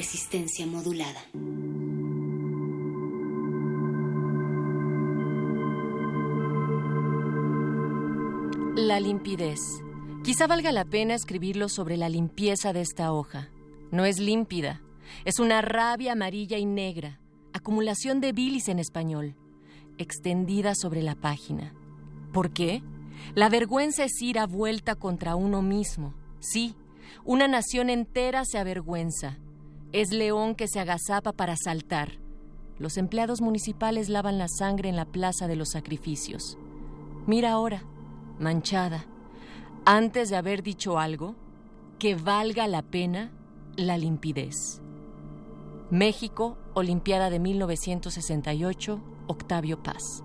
Resistencia modulada. La limpidez. Quizá valga la pena escribirlo sobre la limpieza de esta hoja. No es límpida, es una rabia amarilla y negra, acumulación de bilis en español, extendida sobre la página. ¿Por qué? La vergüenza es ira vuelta contra uno mismo. Sí, una nación entera se avergüenza. Es león que se agazapa para saltar. Los empleados municipales lavan la sangre en la plaza de los sacrificios. Mira ahora, manchada, antes de haber dicho algo, que valga la pena la limpidez. México, Olimpiada de 1968, Octavio Paz.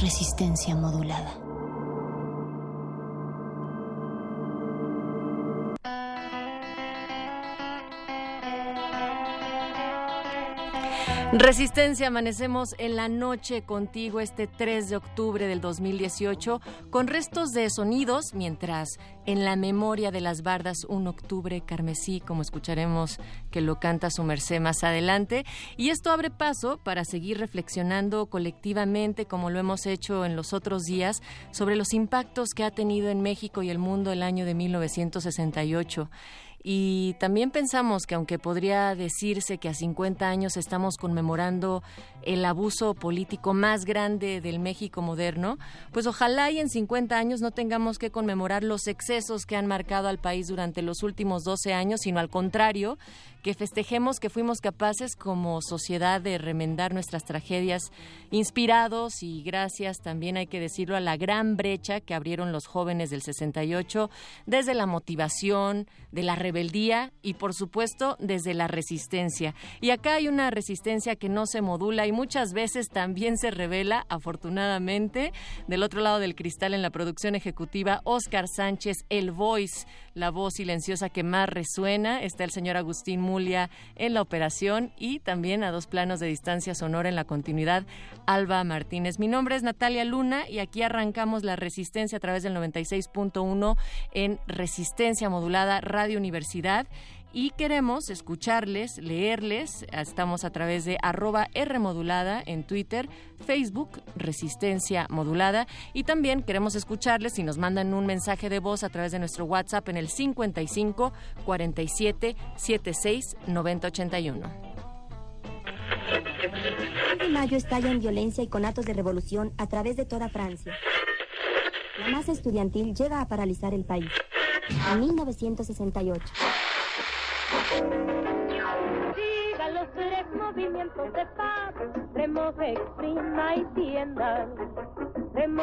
Resistencia modulada. Resistencia, amanecemos en la noche contigo este 3 de octubre del 2018 con restos de sonidos mientras en la memoria de las bardas un octubre carmesí, como escucharemos que lo canta su merced más adelante. Y esto abre paso para seguir reflexionando colectivamente, como lo hemos hecho en los otros días, sobre los impactos que ha tenido en México y el mundo el año de 1968. Y también pensamos que aunque podría decirse que a 50 años estamos conmemorando el abuso político más grande del México moderno, pues ojalá y en 50 años no tengamos que conmemorar los excesos que han marcado al país durante los últimos 12 años, sino al contrario, que festejemos que fuimos capaces como sociedad de remendar nuestras tragedias, inspirados y gracias también hay que decirlo a la gran brecha que abrieron los jóvenes del 68 desde la motivación, de la rebeldía y por supuesto desde la resistencia. Y acá hay una resistencia que no se modula y muchas veces también se revela, afortunadamente, del otro lado del cristal en la producción ejecutiva, Oscar Sánchez, el voice, la voz silenciosa que más resuena, está el señor Agustín Mulia en la operación y también a dos planos de distancia sonora en la continuidad, Alba Martínez. Mi nombre es Natalia Luna y aquí arrancamos la resistencia a través del 96.1 en Resistencia Modulada Radio Universidad y queremos escucharles, leerles. Estamos a través de arroba R modulada en Twitter, Facebook, Resistencia Modulada. Y también queremos escucharles si nos mandan un mensaje de voz a través de nuestro WhatsApp en el 55 47 76 90 81. El mayo estalla en violencia y con actos de revolución a través de toda Francia. La masa estudiantil llega a paralizar el país. En 1968. Siga los tres movimientos de paz, remoje, exprima y tienda. Remo...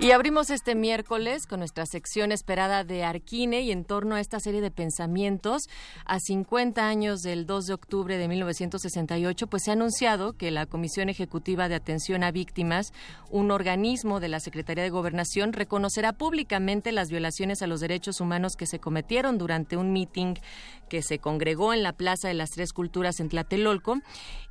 Y abrimos este miércoles con nuestra sección esperada de Arquine y en torno a esta serie de pensamientos, a 50 años del 2 de octubre de 1968, pues se ha anunciado que la Comisión Ejecutiva de Atención a Víctimas, un organismo de la Secretaría de Gobernación, reconocerá públicamente las violaciones a los derechos humanos que se cometieron durante un meeting que se congregó en la Plaza de las Tres Culturas en Tlatelolco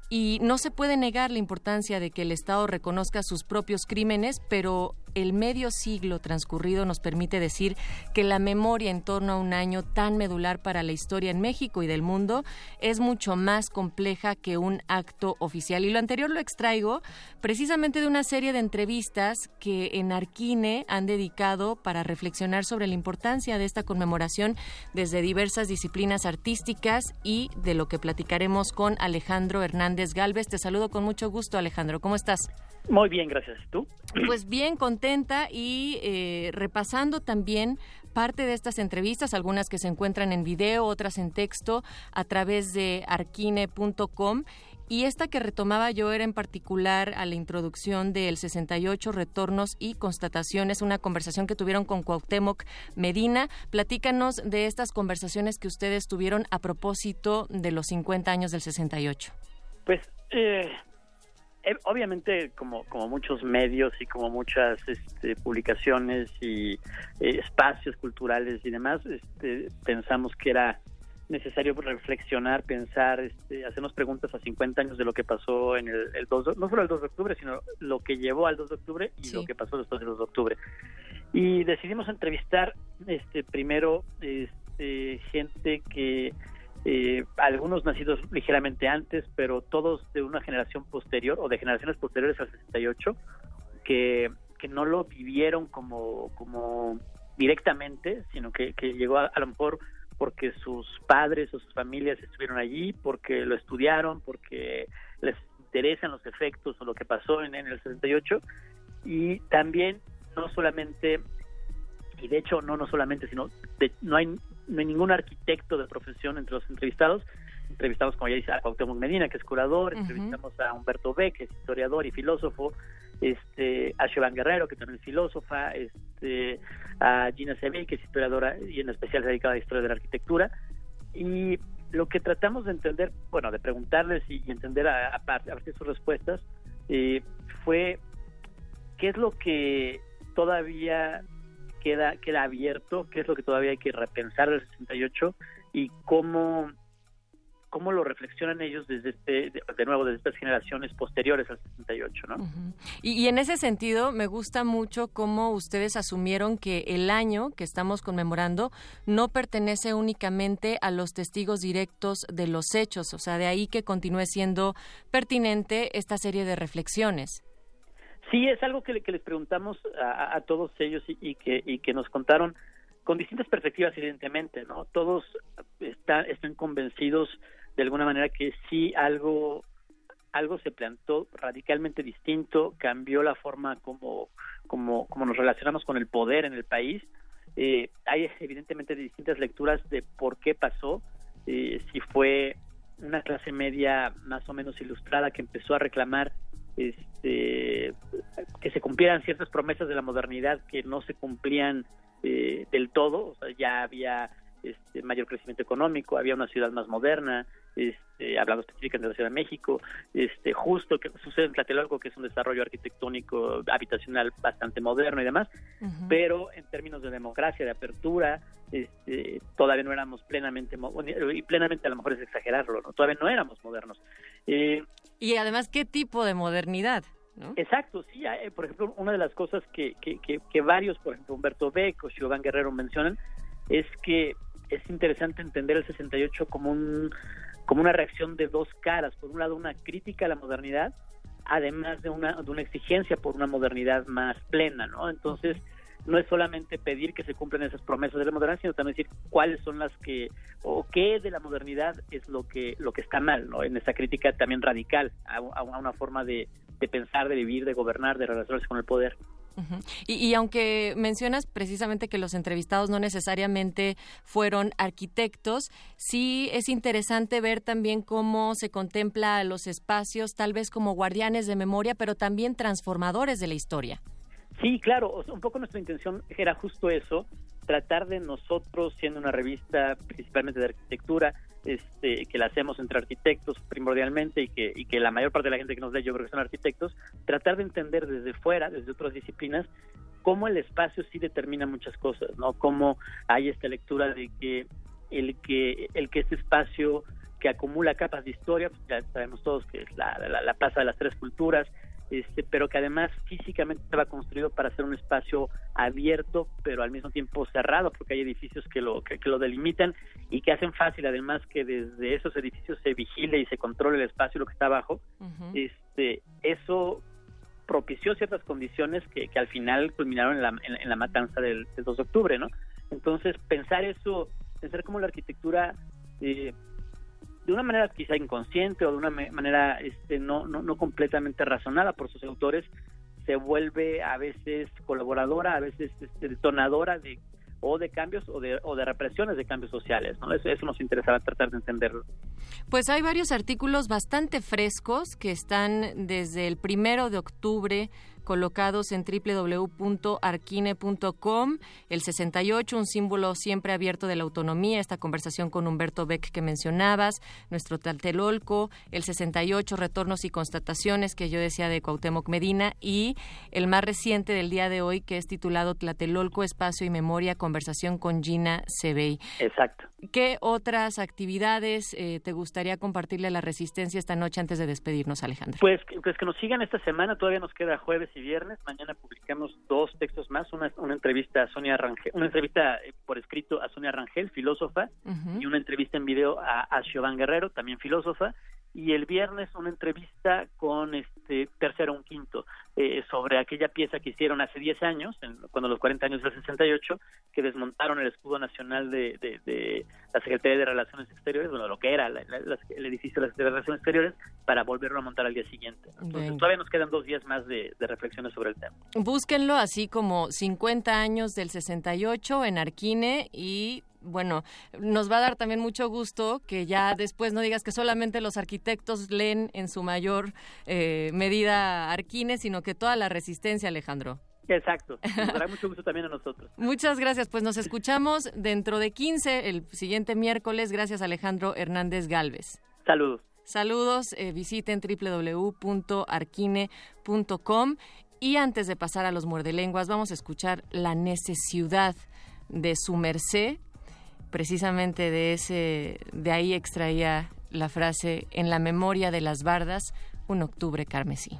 y no se puede negar la importancia de que el Estado reconozca sus propios crímenes, pero el medio siglo transcurrido nos permite decir que la memoria en torno a un año tan medular para la historia en México y del mundo es mucho más compleja que un acto oficial. Y lo anterior lo extraigo precisamente de una serie de entrevistas que en Arquine han dedicado para reflexionar sobre la importancia de esta conmemoración desde diversas disciplinas artísticas y de lo que platicaremos con Alejandro Hernández Galvez. Te saludo con mucho gusto, Alejandro. ¿Cómo estás? Muy bien, gracias. ¿Tú? Pues bien, contenta y eh, repasando también parte de estas entrevistas, algunas que se encuentran en video, otras en texto, a través de arquine.com. Y esta que retomaba yo era en particular a la introducción del 68 retornos y constataciones, una conversación que tuvieron con Cuauhtémoc Medina. Platícanos de estas conversaciones que ustedes tuvieron a propósito de los 50 años del 68. Pues eh, eh, obviamente como, como muchos medios y como muchas este, publicaciones y eh, espacios culturales y demás, este, pensamos que era necesario reflexionar, pensar, este, hacernos preguntas a 50 años de lo que pasó en el, el 2, no solo el 2 de octubre, sino lo que llevó al 2 de octubre y lo que pasó después del 2 de octubre. Y decidimos entrevistar este primero este, gente que eh, algunos nacidos ligeramente antes, pero todos de una generación posterior o de generaciones posteriores al 68, que, que no lo vivieron como, como directamente, sino que, que llegó a, lo mejor porque sus padres o sus familias estuvieron allí, porque lo estudiaron, porque les interesan los efectos o lo que pasó en, en el 68 y también no solamente y de hecho no no solamente sino de, no hay no hay ningún arquitecto de profesión entre los entrevistados. Entrevistamos, como ya dice, a Cuauhtémoc Medina, que es curador, entrevistamos a Humberto Beck, que es historiador y filósofo, este, a Siobhan Guerrero, que también es filósofa, este, a Gina Seville, que es historiadora y en especial dedicada a la historia de la arquitectura. Y lo que tratamos de entender, bueno, de preguntarles y, entender a, a, partir de sus respuestas, eh, fue qué es lo que todavía queda, queda abierto, qué es lo que todavía hay que repensar del 68 y cómo, cómo lo reflexionan ellos desde este, de, nuevo, desde estas generaciones posteriores al 68, ¿no? Uh -huh. y, y, en ese sentido, me gusta mucho cómo ustedes asumieron que el año que estamos conmemorando no pertenece únicamente a los testigos directos de los hechos, o sea, de ahí que continúe siendo pertinente esta serie de reflexiones. Sí, es algo que, que les preguntamos a, a todos ellos y, que, y que nos contaron con distintas perspectivas, evidentemente, ¿no? Todos están, convencidos de alguna manera que sí algo algo se plantó radicalmente distinto, cambió la forma como, como, como nos relacionamos con el poder en el país. Eh, hay evidentemente distintas lecturas de por qué pasó, eh, si fue una clase media más o menos ilustrada que empezó a reclamar este, que se cumplieran ciertas promesas de la modernidad que no se cumplían eh, del todo, o sea, ya había este, mayor crecimiento económico, había una ciudad más moderna, este, hablando específicamente de la Ciudad de México, este, justo que sucede en Tlatelolco, que es un desarrollo arquitectónico habitacional bastante moderno y demás, uh -huh. pero en términos de democracia, de apertura, este, todavía no éramos plenamente, y plenamente a lo mejor es exagerarlo, ¿no? todavía no éramos modernos. Eh, y además, ¿qué tipo de modernidad? Exacto, sí. Eh, por ejemplo, una de las cosas que, que, que, que varios, por ejemplo, Humberto Beck o Giovanni Guerrero mencionan, es que es interesante entender el 68 como un como una reacción de dos caras. Por un lado, una crítica a la modernidad, además de una, de una exigencia por una modernidad más plena, ¿no? Entonces, no es solamente pedir que se cumplan esas promesas de la modernidad, sino también decir cuáles son las que, o qué de la modernidad es lo que, lo que está mal, ¿no? En esa crítica también radical a, a una forma de, de pensar, de vivir, de gobernar, de relacionarse con el poder. Y, y, aunque mencionas precisamente que los entrevistados no necesariamente fueron arquitectos, sí es interesante ver también cómo se contempla los espacios, tal vez como guardianes de memoria, pero también transformadores de la historia. Sí, claro, un poco nuestra intención era justo eso, tratar de nosotros, siendo una revista principalmente de arquitectura, este, que la hacemos entre arquitectos primordialmente y que, y que la mayor parte de la gente que nos lee yo creo que son arquitectos, tratar de entender desde fuera, desde otras disciplinas, cómo el espacio sí determina muchas cosas, ¿no? Cómo hay esta lectura de que el que, el que este espacio que acumula capas de historia, pues ya sabemos todos que es la, la, la Plaza de las Tres Culturas, este, pero que además físicamente estaba construido para ser un espacio abierto, pero al mismo tiempo cerrado, porque hay edificios que lo, que, que lo delimitan y que hacen fácil además que desde esos edificios se vigile y se controle el espacio lo que está abajo. Este, eso propició ciertas condiciones que, que al final culminaron en la, en, en la matanza del, del 2 de octubre, ¿no? Entonces, pensar eso, pensar cómo la arquitectura eh, de una manera quizá inconsciente o de una manera este, no, no, no completamente razonada por sus autores, se vuelve a veces colaboradora, a veces este, detonadora de o de cambios o de, o de represiones de cambios sociales. ¿no? Eso, eso nos interesaba tratar de entenderlo. Pues hay varios artículos bastante frescos que están desde el primero de octubre colocados en www.arquine.com. El 68, un símbolo siempre abierto de la autonomía, esta conversación con Humberto Beck que mencionabas, nuestro Tlatelolco, el 68, retornos y constataciones que yo decía de Cuauhtémoc Medina y el más reciente del día de hoy que es titulado Tlatelolco, Espacio y Memoria, conversación con Gina Sebey. Exacto. ¿Qué otras actividades eh, te gustaría compartirle a la Resistencia esta noche antes de despedirnos, Alejandro? Pues, pues que nos sigan esta semana, todavía nos queda jueves y viernes. Mañana publicamos dos textos más, una, una entrevista a Sonia Rangel, una entrevista eh, por escrito a Sonia Rangel, filósofa, y una entrevista en video a, a Siobhan Guerrero, también filósofa, y el viernes una entrevista con este tercero un quinto eh, sobre aquella pieza que hicieron hace 10 años, en- cuando los 40 años del 68, que desmontaron el escudo nacional de, de- de la Secretaría de Relaciones Exteriores, bueno, lo que era la- la- la- el edificio de la Secretaría de Relaciones Exteriores, para volverlo a montar al día siguiente. Entonces, todavía nos quedan dos días más de, de reflexiones sobre el tema. Búsquenlo así como 50 años del 68 en Arquine y bueno, nos va a dar también mucho gusto que ya después no digas que solamente los arquitectos leen en su mayor eh, medida Arquine, sino que toda la resistencia, Alejandro. Exacto. Nos dará mucho gusto también a nosotros. Muchas gracias, pues nos escuchamos dentro de 15, el siguiente miércoles, gracias Alejandro Hernández Galvez. Saludos. Saludos, eh, visiten www.arquine.com y antes de pasar a los muerdelenguas vamos a escuchar La necesidad de su merced, precisamente de ese de ahí extraía la frase en la memoria de las bardas, un octubre carmesí.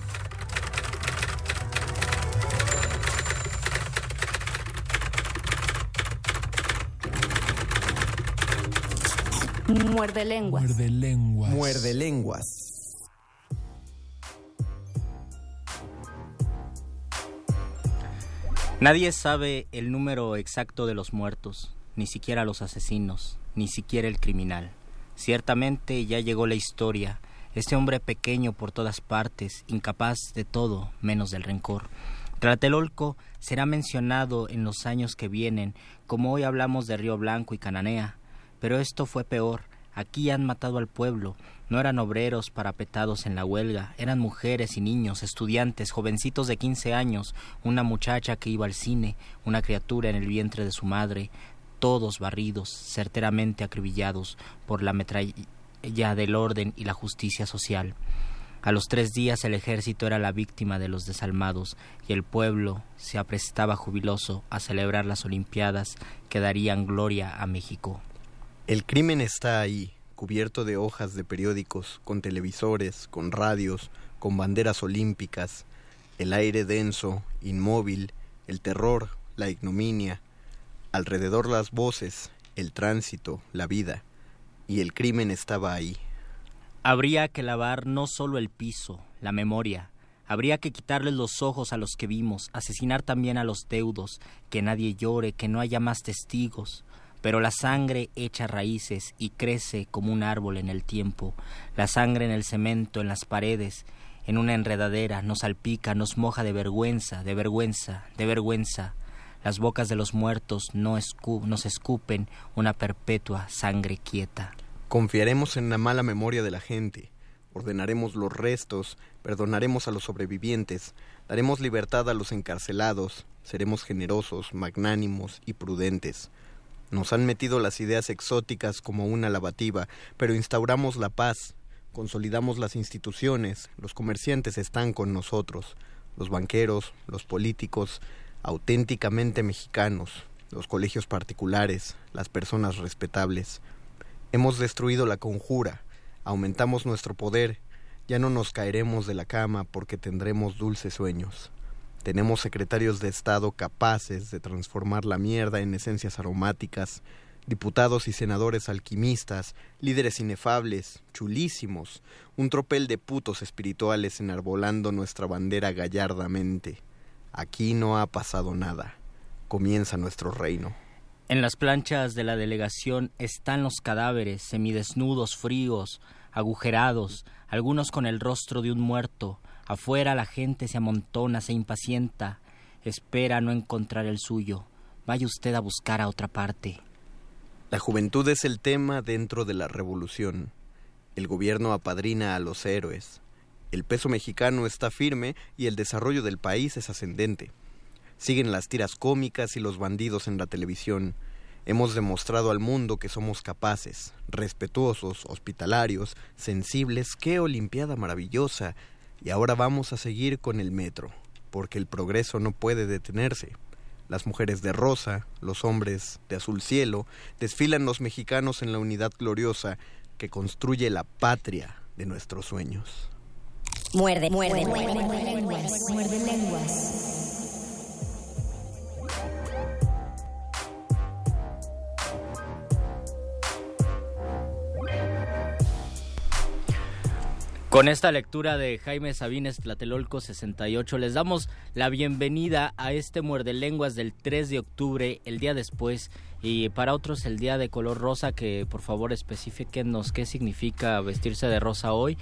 Muerde lenguas. Muerde lenguas. Muerde lenguas. Nadie sabe el número exacto de los muertos, ni siquiera los asesinos, ni siquiera el criminal. Ciertamente ya llegó la historia, este hombre pequeño por todas partes, incapaz de todo menos del rencor. Tlatelolco será mencionado en los años que vienen, como hoy hablamos de Río Blanco y Cananea, pero esto fue peor. Aquí han matado al pueblo. No eran obreros parapetados en la huelga, eran mujeres y niños, estudiantes, jovencitos de quince años, una muchacha que iba al cine, una criatura en el vientre de su madre, todos barridos, certeramente acribillados por la metralla del orden y la justicia social. A los tres días el ejército era la víctima de los desalmados y el pueblo se aprestaba jubiloso a celebrar las Olimpiadas que darían gloria a México. El crimen está ahí, cubierto de hojas de periódicos, con televisores, con radios, con banderas olímpicas, el aire denso, inmóvil, el terror, la ignominia, alrededor las voces, el tránsito, la vida, y el crimen estaba ahí. Habría que lavar no solo el piso, la memoria, habría que quitarles los ojos a los que vimos, asesinar también a los deudos, que nadie llore, que no haya más testigos, pero la sangre echa raíces y crece como un árbol en el tiempo, la sangre en el cemento, en las paredes, en una enredadera, nos salpica, nos moja de vergüenza, de vergüenza, de vergüenza. Las bocas de los muertos no nos escupen una perpetua sangre quieta. Confiaremos en la mala memoria de la gente, ordenaremos los restos, perdonaremos a los sobrevivientes, daremos libertad a los encarcelados, seremos generosos, magnánimos y prudentes. Nos han metido las ideas exóticas como una lavativa, pero instauramos la paz, consolidamos las instituciones, los comerciantes están con nosotros, los banqueros, los políticos, auténticamente mexicanos, los colegios particulares, las personas respetables. Hemos destruido la conjura, aumentamos nuestro poder, ya no nos caeremos de la cama porque tendremos dulces sueños. Tenemos secretarios de Estado capaces de transformar la mierda en esencias aromáticas, diputados y senadores alquimistas, líderes inefables, chulísimos, un tropel de putos espirituales enarbolando nuestra bandera gallardamente. Aquí no ha pasado nada. Comienza nuestro reino. En las planchas de la delegación están los cadáveres, semidesnudos, fríos, agujerados, algunos con el rostro de un muerto, Afuera la gente se amontona, se impacienta, espera no encontrar el suyo. Vaya usted a buscar a otra parte. La juventud es el tema dentro de la revolución. El gobierno apadrina a los héroes. El peso mexicano está firme y el desarrollo del país es ascendente. Siguen las tiras cómicas y los bandidos en la televisión. Hemos demostrado al mundo que somos capaces, respetuosos, hospitalarios, sensibles. ¡Qué Olimpiada maravillosa! Y ahora vamos a seguir con el metro, porque el progreso no puede detenerse. Las mujeres de rosa, los hombres de azul cielo, desfilan los mexicanos en la unidad gloriosa que construye la patria de nuestros sueños. Muerde, muerde, muerde, muerde lenguas. Con esta lectura de Jaime Sabines Tlatelolco 68 les damos la bienvenida a este muerde lenguas del 3 de octubre, el día después, y para otros el día de color rosa, que por favor especifiquenos qué significa vestirse de rosa hoy.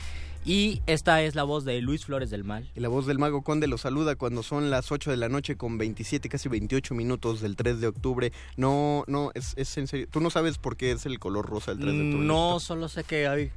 Y esta es la voz de Luis Flores del Mal. Y la voz del Mago Conde lo saluda cuando son las 8 de la noche con 27, casi 28 minutos del 3 de octubre. No, no, es, es en serio. ¿Tú no sabes por qué es el color rosa el 3 de octubre? No, solo sé que hay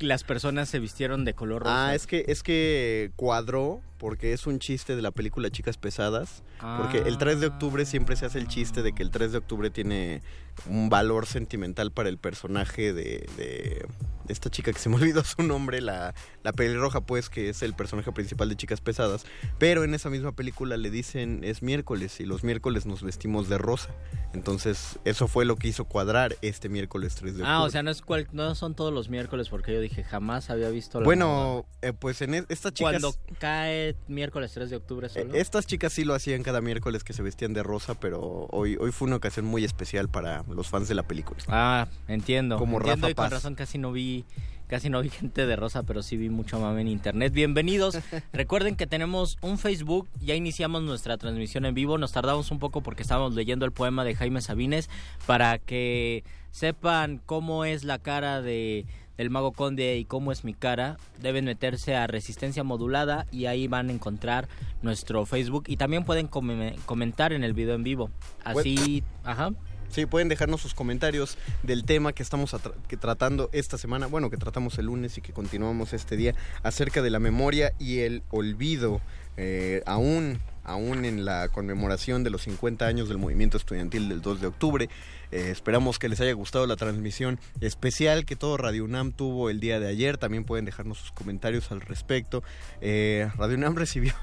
las personas se vistieron de color rosa. Ah, es que, es que cuadró porque es un chiste de la película Chicas Pesadas. Porque el 3 de octubre siempre se hace el chiste de que el 3 de octubre tiene un valor sentimental para el personaje de, de esta chica que se me olvidó su nombre, la, la pelirroja, pues, que es el personaje principal de Chicas Pesadas. Pero en esa misma película le dicen es miércoles y los miércoles nos vestimos de rosa. Entonces, eso fue lo que hizo cuadrar este miércoles 3 de octubre. Ah, o sea, no, es cual, no son todos los miércoles porque yo dije jamás había visto la Bueno, eh, pues en e, estas chicas... Cuando cae miércoles 3 de octubre solo. Eh, estas chicas sí lo hacían cada miércoles que se vestían de rosa, pero hoy, hoy fue una ocasión muy especial para los fans de la película. Ah, entiendo. Como entiendo Rafa y con Paz. razón casi no vi casi no vi gente de rosa, pero sí vi mucho mame en internet. Bienvenidos. Recuerden que tenemos un Facebook, ya iniciamos nuestra transmisión en vivo. Nos tardamos un poco porque estábamos leyendo el poema de Jaime Sabines para que sepan cómo es la cara de del Mago Conde y cómo es mi cara, deben meterse a Resistencia Modulada y ahí van a encontrar nuestro Facebook y también pueden come- comentar en el video en vivo. Así, ajá. Sí, pueden dejarnos sus comentarios del tema que estamos que tratando esta semana, bueno, que tratamos el lunes y que continuamos este día, acerca de la memoria y el olvido, eh, aún, aún en la conmemoración de los 50 años del movimiento estudiantil del 2 de octubre. Eh, esperamos que les haya gustado la transmisión especial que todo Radio UNAM tuvo el día de ayer. También pueden dejarnos sus comentarios al respecto. Eh, Radio UNAM recibió,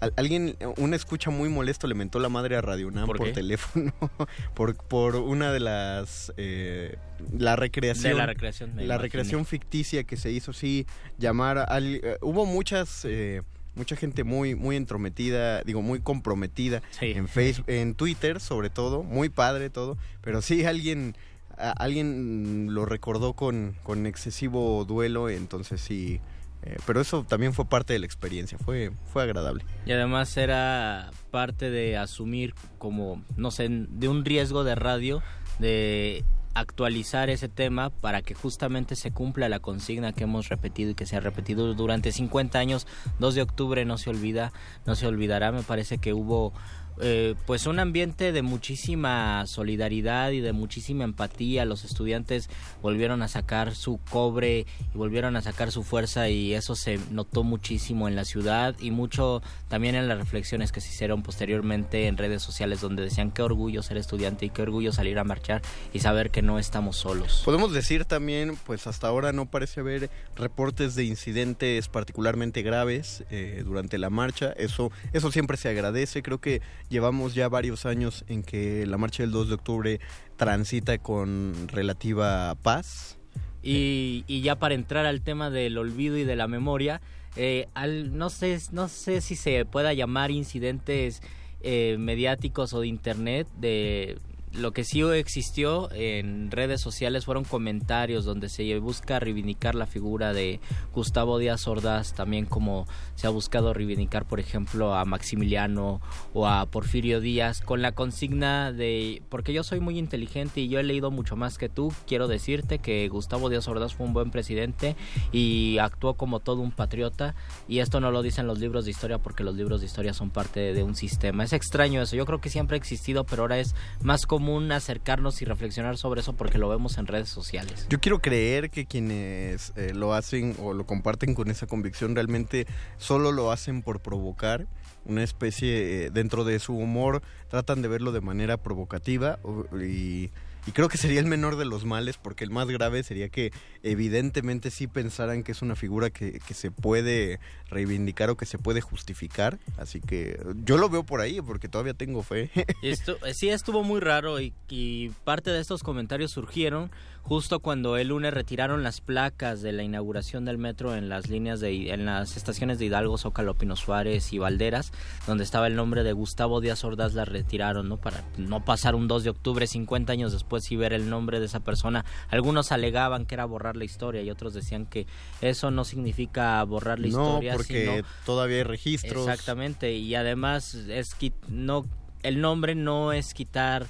al- alguien, una escucha muy molesto le mentó la madre a Radio UNAM ¿Por teléfono por, por una de las eh, la recreación De la recreación, la imaginé. recreación ficticia que se hizo sí llamar al hubo muchas eh, mucha gente muy muy entrometida digo muy comprometida en Facebook en Twitter sobre todo muy padre todo pero sí alguien a- alguien lo recordó con con excesivo duelo entonces sí eh, pero eso también fue parte de la experiencia fue fue agradable. Y además era parte de asumir como, no sé, de un riesgo de radio de actualizar ese tema para que justamente se cumpla la consigna que hemos repetido y que se ha repetido durante 50 años. 2 de octubre no se olvida, no se olvidará. Me parece que hubo eh, pues un ambiente de muchísima solidaridad y de muchísima empatía. Los estudiantes volvieron a sacar su cobre y volvieron a sacar su fuerza y eso se notó muchísimo en la ciudad y mucho también en las reflexiones que se hicieron posteriormente en redes sociales donde decían qué orgullo ser estudiante y qué orgullo salir a marchar y saber que no estamos solos. Podemos decir también, pues hasta ahora no parece haber reportes de incidentes particularmente graves eh, durante la marcha. Eso, eso siempre se agradece. Creo que llevamos ya varios años en que la marcha del 2 de octubre transita con relativa paz. Y, y ya para entrar al tema del olvido y de la memoria, eh, al, no, sé, no sé si se pueda llamar incidentes eh, mediáticos o de internet, de lo que sí existió en redes sociales fueron comentarios donde se busca reivindicar la figura de Gustavo Díaz Ordaz, también como se ha buscado reivindicar, por ejemplo, a Maximiliano o a Porfirio Díaz, con la consigna de, porque yo soy muy inteligente y yo he leído mucho más que tú, quiero decirte que Gustavo Díaz Ordaz fue un buen presidente y actuó como todo un patriota, y esto no lo dicen los libros de historia porque los libros de historia son parte de, un sistema. Es extraño eso, yo creo que siempre ha existido, pero ahora es más común acercarnos y reflexionar sobre eso porque lo vemos en redes sociales. Yo quiero creer que quienes eh, lo hacen o lo comparten con esa convicción realmente solo lo hacen por provocar una especie eh, dentro de su humor tratan de verlo de manera provocativa y, y creo que sería el menor de los males porque el más grave sería que evidentemente sí pensaran que es una figura que, que se puede reivindicar o que se puede justificar así que yo lo veo por ahí porque todavía tengo fe esto, eh, sí estuvo muy raro y, y parte de estos comentarios surgieron justo cuando el lunes retiraron las placas de la inauguración del metro en las líneas de en las estaciones de Hidalgo, Zócalo, Pino Suárez y Valderas, donde estaba el nombre de Gustavo Díaz Ordaz las retiraron, ¿no? Para no pasar un 2 de octubre 50 años después y ver el nombre de esa persona. Algunos alegaban que era borrar la historia y otros decían que eso no significa borrar la no historia, porque sino todavía hay registros Exactamente, y además es no el nombre no es quitar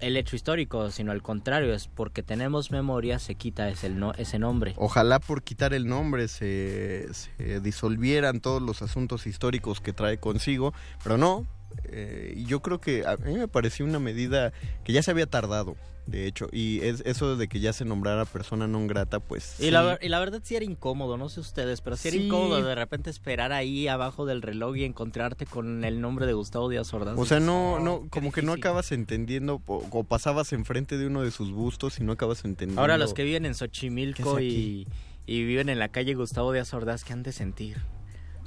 el hecho histórico, sino al contrario, es porque tenemos memoria se quita ese, no, ese nombre. Ojalá por quitar el nombre se, se disolvieran todos los asuntos históricos que trae consigo, pero no. eh, yo creo que a mí me pareció una medida que ya se había tardado. De hecho. Y es eso de que ya se nombrara persona non grata, pues. Y, la, y la verdad sí era incómodo, no sé ustedes, pero sí era incómodo de repente esperar ahí abajo del reloj y encontrarte con el nombre de Gustavo Díaz Ordaz. O sea, no, Oh, no, qué como que no acabas entendiendo o, o pasabas enfrente de uno de sus bustos y no acabas entendiendo. Ahora los que viven en ¿Qué Xochimilco y, y viven en la calle Gustavo Díaz Ordaz, ¿qué han de sentir?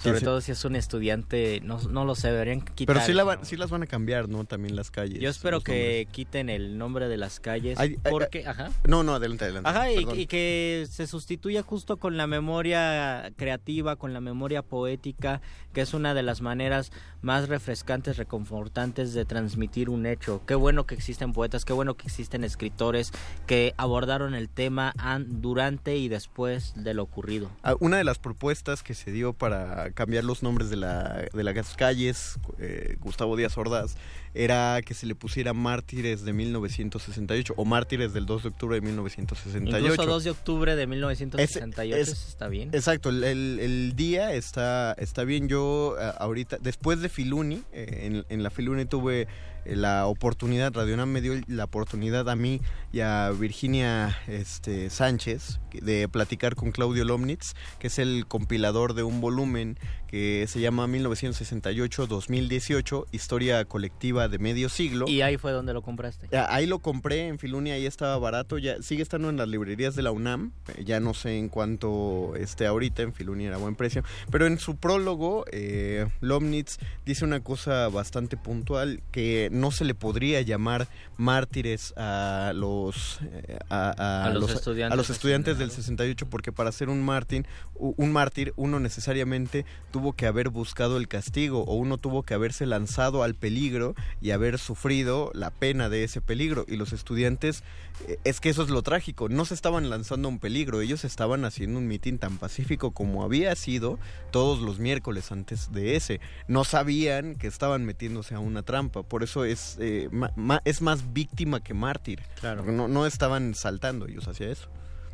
Sobre sí. todo si es un estudiante, no, no lo sé, deberían quitar. Pero sí, la sí las van a cambiar, ¿no? También las calles. Yo espero que quiten el nombre de las calles Ay, ay, porque, ajá. No, no, adelante, adelante. Ajá, y, y que se sustituya justo con la memoria creativa, con la memoria poética, que es una de las maneras más refrescantes, reconfortantes de transmitir un hecho. Qué bueno que existen poetas, qué bueno que existen escritores que abordaron el tema an- durante y después de lo ocurrido. Ah, Una de las propuestas que se dio para cambiar los nombres de, la, de las calles, eh, Gustavo Díaz Ordaz, era que se le pusiera Mártires de 1968 o Mártires del 2 de octubre de 1968. Incluso 2 de octubre de 1968 Es- eso está bien. Exacto, el, el- el día está, está bien. Yo eh, ahorita, después de Filuni, eh, en, en la Filuni tuve la oportunidad, Radio UNAM me dio la oportunidad a mí y a Virginia este, Sánchez de platicar con Claudio Lomnitz, que es el compilador de un volumen que se llama 1968-2018, Historia Colectiva de Medio Siglo. Y ahí fue donde lo compraste. Ahí lo compré en Filuni, ahí estaba barato, ya sigue estando en las librerías de la UNAM, eh, ya no sé en cuánto esté ahorita, en Filuni era buen precio, pero en su prólogo eh, Lomnitz dice una cosa bastante puntual, que no se le podría llamar mártires a los eh, a, a A los estudiantes a los estudiantes del 68 porque para ser un mártir un mártir uno necesariamente tuvo que haber buscado el castigo o uno tuvo que haberse lanzado al peligro y haber sufrido la pena de ese peligro y los estudiantes eh, es que eso es lo trágico no se estaban lanzando a un peligro ellos estaban haciendo un mitin tan pacífico como había sido todos los miércoles antes de ese no sabían que estaban metiéndose a una trampa por eso es eh, ma- ma- es más víctima que mártir Claro. No, no estaban saltando ellos hacia eso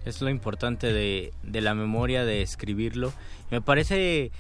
Es lo importante de, de la memoria, de escribirlo. Me parece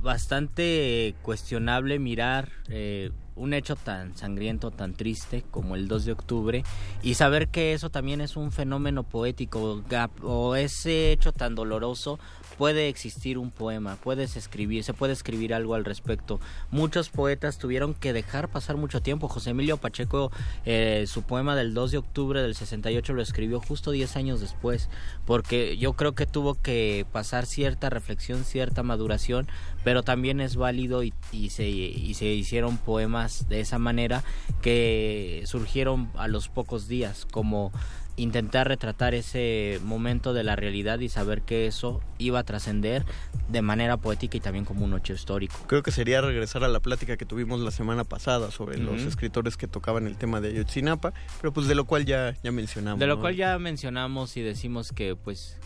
bastante cuestionable mirar eh, un hecho tan sangriento, tan triste como el 2 de octubre y saber que eso también es un fenómeno poético o ese hecho tan doloroso puede existir un poema, puedes escribir, se puede escribir algo al respecto. Muchos poetas tuvieron que dejar pasar mucho tiempo. José Emilio Pacheco, eh, su poema del 2 de octubre del 68 lo escribió justo 10 años después, porque yo creo que tuvo que pasar cierta reflexión, cierta maduración, pero también es válido y, y se, y se hicieron poemas de esa manera que surgieron a los pocos días, como intentar retratar ese momento de la realidad y saber que eso iba a trascender de manera poética y también como un hecho histórico. Creo que sería regresar a la plática que tuvimos la semana pasada sobre los escritores que tocaban el tema de Ayotzinapa, pero pues de lo cual ya, ya mencionamos. De lo ¿no? cual ya mencionamos y decimos que pues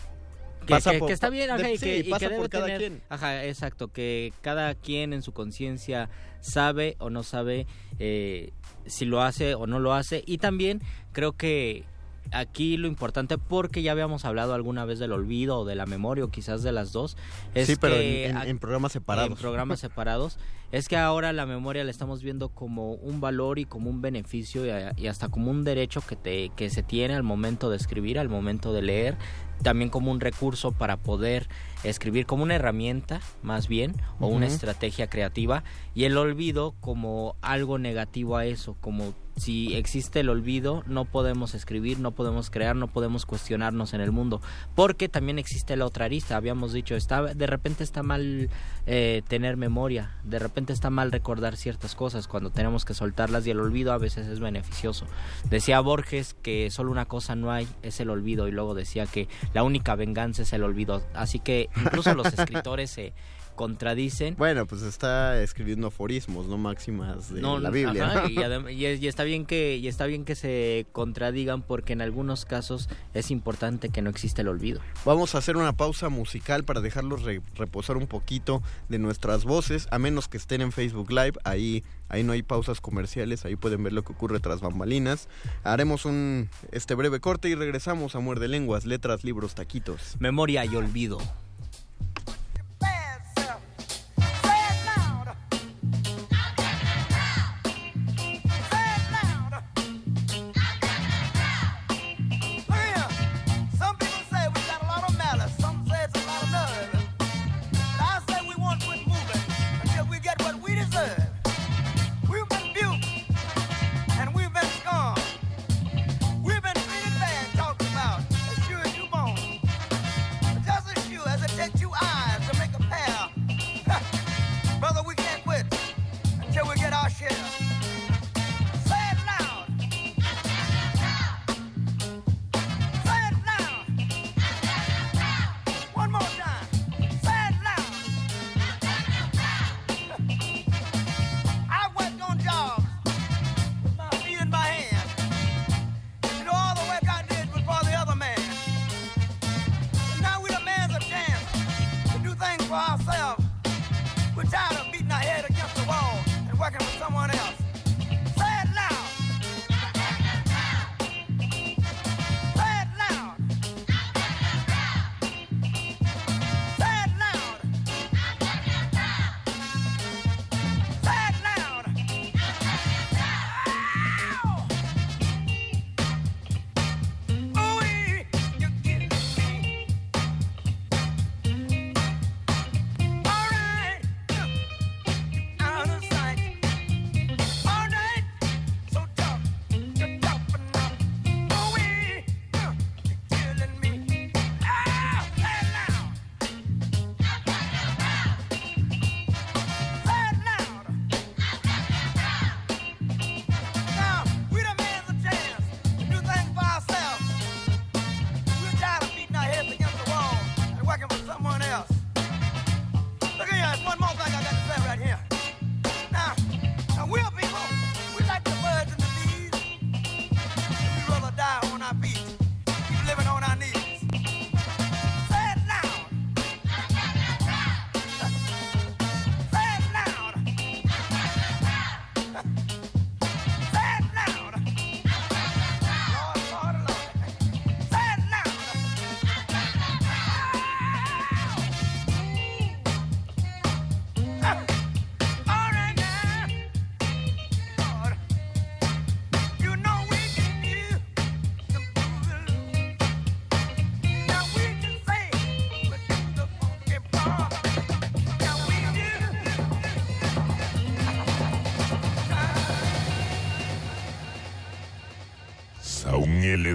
que, Pasa que- por- que está bien, ajá, de- y sí, que, y pasa que por cada tener- quien. ajá, exacto, que cada quien en su conciencia sabe o no sabe eh, si lo hace o no lo hace y también creo que aquí lo importante porque ya habíamos hablado alguna vez del olvido o de la memoria o quizás de las dos es sí, pero que en, en- a- en programas separados. en programas separados, es que ahora la memoria la estamos viendo como un valor y como un beneficio y, a- y hasta como un derecho que, te, que se tiene al momento de escribir, al momento de leer, también como un recurso para poder escribir, como una herramienta más bien, o una estrategia creativa, y el olvido como algo negativo a eso, como si existe el olvido, no podemos escribir, no podemos crear, no podemos cuestionarnos en el mundo, porque también existe la otra arista, habíamos dicho, está, de repente está mal eh, tener memoria, de repente está mal recordar ciertas cosas cuando tenemos que soltarlas y el olvido a veces es beneficioso. Decía Borges que solo una cosa no hay, es el olvido, y luego decía que la única venganza es el olvido, así que incluso los escritores se contradicen Bueno, pues está escribiendo aforismos, no máximas de no, la Biblia. ajá, y, está bien que y está bien que se contradigan porque en algunos casos es importante que no exista el olvido. Vamos a hacer una pausa musical para dejarlos re- reposar un poquito de nuestras voces, a menos que estén en Facebook Live, ahí, ahí no hay pausas comerciales, ahí pueden ver lo que ocurre tras bambalinas. Haremos un este breve corte y regresamos a Muerde Lenguas, Letras, Libros, Taquitos. Memoria y olvido.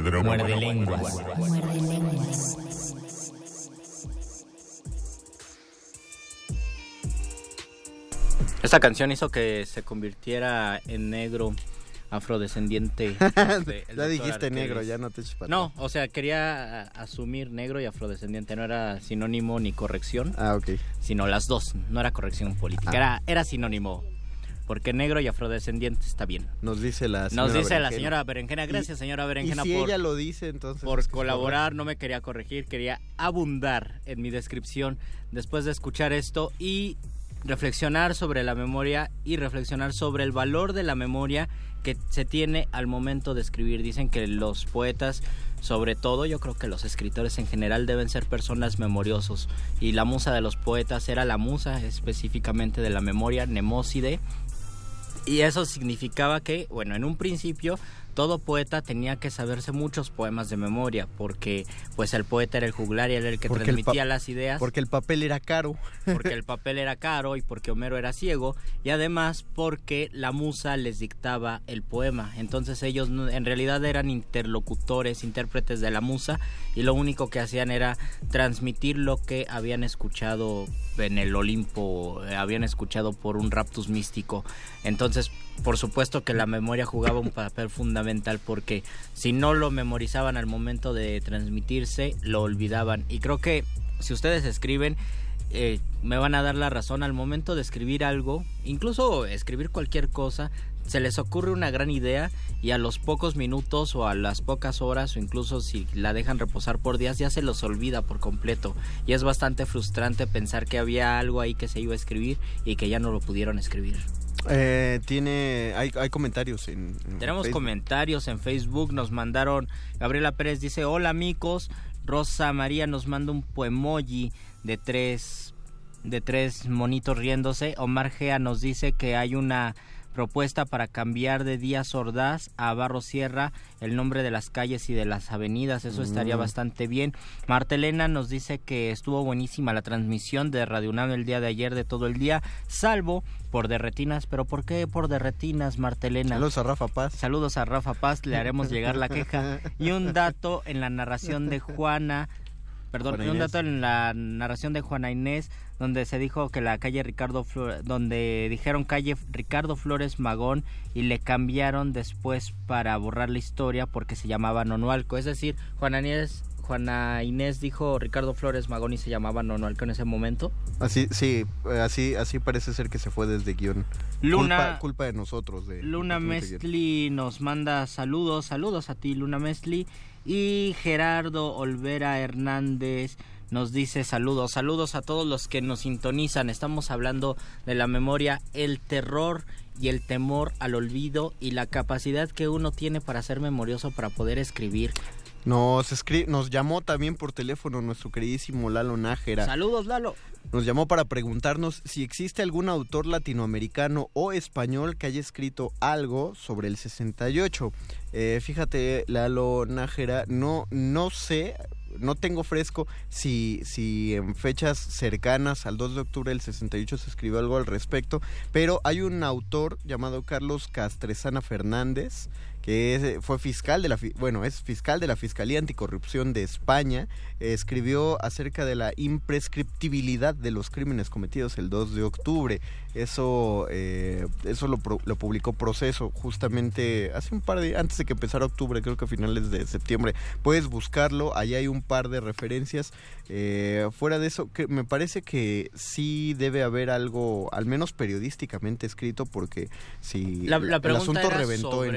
Mieledro. Muerde lenguas. Muerde lenguas. Esta canción hizo que se convirtiera en negro afrodescendiente. ya dijiste Arqueles. negro, ya no te para No, o sea, quería asumir negro y afrodescendiente, no era sinónimo ni corrección, Ah, ok. sino las dos, no era corrección política, Ah. era, era sinónimo, porque negro y afrodescendiente está bien. Nos dice la señora Nos dice la Berenjena. señora Berenjena, gracias Y- señora Berenjena y si por, ella lo dice, entonces... por colaborar, no me quería corregir, quería abundar en mi descripción después de escuchar esto y reflexionar sobre la memoria y reflexionar sobre el valor de la memoria que se tiene al momento de escribir. Dicen que los poetas, sobre todo, yo creo que los escritores en general deben ser personas memoriosos y la musa de los poetas era la musa específicamente de la memoria, Nemóside, y eso significaba que, bueno, en un principio todo poeta tenía que saberse muchos poemas de memoria, porque pues el poeta era el juglar y era el que Porque transmitía las ideas, Porque el papel era caro. porque el papel era caro y porque Homero era ciego, y además porque la musa les dictaba el poema. Entonces ellos en realidad eran interlocutores, intérpretes de la musa, y lo único que hacían era transmitir lo que habían escuchado en el Olimpo, eh, habían escuchado por un raptus místico. Entonces, por supuesto que la memoria jugaba un papel fundamental porque si no lo memorizaban al momento de transmitirse, lo olvidaban. Y creo que si ustedes escriben, eh, me van a dar la razón al momento de escribir algo, incluso escribir cualquier cosa, se les ocurre una gran idea y a los pocos minutos o a las pocas horas o incluso si la dejan reposar por días ya se los olvida por completo y es bastante frustrante pensar que había algo ahí que se iba a escribir y que ya no lo pudieron escribir. Eh, tiene... Hay, hay comentarios en... en Tenemos Facebook. comentarios en Facebook, nos mandaron, Gabriela Pérez dice, hola amigos, Rosa María nos manda un poemoji de tres, de tres monitos riéndose, Omar Gea nos dice que hay una propuesta para cambiar de Díaz Ordaz a Barro Sierra el nombre de las calles y de las avenidas, eso estaría Mm. bastante bien. Martelena nos dice que estuvo buenísima la transmisión de Radio UNAM el día de ayer de todo el día, salvo por derretinas, pero ¿por qué por derretinas, Martelena? Saludos a Rafa Paz. Saludos a Rafa Paz, le haremos llegar la queja. Y un dato en la narración de Juana, perdón, un dato en la narración de Juana Inés, donde se dijo que la calle Ricardo Flores, donde dijeron calle Ricardo Flores Magón y le cambiaron después para borrar la historia porque se llamaba Nonualco. Es decir, Juana Inés, Juana Inés dijo Ricardo Flores Magón y se llamaba Nonualco en ese momento. Así, sí, eh, así, así parece ser que se fue desde guion. Luna- Culpa, culpa de nosotros. De, Luna Mestli nos manda saludos, saludos a ti Luna Mestli y Gerardo Olvera Hernández nos dice saludos, saludos a todos los que nos sintonizan. Estamos hablando de la memoria, el terror y el temor al olvido y la capacidad que uno tiene para ser memorioso para poder escribir. Nos, escri- nos llamó también por teléfono nuestro queridísimo Lalo Nájera. Saludos Lalo. Nos llamó para preguntarnos si existe algún autor latinoamericano o español que haya escrito algo sobre el 68. Eh, fíjate, Lalo Nájera, no, no sé, no tengo fresco si, si en fechas cercanas al 2 de octubre del 68 se escribió algo al respecto, pero hay un autor llamado Carlos Castresana Fernández que fue fiscal de la bueno es fiscal de la fiscalía anticorrupción de España escribió acerca de la imprescriptibilidad de los crímenes cometidos el 2 de octubre. Eso eh, eso lo, lo publicó proceso justamente hace un par de antes de que empezara octubre creo que a finales de septiembre. Puedes buscarlo ahí hay un par de referencias. Eh, fuera de eso que me parece que sí debe haber algo al menos periodísticamente escrito porque si La, la el asunto reventó en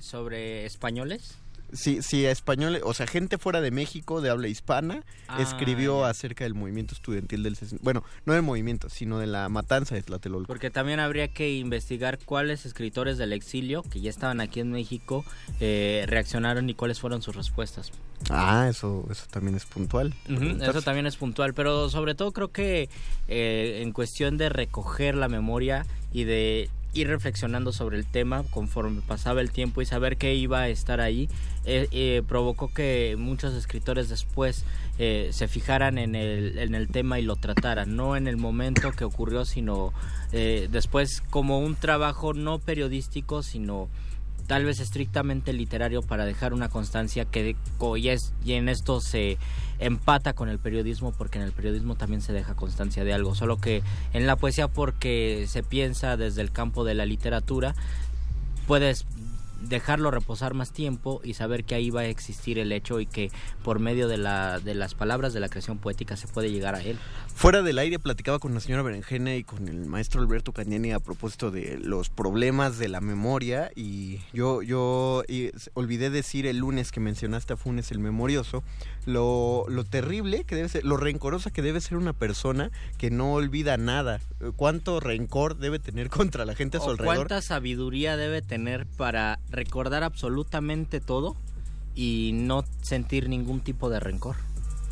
sobre, españoles. Sí, sí, español, o sea, gente fuera de México, de habla hispana, Ah, escribió acerca del movimiento estudiantil del 60 Bueno, no del movimiento, sino de la matanza de Tlatelolco. Porque también habría que investigar cuáles escritores del exilio que ya estaban aquí en México eh, reaccionaron y cuáles fueron sus respuestas. Ah, eso, eso también es puntual. Eso también es puntual, pero sobre todo creo que eh, en cuestión de recoger la memoria y de ir reflexionando sobre el tema conforme pasaba el tiempo y saber que iba a estar ahí, eh, eh, provocó que muchos escritores después eh, se fijaran en el, en el tema y lo trataran, no en el momento que ocurrió, sino eh, después como un trabajo no periodístico, sino tal vez estrictamente literario para dejar una constancia que y, es, y en esto se empata con el periodismo porque en el periodismo también se deja constancia de algo, solo que en la poesía porque se piensa desde el campo de la literatura puedes dejarlo reposar más tiempo y saber que ahí va a existir el hecho y que por medio de, la, de las palabras de la creación poética se puede llegar a él. Fuera del aire platicaba con la señora Berenjena y con el maestro Alberto Cañani a propósito de los problemas de la memoria y yo, yo olvidé decir el lunes que mencionaste a Funes el memorioso, lo, lo terrible que debe ser, lo rencorosa que debe ser una persona que no olvida nada. ¿Cuánto rencor debe tener contra la gente a su alrededor? ¿Cuánta sabiduría debe tener para recordar absolutamente todo y no sentir ningún tipo de rencor.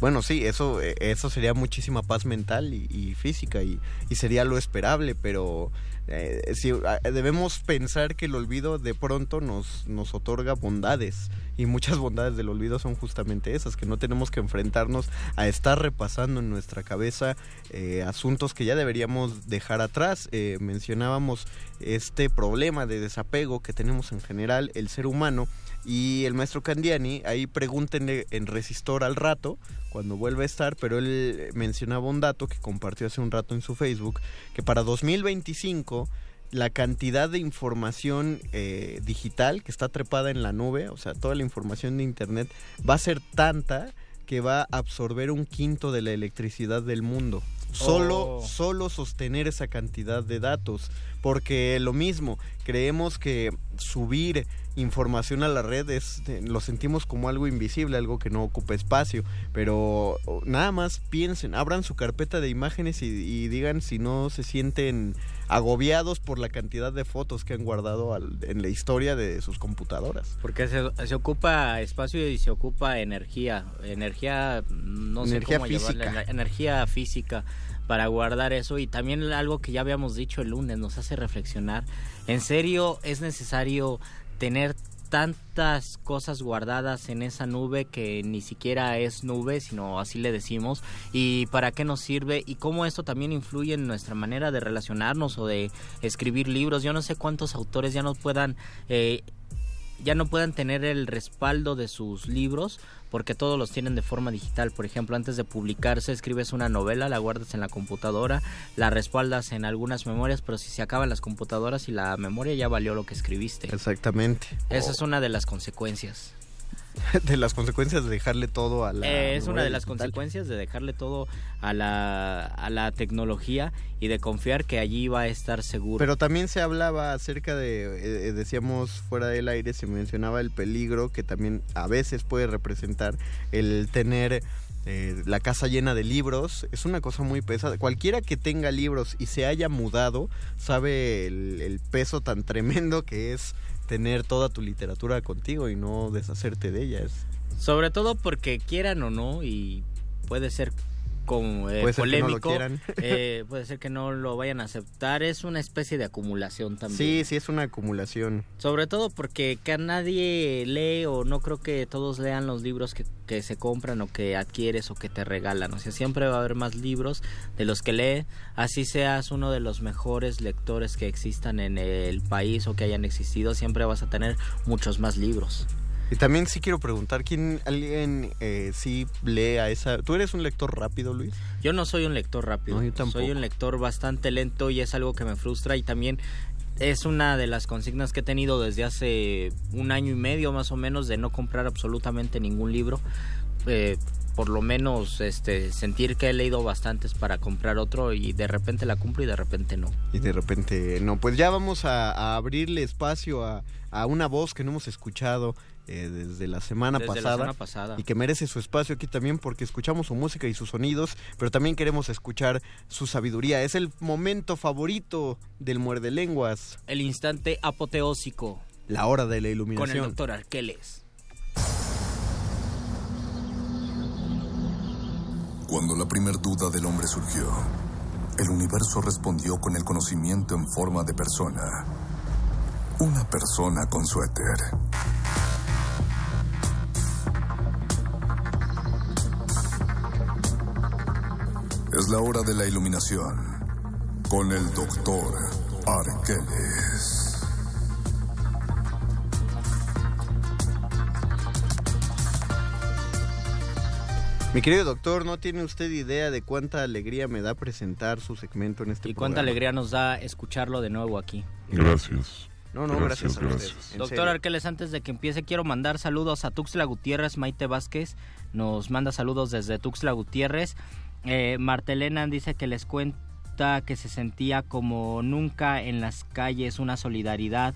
Bueno, sí, eso, eh, eso sería muchísima paz mental y, física y, sería lo esperable, pero eh, ah, debemos pensar que el olvido de pronto nos, nos otorga bondades y muchas bondades del olvido son justamente esas, que no tenemos que enfrentarnos a estar repasando en nuestra cabeza eh, asuntos que ya deberíamos dejar atrás. mencionábamos este problema de desapego que tenemos en general el ser humano y el maestro Candiani, ahí pregúntenle en Resistor al rato, cuando vuelva a estar, pero él mencionaba un dato que compartió hace un rato en su Facebook, que para 2025 la cantidad de información eh, digital que está trepada en la nube, o sea, toda la información de Internet, va a ser tanta que va a absorber un quinto de la electricidad del mundo. Solo, oh. solo sostener esa cantidad de datos. Porque lo mismo, creemos que subir información a la red es, lo sentimos como algo invisible, algo que no ocupa espacio, pero nada más piensen, abran su carpeta de imágenes y, digan si no se sienten agobiados por la cantidad de fotos que han guardado en la historia de sus computadoras. Porque se, ocupa espacio y se ocupa energía, energía, no sé cómo física. energía física para guardar eso y también algo que ya habíamos dicho el lunes nos hace reflexionar. En serio es necesario tener tantas cosas guardadas en esa nube que ni siquiera es nube, sino así le decimos, y para qué nos sirve y cómo esto también influye en nuestra manera de relacionarnos o de escribir libros. Yo no sé cuántos autores ya no puedan eh, ya no puedan tener el respaldo de sus libros porque todos los tienen de forma digital. Por ejemplo, antes de publicarse escribes una novela, la guardas en la computadora, la respaldas en algunas memorias, pero si se acaban las computadoras y la memoria ya valió lo que escribiste. Exactamente. Esa es una de las consecuencias. de las consecuencias de dejarle todo a la... Eh, es una de las consecuencias de dejarle todo a la, a la tecnología y de confiar que allí va a estar seguro. Pero también se hablaba acerca de, eh, eh, decíamos fuera del aire, se mencionaba el peligro que también a veces puede representar el tener... la casa llena de libros es una cosa muy pesada. Cualquiera que tenga libros y se haya mudado sabe el peso tan tremendo que es tener toda tu literatura contigo y no deshacerte de ellas. Sobre todo porque quieran o no, y puede ser como eh, polémico, eh, puede ser que no lo vayan a aceptar, es una especie de acumulación también. Sí, sí, es una acumulación. Sobre todo porque que nadie lee o no creo que todos lean los libros que, que, se compran o que adquieres o que te regalan. O sea, siempre va a haber más libros de los que lee, así seas uno de los mejores lectores que existan en el país o que hayan existido, siempre vas a tener muchos más libros. Y también sí quiero preguntar, ¿quién, alguien eh, sí lee a esa... ¿Tú eres un lector rápido, Luis? Yo no soy un lector rápido. yo tampoco. Soy un lector bastante lento y es algo que me frustra y también es una de las consignas que he tenido desde hace un año y medio más o menos de no comprar absolutamente ningún libro. Eh, por lo menos este sentir que he leído bastantes para comprar otro y de repente la cumplo y de repente no. Y de repente no. Pues ya vamos a, abrirle espacio a, a, una voz que no hemos escuchado eh, desde, la semana, pasada, y que merece su espacio aquí también porque escuchamos su música y sus sonidos, pero también queremos escuchar su sabiduría. Es el momento favorito del muerde lenguas. El instante apoteósico. La hora de la iluminación. Con el doctor Arqueles. Cuando la primer duda del hombre surgió, el universo respondió con el conocimiento en forma de persona una persona con suéter. Es la hora de la iluminación con el doctor Arqueles. Mi querido doctor, no tiene usted idea de cuánta alegría me da presentar su segmento en este y. Y cuánta alegría nos da escucharlo de nuevo aquí. Gracias. No, no, gracias, a gracias. usted. en Doctor serio. Arqueles, antes de que empiece, quiero mandar saludos a Tuxtla Gutiérrez, Maite Vázquez. Nos manda saludos desde Tuxtla Gutiérrez. Eh, Martelena dice que les cuenta que se sentía como nunca en las calles una solidaridad.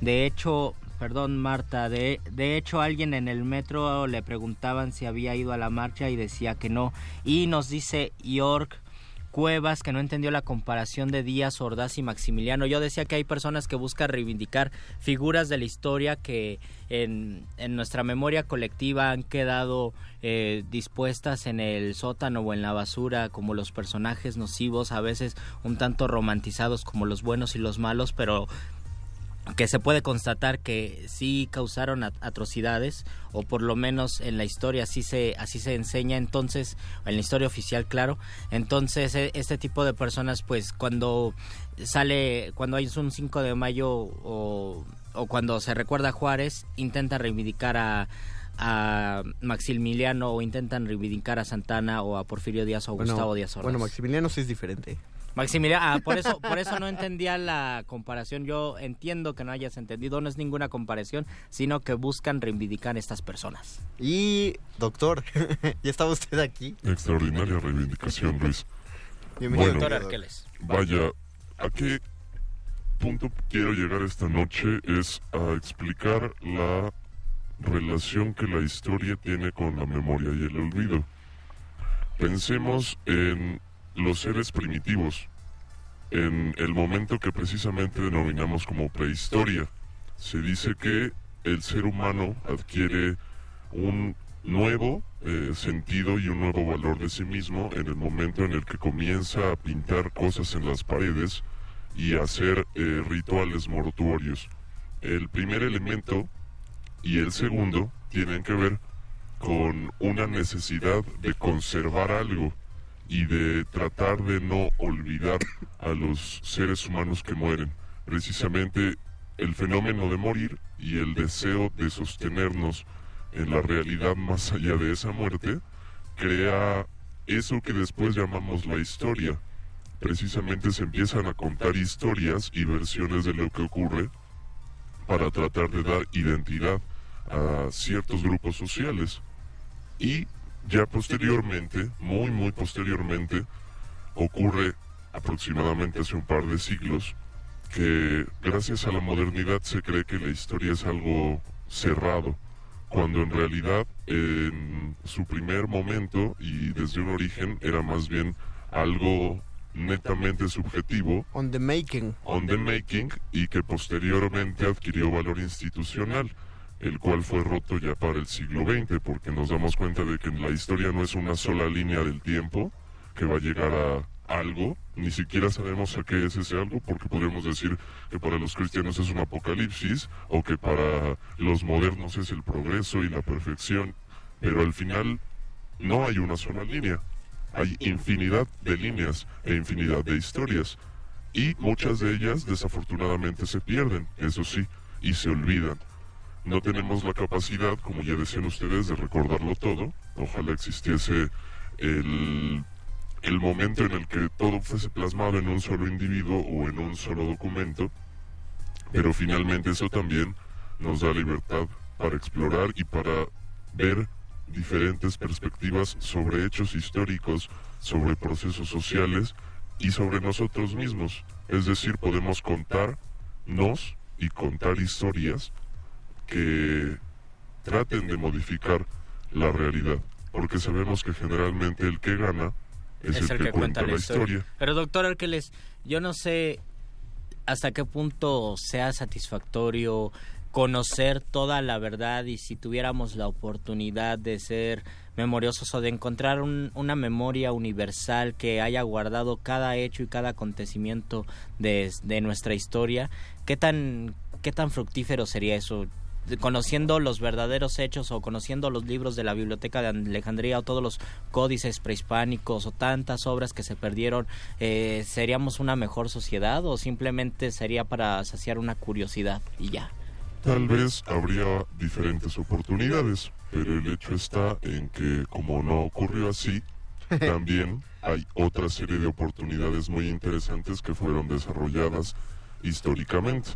De hecho, perdón Marta, de, de hecho alguien en el metro le preguntaban si había ido a la marcha y decía que no. Y nos dice York Cuevas que no entendió la comparación de Díaz Ordaz y Maximiliano. Yo decía que hay personas que buscan reivindicar figuras de la historia que en, en nuestra memoria colectiva han quedado eh, dispuestas en el sótano o en la basura como los personajes nocivos, a veces un tanto romantizados como los buenos y los malos, pero que se puede constatar que sí causaron at- atrocidades o por lo menos en la historia así se así se enseña entonces en la historia oficial claro entonces e- este tipo de personas pues cuando sale cuando hay un 5 de mayo o, o cuando se recuerda a Juárez intentan reivindicar a a Maximiliano o intentan reivindicar a Santana o a Porfirio Díaz o a Bueno, Gustavo Díaz Ordaz. Bueno, Maximiliano sí es diferente. Maximiliano, ah, por eso, por eso no entendía la comparación. Yo entiendo que no hayas entendido, no es ninguna comparación, sino que buscan reivindicar estas personas. Y, doctor, ¿ya estaba usted aquí? Extraordinaria reivindicación, Luis. Bienvenido, Doctor doctor. Arqueles. Vaya, ¿a qué punto quiero llegar esta noche? Es a explicar la relación que la historia tiene con la memoria y el olvido. Pensemos en los seres primitivos, en el momento que precisamente denominamos como prehistoria. Se dice que el ser humano adquiere un nuevo eh, sentido y un nuevo valor de sí mismo en el momento en el que comienza a pintar cosas en las paredes y a hacer eh, rituales mortuorios. El primer elemento y el segundo tienen que ver con una necesidad de conservar algo y de tratar de no olvidar a los seres humanos que mueren. Precisamente el fenómeno de morir y el deseo de sostenernos en la realidad más allá de esa muerte crea eso que después llamamos la historia. Precisamente se empiezan a contar historias y versiones de lo que ocurre para tratar de dar identidad a ciertos grupos sociales. Y ya posteriormente, muy muy posteriormente, ocurre aproximadamente hace un par de siglos que gracias a la modernidad se cree que la historia es algo cerrado, cuando en realidad en su primer momento y desde un origen era más bien algo netamente subjetivo On the making. on the making y que posteriormente adquirió valor institucional, el cual fue roto ya para el siglo XX, porque nos damos cuenta de que la historia no es una sola línea del tiempo que va a llegar a algo, ni siquiera sabemos a qué es ese algo, porque podemos decir que para los cristianos es un apocalipsis o que para los modernos es el progreso y la perfección, pero al final no hay una sola línea. Hay infinidad de líneas e infinidad de historias. Y muchas de ellas desafortunadamente se pierden, eso sí, y se olvidan. No tenemos la capacidad, como ya decían ustedes, de recordarlo todo. Ojalá existiese el, el momento en el que todo fuese plasmado en un solo individuo o en un solo documento. Pero finalmente eso también nos da libertad para explorar y para ver diferentes perspectivas sobre hechos históricos, sobre procesos sociales y sobre nosotros mismos. Es decir, podemos contarnos y contar historias que traten de modificar la realidad, porque sabemos que generalmente el que gana es, el, que, cuenta, la historia. Pero doctor Arqueles, yo no sé hasta qué punto sea satisfactorio conocer toda la verdad y si tuviéramos la oportunidad de ser memoriosos o de encontrar un- una memoria universal que haya guardado cada hecho y cada acontecimiento de, de nuestra historia, ¿qué tan, ¿qué tan fructífero sería eso? Conociendo los verdaderos hechos o conociendo los libros de la Biblioteca de Alejandría o todos los códices prehispánicos o tantas obras que se perdieron, eh, ¿seríamos una mejor sociedad o simplemente sería para saciar una curiosidad y ya? tal vez habría diferentes oportunidades, pero el hecho está en que como no ocurrió así, también hay otra serie de oportunidades muy interesantes que fueron desarrolladas históricamente.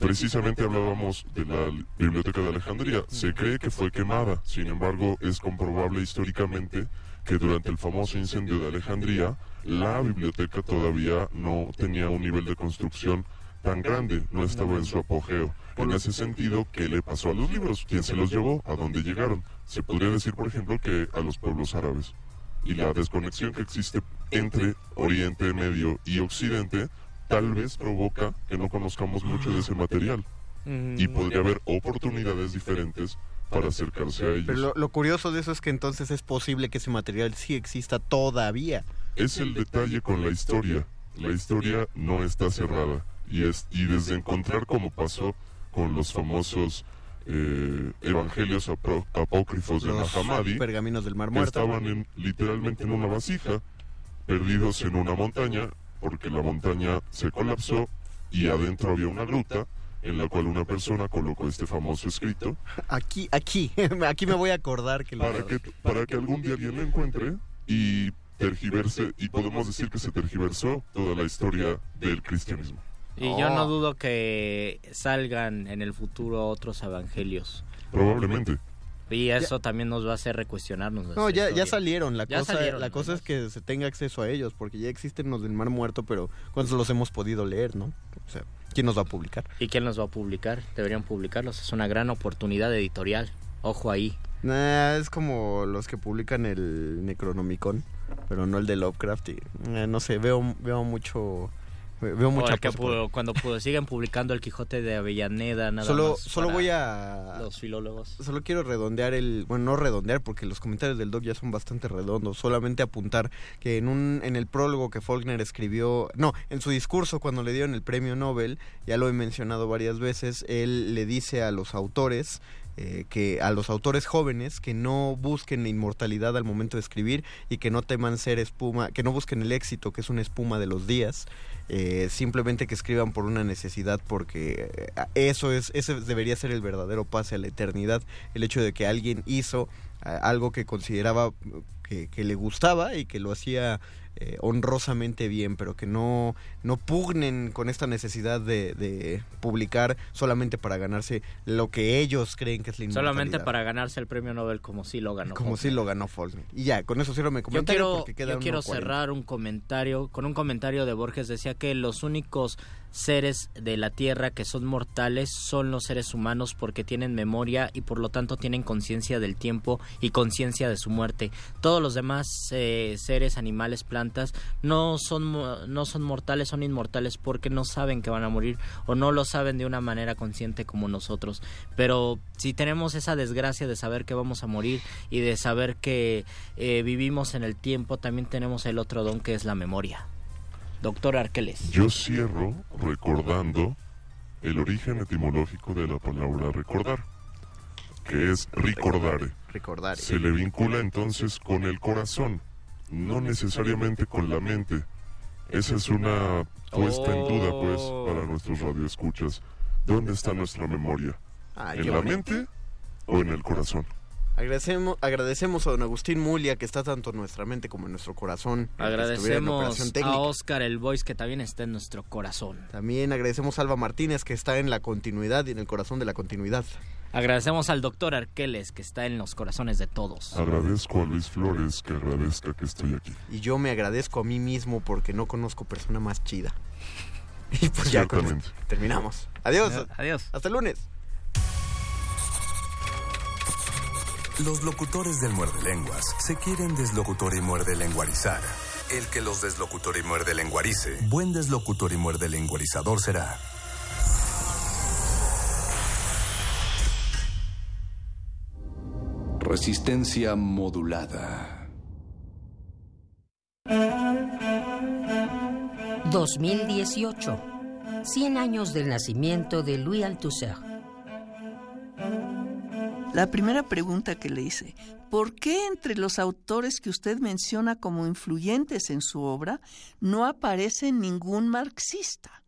Precisamente hablábamos de la Biblioteca de Alejandría. Se cree que fue quemada, sin embargo es comprobable históricamente que durante el famoso incendio de Alejandría, la biblioteca todavía no tenía un nivel de construcción tan grande, no estaba en su apogeo. En ese sentido, ¿qué le pasó a los libros? ¿Quién se los llevó? ¿A dónde llegaron? Se podría decir, por ejemplo, que a los pueblos árabes. Y la desconexión que existe entre Oriente Medio y Occidente tal vez provoca que no conozcamos mucho de ese material. Y podría haber oportunidades diferentes para acercarse a ellos. Pero lo, lo curioso de eso es que entonces es posible que ese material sí exista todavía. Es el detalle con la historia. La historia no está cerrada. Y, es, y desde encontrar como pasó con los famosos eh, evangelios apó- apócrifos de Los Mahamadi, pergaminos del Mar que Muerto. estaban en- literalmente en una vasija, perdidos en una montaña, porque la montaña se colapsó y adentro había una gruta en la cual una persona colocó este famoso escrito Aquí, aquí, aquí me voy a acordar que lo para que, para que algún día alguien lo encuentre y tergiverse, y podemos decir que se tergiversó toda la historia del cristianismo. Y yo no Oh. dudo que salgan en el futuro otros evangelios. Probablemente. Y eso también nos va a hacer recuestionarnos. No, ya, ya salieron. La Ya cosa, salieron, la cosa es que se tenga acceso a ellos, porque ya existen los del Mar Muerto, pero ¿cuántos los hemos podido leer, no? O sea, ¿quién nos va a publicar? ¿Y quién los va a publicar? Deberían publicarlos. Es una gran oportunidad editorial. Ojo ahí. Nah, es como los que publican el Necronomicon, pero no el de Lovecraft. Y, eh, no sé, veo, veo mucho. Veo mucha que cuando pu- siguen publicando el Quijote de Avellaneda, nada Solo, más solo voy a. Los filólogos. Solo quiero redondear el. Bueno, no redondear porque los comentarios del Doc ya son bastante redondos. Solamente apuntar que en, un, en el prólogo que Faulkner escribió. No, en su discurso cuando le dieron el premio Nobel, ya lo he mencionado varias veces, él le dice a los autores. Eh, que a los autores jóvenes que no busquen inmortalidad al momento de escribir y que no teman ser espuma, que no busquen el éxito que es una espuma de los días, eh, simplemente que escriban por una necesidad porque eh, eso es ese debería ser el verdadero pase a la eternidad el hecho de que alguien hizo eh, algo que consideraba que, que le gustaba y que lo hacía eh, honrosamente bien pero que no no pugnen con esta necesidad de, de publicar solamente para ganarse lo que ellos creen que es la Solamente para ganarse el premio Nobel como si lo ganó. como si lo ganó Faulkner y ya con eso cierro mi Yo comentario quiero, porque queda yo quiero 1:40. cerrar un comentario con un comentario de Borges. Decía que los únicos seres de la Tierra que son mortales son los seres humanos porque tienen memoria y por lo tanto tienen conciencia del tiempo y conciencia de su muerte. Todos los demás eh, seres, animales, plantas no son no son mortales, son inmortales porque no saben que van a morir o no lo saben de una manera consciente como nosotros. Pero si tenemos esa desgracia de saber que vamos a morir y de saber que eh, vivimos en el tiempo, también tenemos el otro don que es la memoria. Doctor Arqueles. Yo cierro recordando el origen etimológico de la palabra recordar, que es ricordare. recordar Se le vincula entonces con el corazón, no necesariamente con la mente. Esa es una puesta en duda, pues, para nuestros radioescuchas. ¿Dónde está nuestra memoria? Ay, ¿En la mente o en el corazón? Agradecemos, agradecemos a don Agustín Mulia, que está tanto en nuestra mente como en nuestro corazón. en Agradecemos operación a técnica. Oscar el Voice que también está en nuestro corazón. También agradecemos a Alba Martínez, que está en la continuidad y en el corazón de la continuidad. Agradecemos al doctor Arqueles que está en los corazones de todos. Agradezco a Luis Flores que agradezca que estoy aquí. Y yo me agradezco a mí mismo porque no conozco persona más chida. Y pues ya con terminamos. Adiós. Adiós. Hasta el lunes. Los locutores del muerde lenguas se quieren deslocutor y muerde lenguarizar. El que los deslocutor y muerde lenguarice, buen deslocutor y muerde lenguarizador será. Resistencia modulada. 2018. 100 años del nacimiento de Louis Althusser. La primera pregunta que le hice, ¿por qué entre los autores que usted menciona como influyentes en su obra no aparece ningún marxista?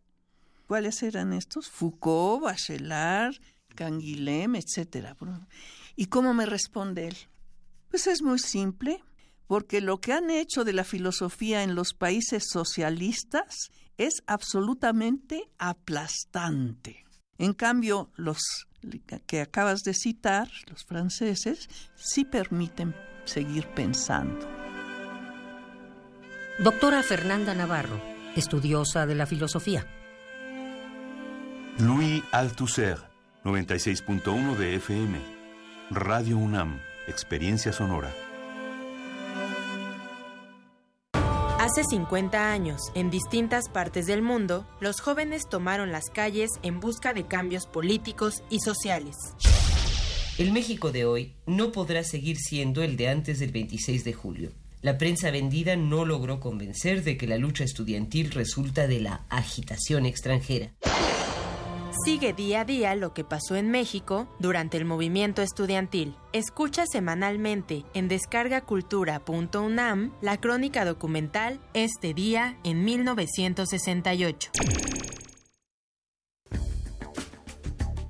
¿Cuáles eran estos? Foucault, Bachelard, Canguilhem, etcétera. ¿Y cómo me responde él? Pues es muy simple, porque lo que han hecho de la filosofía en los países socialistas es absolutamente aplastante. En cambio, los que acabas de citar, los franceses, sí permiten seguir pensando. Doctora Fernanda Navarro, estudiosa de la filosofía. Louis Althusser, 96.1 de FM. Radio UNAM, Experiencia Sonora. Hace 50 años, en distintas partes del mundo, los jóvenes tomaron las calles en busca de cambios políticos y sociales. El México de hoy no podrá seguir siendo el de antes del 26 de julio. La prensa vendida no logró convencer de que la lucha estudiantil resulta de la agitación extranjera. Sigue día a día lo que pasó en México durante el movimiento estudiantil. Escucha semanalmente en descargacultura.unam la crónica documental Este día en 1968.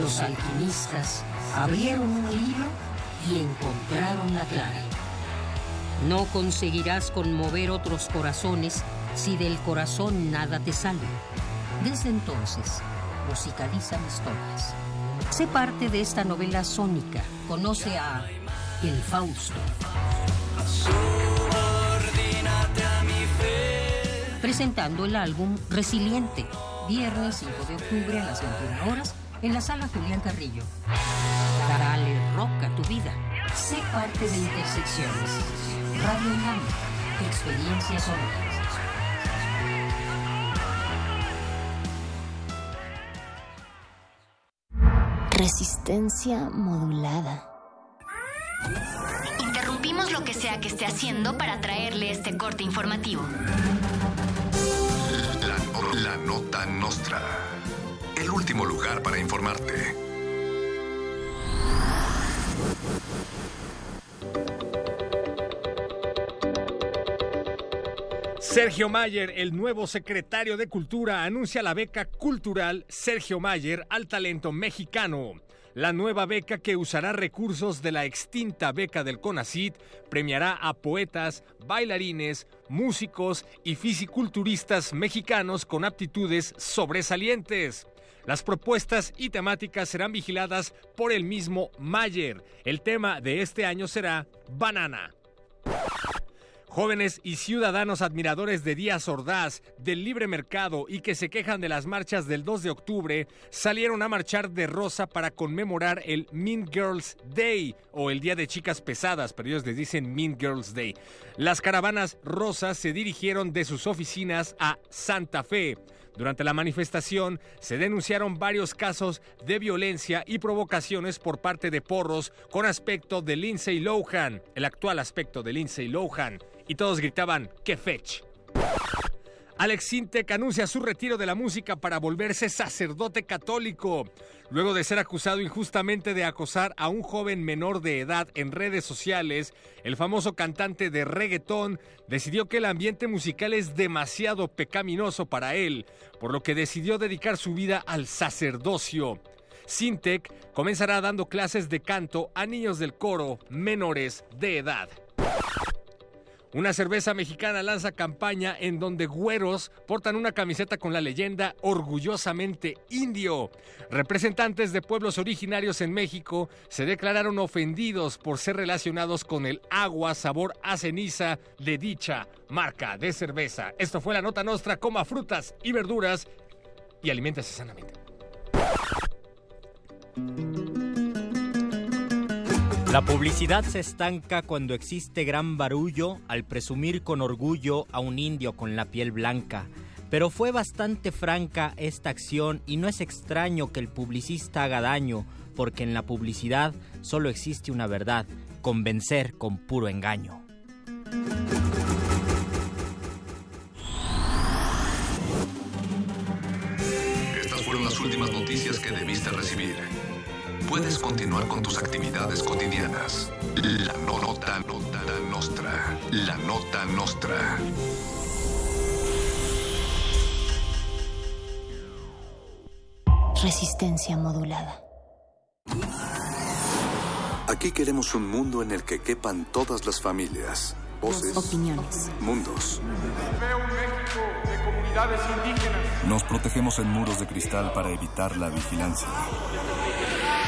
Los alquimistas abrieron un libro y encontraron la clave. No conseguirás conmover otros corazones si del corazón nada te sale. Desde entonces, musicalizan historias. Sé parte de esta novela sónica. Conoce a El Fausto. Presentando el álbum Resiliente, viernes 5 de octubre a las 21 horas en la sala Julián Carrillo. Dale rock a tu vida. Sé parte de Intersecciones. Radio UNAM. Experiencia sonora. Resistencia modulada. Interrumpimos lo que sea que esté haciendo para traerle este corte informativo. La, la nota nostra. Último lugar para informarte. Sergio Mayer, el nuevo secretario de Cultura, anuncia la beca cultural Sergio Mayer al talento mexicano. La nueva beca que usará recursos de la extinta beca del CONACIT premiará a poetas, bailarines, músicos y fisiculturistas mexicanos con aptitudes sobresalientes. Las propuestas y temáticas serán vigiladas por el mismo Mayer. El tema de este año será Banana. Jóvenes y ciudadanos admiradores de Díaz Ordaz, del libre mercado y que se quejan de las marchas del 2 de octubre, salieron a marchar de rosa para conmemorar el Mean Girls Day o el Día de Chicas Pesadas, pero ellos les dicen Mean Girls Day. Las caravanas rosas se dirigieron de sus oficinas a Santa Fe. Durante la manifestación se denunciaron varios casos de violencia y provocaciones por parte de porros con aspecto de Lindsay Lohan, el actual aspecto de Lindsay Lohan, y todos gritaban ¡qué fetch! Alex Sintek anuncia su retiro de la música para volverse sacerdote católico. Luego de ser acusado injustamente de acosar a un joven menor de edad en redes sociales, el famoso cantante de reggaetón decidió que el ambiente musical es demasiado pecaminoso para él, por lo que decidió dedicar su vida al sacerdocio. Sintek comenzará dando clases de canto a niños del coro menores de edad. Una cerveza mexicana lanza campaña en donde güeros portan una camiseta con la leyenda orgullosamente indio. Representantes de pueblos originarios en México se declararon ofendidos por ser relacionados con el agua sabor a ceniza de dicha marca de cerveza. Esto fue la nota nostra, coma frutas y verduras y aliméntase sanamente. La publicidad se estanca cuando existe gran barullo al presumir con orgullo a un indio con la piel blanca. Pero fue bastante franca esta acción y no es extraño que el publicista haga daño, porque en la publicidad solo existe una verdad, convencer con puro engaño. Estas fueron las últimas noticias que debiste recibir. Puedes continuar con tus actividades cotidianas. La nota, nota nostra. La nota nostra. Resistencia modulada. Aquí queremos un mundo en el que quepan todas las familias, voces, Opiniones. mundos. Veo un México de comunidades indígenas. Nos protegemos en muros de cristal para evitar la vigilancia.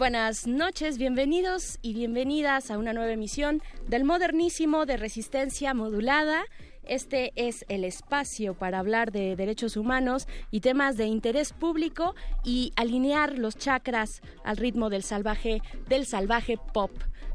Buenas noches, bienvenidos y bienvenidas a una nueva emisión del modernísimo de resistencia modulada. Este es el espacio para hablar de derechos humanos y temas de interés público y alinear los chakras al ritmo del salvaje del salvaje pop.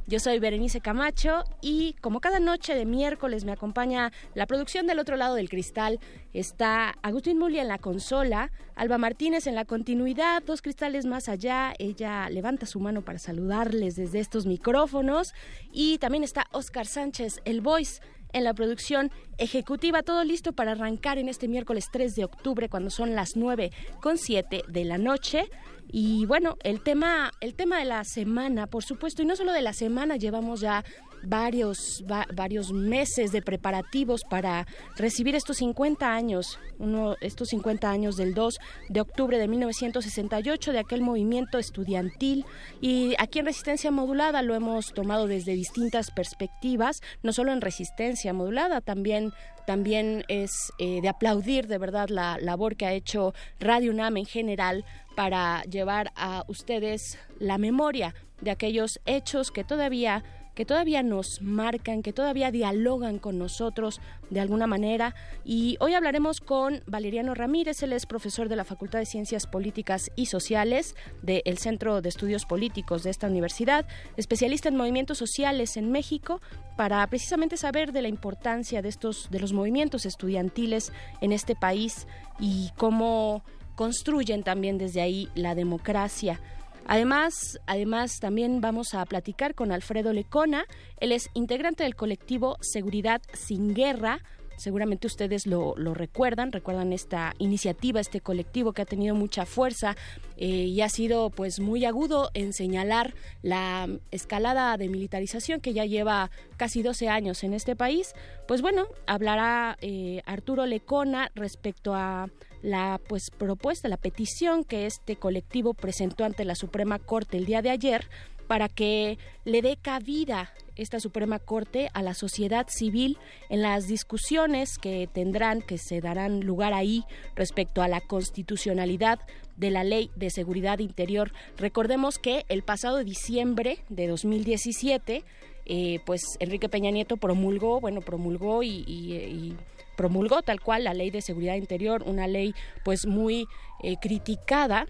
Yo soy Berenice Camacho y como cada noche de miércoles me acompaña la producción del otro lado del cristal. Está Agustín Muli en la consola, Alba Martínez en la continuidad, dos cristales más allá. Ella levanta su mano para saludarles desde estos micrófonos. Y también está Oscar Sánchez, el voice en la producción ejecutiva. Todo listo para arrancar en este miércoles 3 de octubre cuando son las 9 con 7 de la noche. Y bueno, el tema, el tema de la semana, por supuesto, y no solo de la semana, llevamos ya varios, va- varios meses de preparativos para recibir estos 50 años, uno, estos 50 años del 2 de octubre de 1968, de aquel movimiento estudiantil. Y aquí en Resistencia Modulada lo hemos tomado desde distintas perspectivas, no solo en Resistencia Modulada, también también es eh, de aplaudir de verdad la labor que ha hecho Radio UNAM en general para llevar a ustedes la memoria de aquellos hechos que todavía que todavía nos marcan, que todavía dialogan con nosotros de alguna manera. Y hoy hablaremos con Valeriano Ramírez, él es profesor de la Facultad de Ciencias Políticas y Sociales del Centro de Estudios Políticos de esta universidad, especialista en movimientos sociales en México, para precisamente saber de la importancia de estos, de los movimientos estudiantiles en este país y cómo construyen también desde ahí la democracia. Además, además también vamos a platicar con Alfredo Lecona. Él es integrante del colectivo Seguridad sin Guerra. Seguramente ustedes lo, lo recuerdan, recuerdan esta iniciativa, este colectivo que ha tenido mucha fuerza eh, y ha sido pues muy agudo en señalar la escalada de militarización que ya lleva casi 12 años en este país. Pues bueno, hablará eh, Arturo Lecona respecto a la pues propuesta, la petición que este colectivo presentó ante la Suprema Corte el día de ayer para que le dé cabida esta Suprema Corte a la sociedad civil en las discusiones que tendrán, que se darán lugar ahí respecto a la constitucionalidad de la Ley de Seguridad Interior. Recordemos que el pasado diciembre de 2017, eh, pues Enrique Peña Nieto promulgó, bueno, promulgó y, promulgó tal cual la Ley de Seguridad Interior, una ley pues muy eh, criticada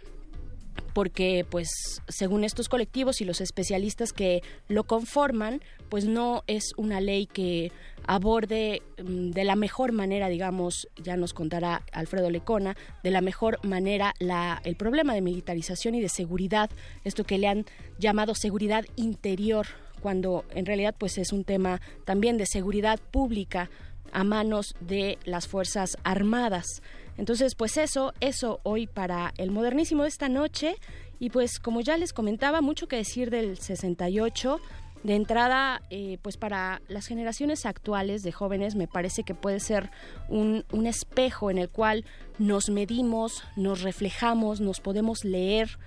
porque pues según estos colectivos y los especialistas que lo conforman, pues no es una ley que aborde mm, de la mejor manera, digamos, ya nos contará Alfredo Lecona, de la mejor manera la, el problema de militarización y de seguridad, esto que le han llamado seguridad interior, cuando en realidad pues es un tema también de seguridad pública a manos de las Fuerzas Armadas. Entonces, pues eso, eso hoy para el modernísimo de esta noche. Y pues como ya les comentaba, mucho que decir del 68. De entrada, eh, pues para las generaciones actuales de jóvenes me parece que puede ser un, un espejo en el cual nos medimos, nos reflejamos, nos podemos leer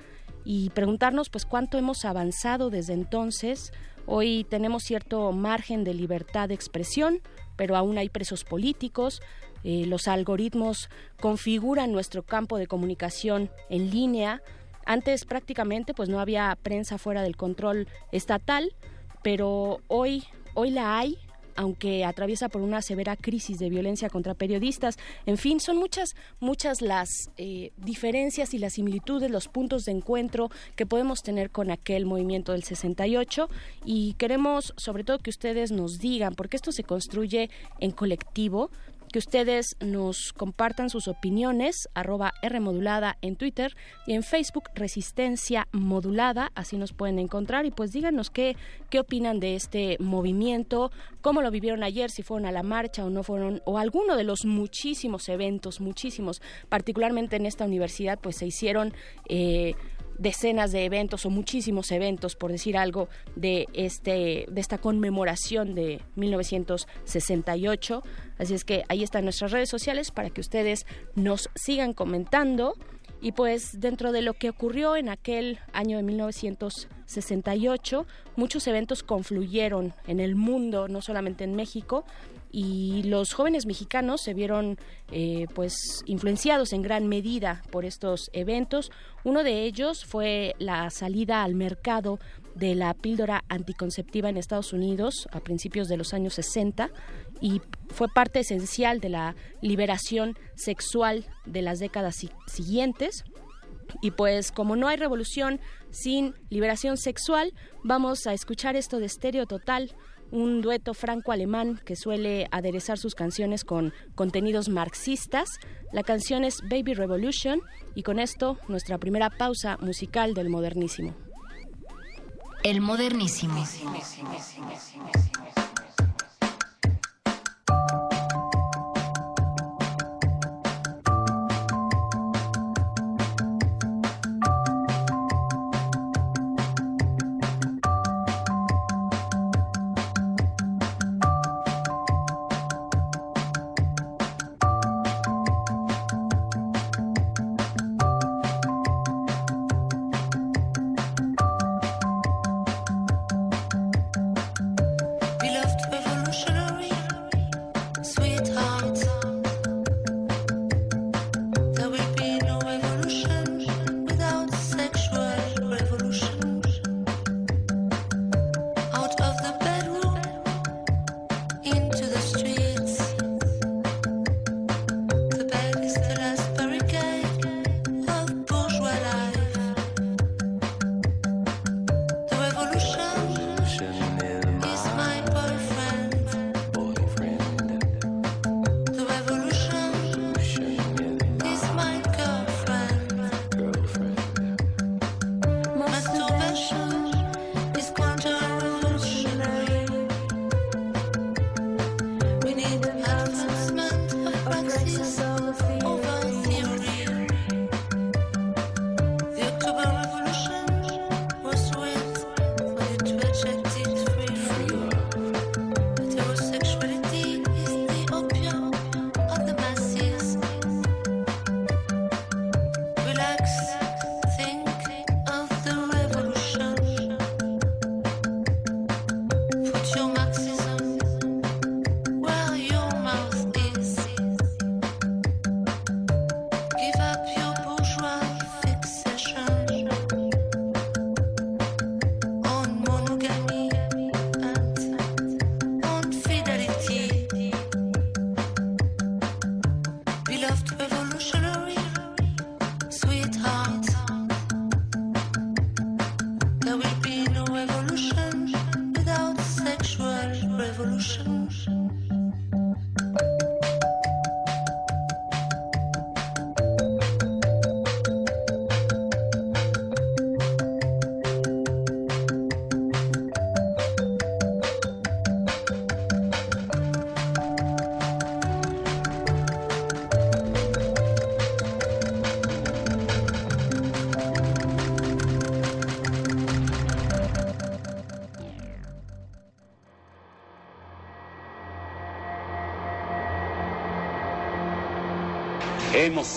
y preguntarnos pues cuánto hemos avanzado desde entonces Hoy tenemos cierto margen de libertad de expresión, pero aún hay presos políticos. Eh, los algoritmos configuran nuestro campo de comunicación en línea. Antes prácticamente pues no había prensa fuera del control estatal, pero hoy hoy la hay aunque atraviesa por una severa crisis de violencia contra periodistas. En fin, son muchas, muchas las eh, diferencias y las similitudes, los puntos de encuentro que podemos tener con aquel movimiento del 68 y queremos sobre todo que ustedes nos digan, porque esto se construye en colectivo, que ustedes nos compartan sus opiniones, arroba R modulada en Twitter y en Facebook Resistencia Modulada, así nos pueden encontrar. Y pues díganos qué, qué opinan de este movimiento, cómo lo vivieron ayer, si fueron a la marcha o no fueron, o alguno de los muchísimos eventos, muchísimos, particularmente en esta universidad, pues se hicieron... Eh, decenas de eventos o muchísimos eventos, por decir algo, de, este, de esta conmemoración de 1968. Así es que ahí están nuestras redes sociales para que ustedes nos sigan comentando. Y pues dentro de lo que ocurrió en aquel año de 1968, muchos eventos confluyeron en el mundo, no solamente en México, y los jóvenes mexicanos se vieron eh, pues influenciados en gran medida por estos eventos. Uno de ellos fue la salida al mercado de la píldora anticonceptiva en Estados Unidos a principios de los años 60 y fue parte esencial de la liberación sexual de las décadas siguientes. Y pues como no hay revolución sin liberación sexual, vamos a escuchar esto de estéreo total un dueto franco-alemán que suele aderezar sus canciones con contenidos marxistas. La canción es Baby Revolution y con esto nuestra primera pausa musical del modernísimo. El modernísimo. Hemos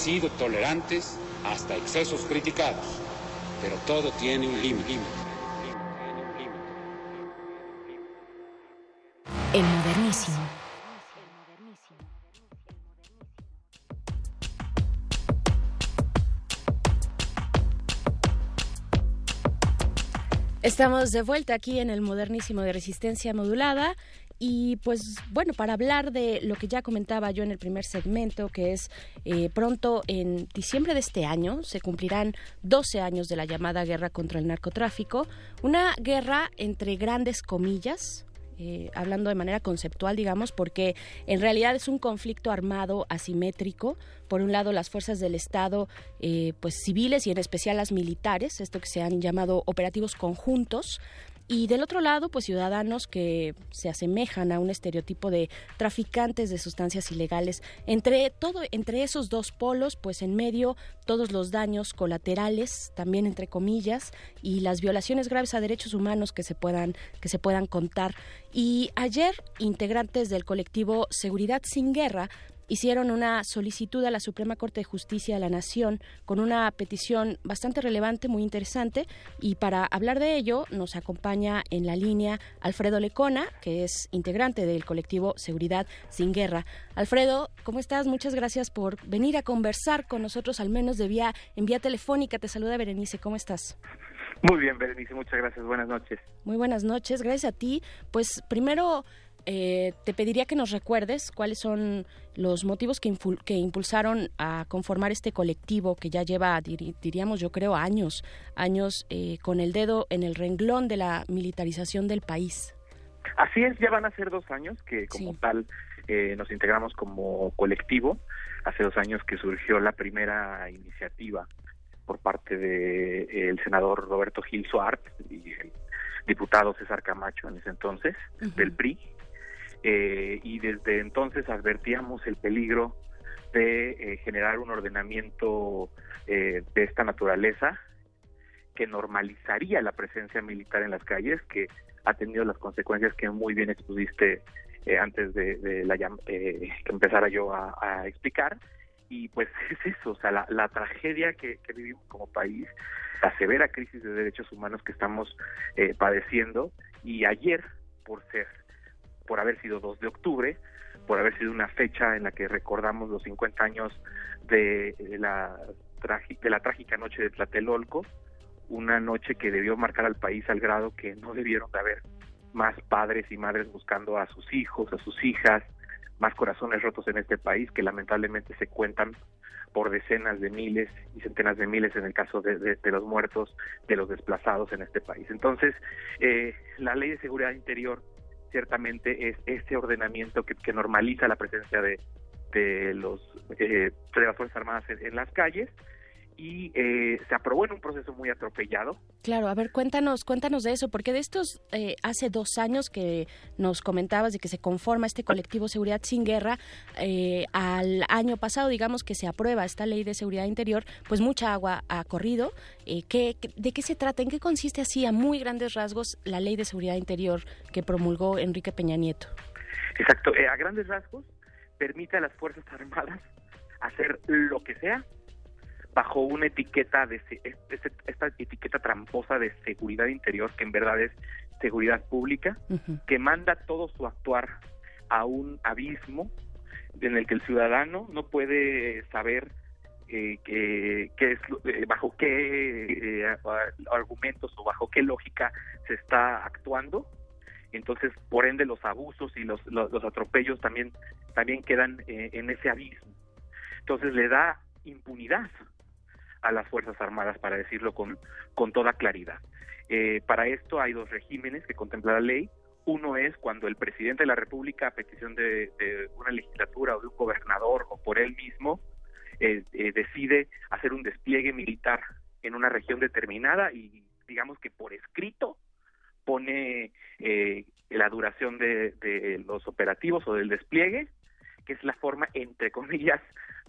sido tolerantes hasta excesos criticados, pero todo tiene un límite. El modernísimo. Estamos de vuelta aquí en el modernísimo de resistencia modulada y pues bueno, para hablar de lo que ya comentaba yo en el primer segmento, que es eh, pronto en diciembre de este año se cumplirán 12 años de la llamada guerra contra el narcotráfico, una guerra entre grandes comillas, eh, hablando de manera conceptual, digamos, porque en realidad es un conflicto armado asimétrico. Por un lado, las fuerzas del Estado, eh, pues civiles y en especial las militares, esto que se han llamado operativos conjuntos, y del otro lado, pues ciudadanos que se asemejan a un estereotipo de traficantes de sustancias ilegales. Entre todo, entre esos dos polos, pues en medio todos los daños colaterales, también entre comillas, y las violaciones graves a derechos humanos que se puedan, que se puedan contar. Y ayer, integrantes del colectivo Seguridad sin Guerra hicieron una solicitud a la Suprema Corte de Justicia de la Nación con una petición bastante relevante, muy interesante. Y para hablar de ello nos acompaña en la línea Alfredo Lecona, que es integrante del colectivo Seguridad sin Guerra. Alfredo, ¿cómo estás? Muchas gracias por venir a conversar con nosotros, al menos de vía, en vía telefónica. Te saluda Berenice, ¿cómo estás? Muy bien, Berenice, muchas gracias. Buenas noches. Muy buenas noches, gracias a ti. Pues primero eh, te pediría que nos recuerdes cuáles son los motivos que, que, impulsaron a conformar este colectivo que ya lleva, diríamos yo creo, años, años eh, con el dedo en el renglón de la militarización del país. Así es, ya van a ser dos años que como tal eh, nos integramos como colectivo. Hace dos años que surgió la primera iniciativa por parte del el senador Roberto Gil Suart y el diputado César Camacho en ese entonces, del PRI, eh, y desde entonces advertíamos el peligro de eh, generar un ordenamiento eh, de esta naturaleza que normalizaría la presencia militar en las calles, que ha tenido las consecuencias que muy bien expusiste antes de, la, que empezara yo a, explicar. Y pues es eso, o sea, la, tragedia que, que, vivimos como país, la severa crisis de derechos humanos que estamos padeciendo. Y ayer, por ser por haber sido 2 de octubre, por haber sido una fecha en la que recordamos los 50 años de la, de la trágica noche de Tlatelolco, una noche que debió marcar al país al grado que no debieron de haber más padres y madres buscando a sus hijos, a sus hijas, más corazones rotos en este país que lamentablemente se cuentan por decenas de miles y centenas de miles en el caso de, de, los muertos, de los desplazados en este país. Entonces, eh, la ley de seguridad interior ciertamente es ese ordenamiento que, normaliza la presencia de, de los eh, de las Fuerzas Armadas en, las calles y eh, se aprobó en un proceso muy atropellado. Claro, a ver, cuéntanos, cuéntanos de eso, porque de estos eh, hace dos años que nos comentabas de que se conforma este colectivo Seguridad sin Guerra, eh, al año pasado, digamos que se aprueba esta ley de seguridad interior, pues mucha agua ha corrido. ¿qué, ¿De qué se trata? ¿En qué consiste así a muy grandes rasgos la ley de seguridad interior que promulgó Enrique Peña Nieto? Exacto, a grandes rasgos permite a las Fuerzas Armadas hacer lo que sea bajo una etiqueta de esta etiqueta tramposa de seguridad interior que en verdad es seguridad pública que manda todo su actuar a un abismo en el que el ciudadano no puede saber eh, que, es, eh, bajo qué eh, argumentos o bajo qué lógica se está actuando. Entonces por ende los abusos y los, los, los atropellos también también quedan en ese abismo. Entonces le da impunidad a las Fuerzas Armadas, para decirlo con, con toda claridad. Eh, para esto hay dos regímenes que contempla la ley. Uno es cuando el presidente de la República, a petición de, una legislatura o de un gobernador o por él mismo, eh, eh, decide hacer un despliegue militar en una región determinada y digamos que por escrito pone la duración de, de, los operativos o del despliegue, que es la forma, entre comillas,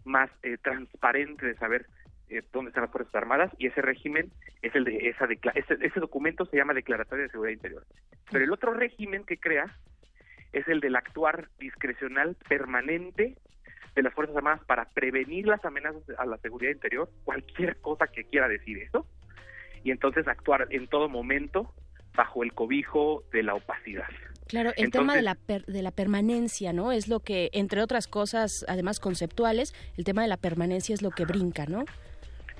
más transparente de saber eh, dónde están las Fuerzas Armadas y ese régimen es el de esa ese, ese documento se llama Declaratoria de Seguridad Interior. Pero el otro régimen que crea es el del actuar discrecional permanente de las Fuerzas Armadas para prevenir las amenazas a la seguridad interior, cualquier cosa que quiera decir eso, y entonces actuar en todo momento bajo el cobijo de la opacidad. Claro, el tema de la, de la permanencia, ¿no? Es lo que, entre otras cosas, además conceptuales, el tema de la permanencia es lo que brinca, ¿no?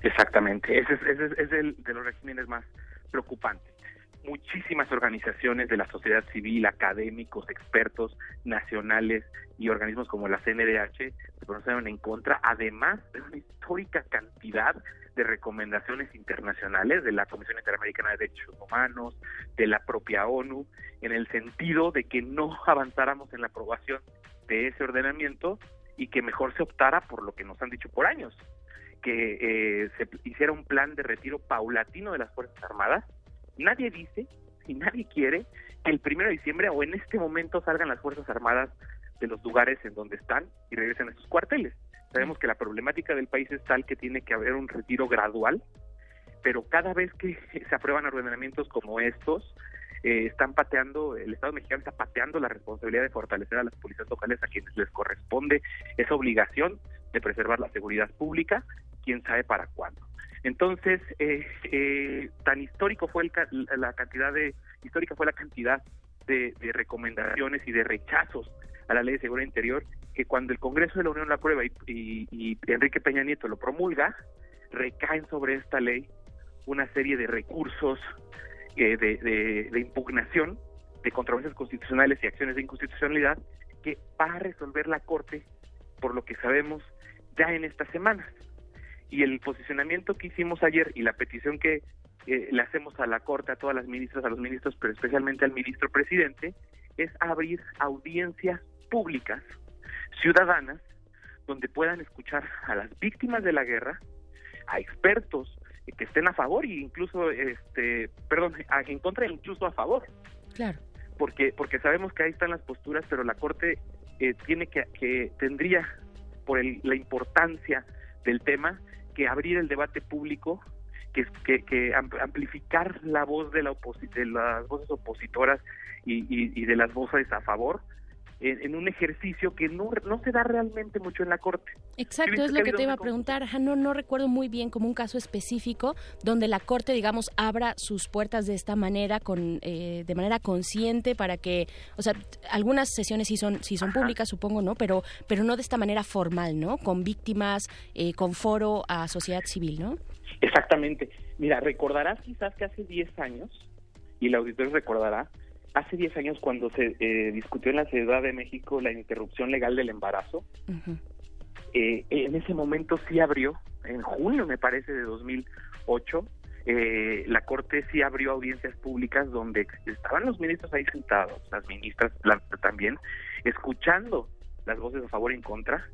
Exactamente, ese es, ese es el de los regímenes más preocupantes. Muchísimas organizaciones de la sociedad civil, académicos, expertos nacionales y organismos como la CNDH se pronunciaron en contra, además de una histórica cantidad de recomendaciones internacionales de la Comisión Interamericana de Derechos Humanos, de la propia ONU, en el sentido de que no avanzáramos en la aprobación de ese ordenamiento y que mejor se optara por lo que nos han dicho por años, que eh, se hiciera un plan de retiro paulatino de las Fuerzas Armadas, Nadie dice y nadie quiere que el primero de diciembre o en este momento salgan las Fuerzas Armadas de los lugares en donde están y regresen a sus cuarteles. Sabemos que la problemática del país es tal que tiene que haber un retiro gradual, pero cada vez que se aprueban ordenamientos como estos, eh, están pateando, el Estado mexicano está pateando la responsabilidad de fortalecer a las policías locales a quienes les corresponde esa obligación de preservar la seguridad pública, quién sabe para cuándo. Entonces, eh, eh, tan histórico fue la cantidad de histórica fue la cantidad de, recomendaciones y de rechazos a la ley de seguridad interior que cuando el Congreso de la Unión la aprueba y, Enrique Peña Nieto lo promulga, recaen sobre esta ley una serie de recursos eh, de, de, impugnación, de controversias constitucionales y acciones de inconstitucionalidad que va a resolver la Corte, por lo que sabemos, ya en estas semanas y el posicionamiento que hicimos ayer y la petición que eh, le hacemos a la Corte, a todas las ministras, a los ministros, pero especialmente al ministro presidente, es abrir audiencias públicas, ciudadanas, donde puedan escuchar a las víctimas de la guerra, a expertos que estén a favor e incluso, este, perdón, en contra e incluso a favor. Claro. Porque, porque sabemos que ahí están las posturas, pero la Corte eh, tiene que, que tendría, por el, la importancia del tema, que abrir el debate público, que, amplificar la voz de, la de las voces opositoras y, y, de las voces a favor en, un ejercicio que no, no se da realmente mucho en la Corte. Exacto, es lo que, te iba a preguntar. no, no recuerdo muy bien como un caso específico donde la Corte, digamos, abra sus puertas de esta manera, con, eh, de manera consciente para que, o sea, algunas sesiones sí son, sí son públicas, supongo, ¿no? Pero, pero no de esta manera formal, ¿no? Con víctimas, eh, con foro a sociedad civil, ¿no? Exactamente. Mira, recordarás quizás que hace 10 años, y el auditorio recordará, hace 10 años cuando se eh, discutió en la Ciudad de México la interrupción legal del embarazo, eh, en ese momento sí abrió, en junio me parece de 2008, eh, la Corte sí abrió audiencias públicas donde estaban los ministros ahí sentados, las ministras también, escuchando las voces a favor y en contra,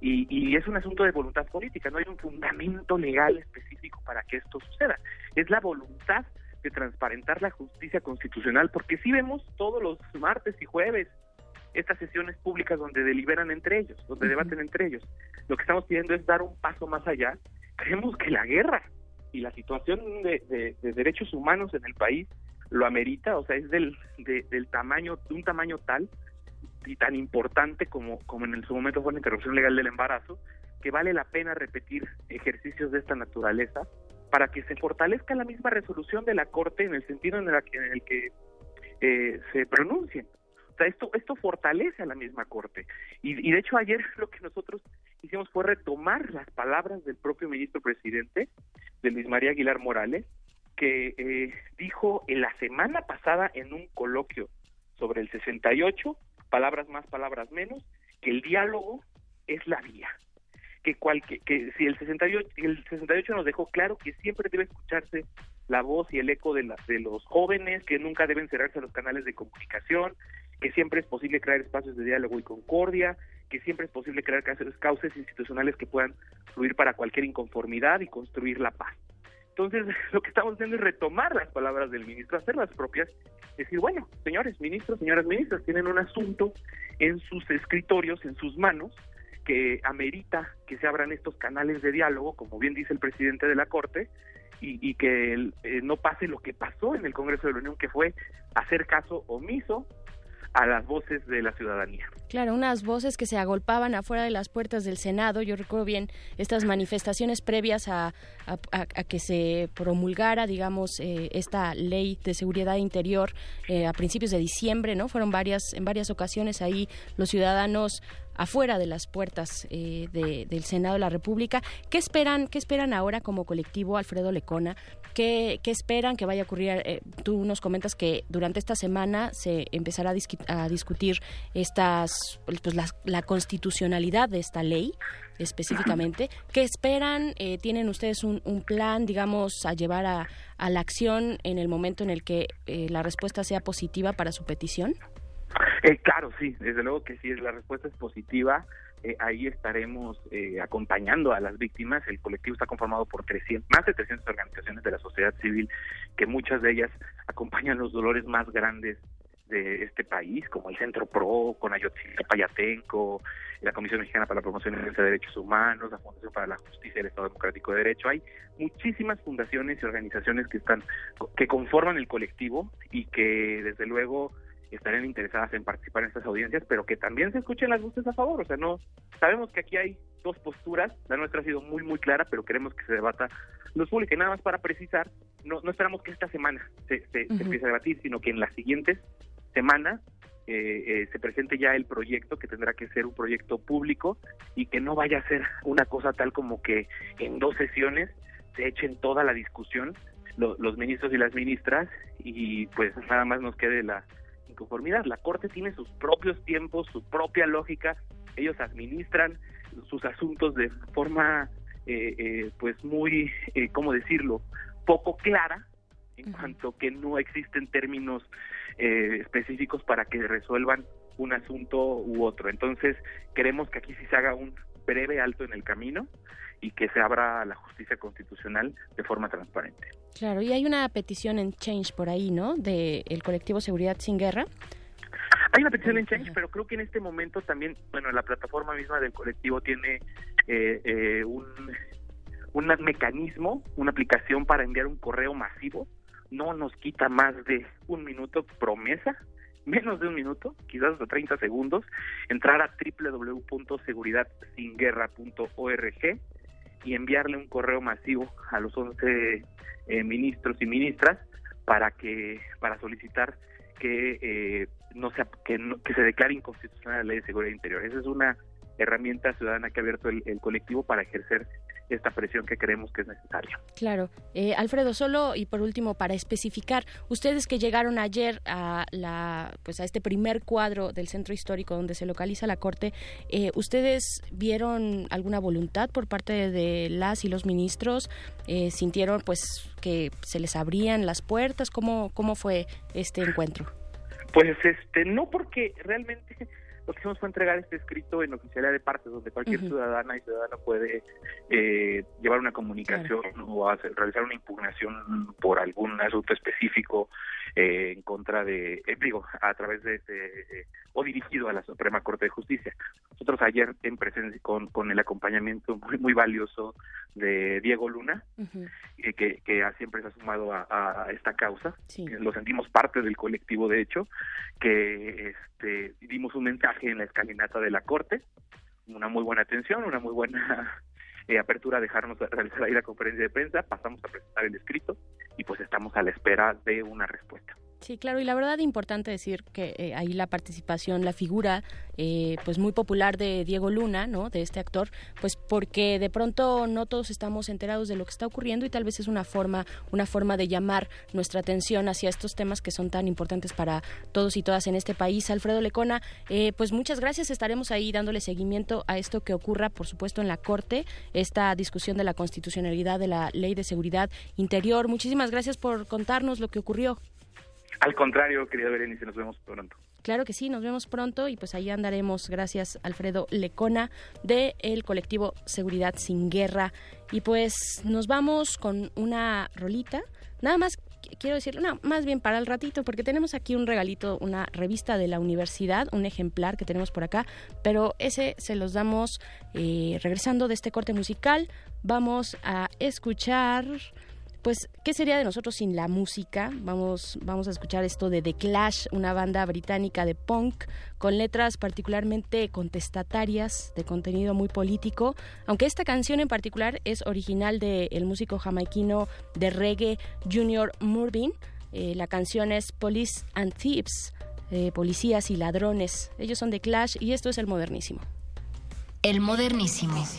y, y, es un asunto de voluntad política, no hay un fundamento legal específico para que esto suceda, es la voluntad de transparentar la justicia constitucional, porque sí vemos todos los martes y jueves estas sesiones públicas donde deliberan entre ellos, donde debaten entre ellos. Lo que estamos pidiendo es dar un paso más allá. Creemos que la guerra y la situación de, derechos humanos en el país lo amerita, o sea, es del, del tamaño, de un tamaño tal y tan importante como, como en su momento fue la interrupción legal del embarazo, que vale la pena repetir ejercicios de esta naturaleza para que se fortalezca la misma resolución de la Corte en el sentido en, el que eh, se pronuncien. Sea, esto, esto fortalece a la misma Corte. Y, de hecho ayer lo que nosotros hicimos fue retomar las palabras del propio ministro presidente, de Luis María Aguilar Morales, que eh, dijo en la semana pasada en un coloquio sobre el 68, palabras más, palabras menos, que el diálogo es la vía que, que, si el 68, el 68 nos dejó claro que siempre debe escucharse la voz y el eco de, de los jóvenes, que nunca deben cerrarse los canales de comunicación, que siempre es posible crear espacios de diálogo y concordia, que siempre es posible crear causas institucionales que puedan fluir para cualquier inconformidad y construir la paz. Entonces, lo que estamos haciendo es retomar las palabras del ministro, hacerlas propias, decir, bueno, señores ministros, señoras ministras, tienen un asunto en sus escritorios, en sus manos, que amerita que se abran estos canales de diálogo, como bien dice el presidente de la Corte, y, que eh, no pase lo que pasó en el Congreso de la Unión, que fue hacer caso omiso a las voces de la ciudadanía. Claro, unas voces que se agolpaban afuera de las puertas del Senado. Yo recuerdo bien estas manifestaciones previas a, que se promulgara, digamos, eh, esta ley de seguridad interior eh, a principios de diciembre, ¿no? Fueron varias, en varias ocasiones ahí los ciudadanos afuera de las puertas eh, del Senado de la República. ¿Qué esperan, qué esperan ahora como colectivo, Alfredo Lecona? ¿Qué, esperan que vaya a ocurrir? Eh, tú nos comentas que durante esta semana se empezará a, discutir estas, pues, la, constitucionalidad de esta ley específicamente. ¿Qué esperan? Eh, ¿Tienen ustedes un, plan, digamos, a llevar a, a, la acción en el momento en el que la respuesta sea positiva para su petición? Eh, claro, sí, desde luego que sí, la respuesta es positiva. Eh, ahí estaremos eh, acompañando a las víctimas. El colectivo está conformado por 300, más de 300 organizaciones de la sociedad civil, que muchas de ellas acompañan los dolores más grandes de este país, como el Centro PRO, con Ayotzinapa Payatenco, la Comisión Mexicana para la Promoción de Derechos Humanos, la Fundación para la Justicia y el Estado Democrático de Derecho. Hay muchísimas fundaciones y organizaciones que están que conforman el colectivo y que desde luego estarían interesadas en participar en estas audiencias, pero que también se escuchen las voces a favor. O sea, no sabemos que aquí hay dos posturas. La nuestra ha sido muy, muy clara, pero queremos que se debata los públicos. Nada más para precisar, no, no esperamos que esta semana se, se, empiece a debatir, sino que en las siguientes semanas eh, eh, se presente ya el proyecto, que tendrá que ser un proyecto público y que no vaya a ser una cosa tal como que en dos sesiones se echen toda la discusión los ministros y las ministras y pues nada más nos quede la conformidad. La Corte tiene sus propios tiempos, su propia lógica, ellos administran sus asuntos de forma, eh, eh, pues muy, eh, ¿cómo decirlo?, poco clara, en cuanto que no existen términos eh, específicos para que resuelvan un asunto u otro. Entonces, queremos que aquí sí se haga un breve alto en el camino y que se abra la justicia constitucional de forma transparente. Claro, y hay una petición en Change por ahí, ¿no? Del el colectivo Seguridad Sin Guerra. Hay una petición en Change, pero creo que en este momento también, bueno, la plataforma misma del colectivo tiene eh, eh, un, un mecanismo, una aplicación para enviar un correo masivo. No nos quita más de un minuto promesa, menos de un minuto, quizás hasta 30 segundos, entrar a www.seguridadsinguerra.org y enviarle un correo masivo a los 11 eh, ministros y ministras para que para solicitar que eh, no sea que, que se declare inconstitucional la ley de seguridad interior. Esa es una herramienta ciudadana que ha abierto el colectivo para ejercer esta presión que creemos que es necesaria. Claro. Eh, Alfredo, solo y por último, para especificar, ustedes que llegaron ayer a, la, pues a este primer cuadro del centro histórico donde se localiza la Corte, eh, ¿ustedes vieron alguna voluntad por parte de las y los ministros? Eh, ¿Sintieron pues que se les abrían las puertas? ¿Cómo, cómo fue este encuentro? Pues este no porque realmente lo que hicimos fue entregar este escrito en oficialidad de partes, donde cualquier ciudadana y ciudadano puede eh, llevar una comunicación o hacer, realizar una impugnación por algún asunto específico eh, en contra de, eh, digo, a través de, este, o dirigido a la Suprema Corte de Justicia. Nosotros ayer en presencia con, con el acompañamiento muy, muy valioso de Diego Luna, que, que siempre se ha sumado a, esta causa, lo sentimos parte del colectivo, de hecho, que este, dimos un mensaje en la escalinata de la Corte, una muy buena atención, una muy buena eh, apertura dejarnos realizar ahí la conferencia de prensa, pasamos a presentar el escrito y pues estamos a la espera de una respuesta. Sí, claro, y la verdad importante decir que eh, ahí la participación, la figura, eh, pues muy popular de Diego Luna, ¿no? De este actor, pues porque de pronto no todos estamos enterados de lo que está ocurriendo y tal vez es una forma, una forma de llamar nuestra atención hacia estos temas que son tan importantes para todos y todas en este país. Alfredo Lecona, eh, pues muchas gracias, estaremos ahí dándole seguimiento a esto que ocurra, por supuesto, en la Corte, esta discusión de la constitucionalidad de la Ley de Seguridad Interior. Muchísimas gracias por contarnos lo que ocurrió. Al contrario, querida Berenice, nos vemos pronto. Claro que sí, nos vemos pronto y pues ahí andaremos. Gracias, Alfredo Lecona, del el colectivo Seguridad Sin Guerra. Y pues nos vamos con una rolita. Nada más quiero decir, no, más bien para el ratito, porque tenemos aquí un regalito, una revista de la universidad, un ejemplar que tenemos por acá, pero ese se los damos eh, regresando de este corte musical. Vamos a escuchar pues, ¿qué sería de nosotros sin la música? Vamos, vamos a escuchar esto de The Clash, una banda británica de punk con letras particularmente contestatarias, de contenido muy político, aunque esta canción en particular es original del músico jamaiquino de reggae Junior Murvin. Eh, la canción es Police and Thieves, eh, policías y ladrones. Ellos son The Clash y esto es el modernísimo. El modernísimo. Police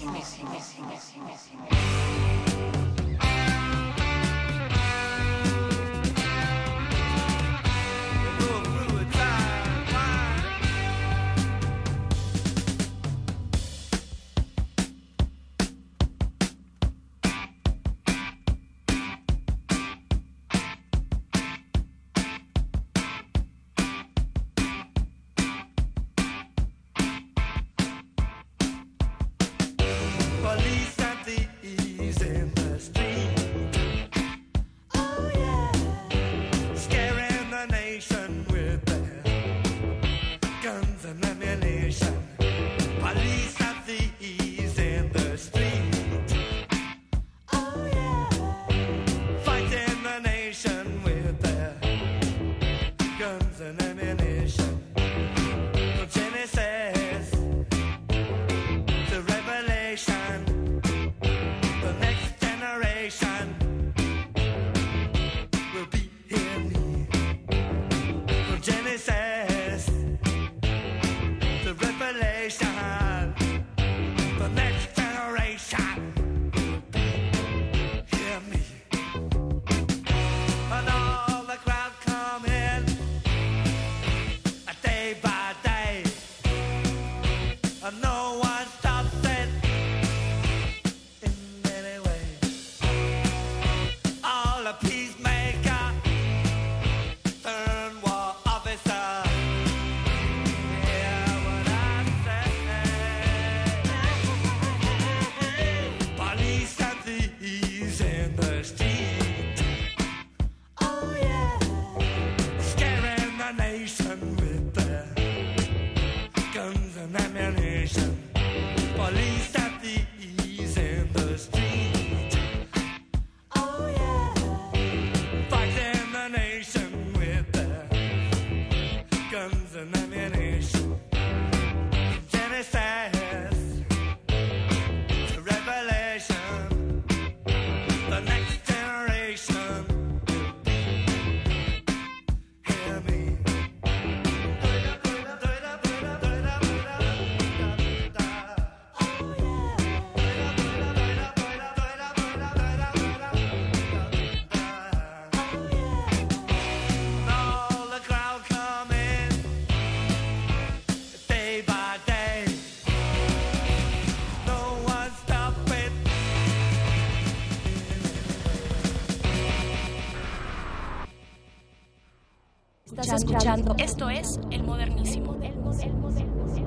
escuchando. Esto es El Modernísimo.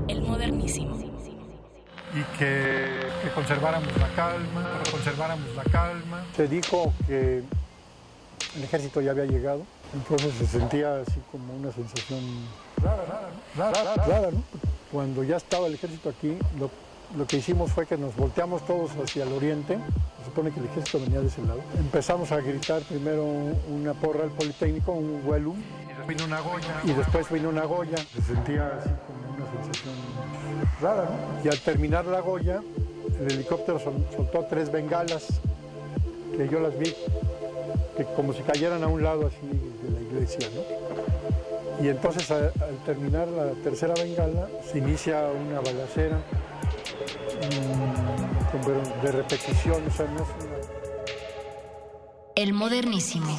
El Modernísimo. y que, que conserváramos la calma, conserváramos la calma. Se dijo que el ejército ya había llegado, entonces se sentía así como una sensación rara, rara, ¿no? Rara, rara, rara, ¿no? Cuando ya estaba el ejército aquí, lo, lo que hicimos fue que nos volteamos todos hacia el oriente, se supone que el ejército venía de ese lado. Empezamos a gritar primero una porra al Politécnico, un huelum, Vino una Goya. y después vino una Goya, se sentía así como una sensación rara, ¿no? Y al terminar la Goya, el helicóptero sol- soltó tres bengalas, que yo las vi, que como si cayeran a un lado así de la iglesia, ¿no? Y entonces al terminar la tercera bengala, se inicia una balacera de repetición, o sea, no es una El modernísimo.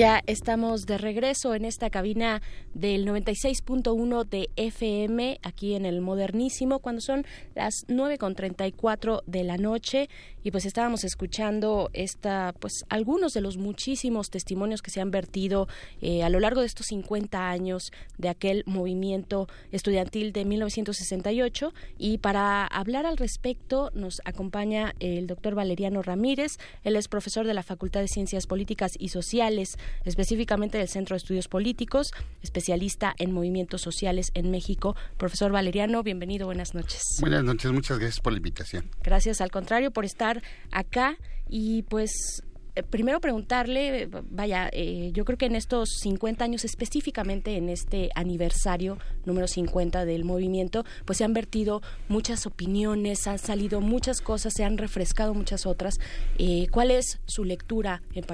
Ya estamos de regreso en esta cabina del 96.1 de FM aquí en el Modernísimo cuando son las 9.34 de la noche. Y pues estábamos escuchando esta pues algunos de los muchísimos testimonios que se han vertido eh, a lo largo de estos 50 años de aquel movimiento estudiantil de 1968 y para hablar al respecto nos acompaña el doctor Valeriano Ramírez, él es profesor de la Facultad de Ciencias Políticas y Sociales, específicamente del Centro de Estudios Políticos, especialista en movimientos sociales en México. Profesor Valeriano, bienvenido, buenas noches. Buenas noches, muchas gracias por la invitación. Gracias, al contrario, por estar acá y pues eh, primero preguntarle, vaya, eh, yo creo que en estos 50 años, específicamente en este aniversario número 50 del movimiento, pues se han vertido muchas opiniones, han salido muchas cosas, se han refrescado muchas otras. Eh, ¿Cuál es su lectura en,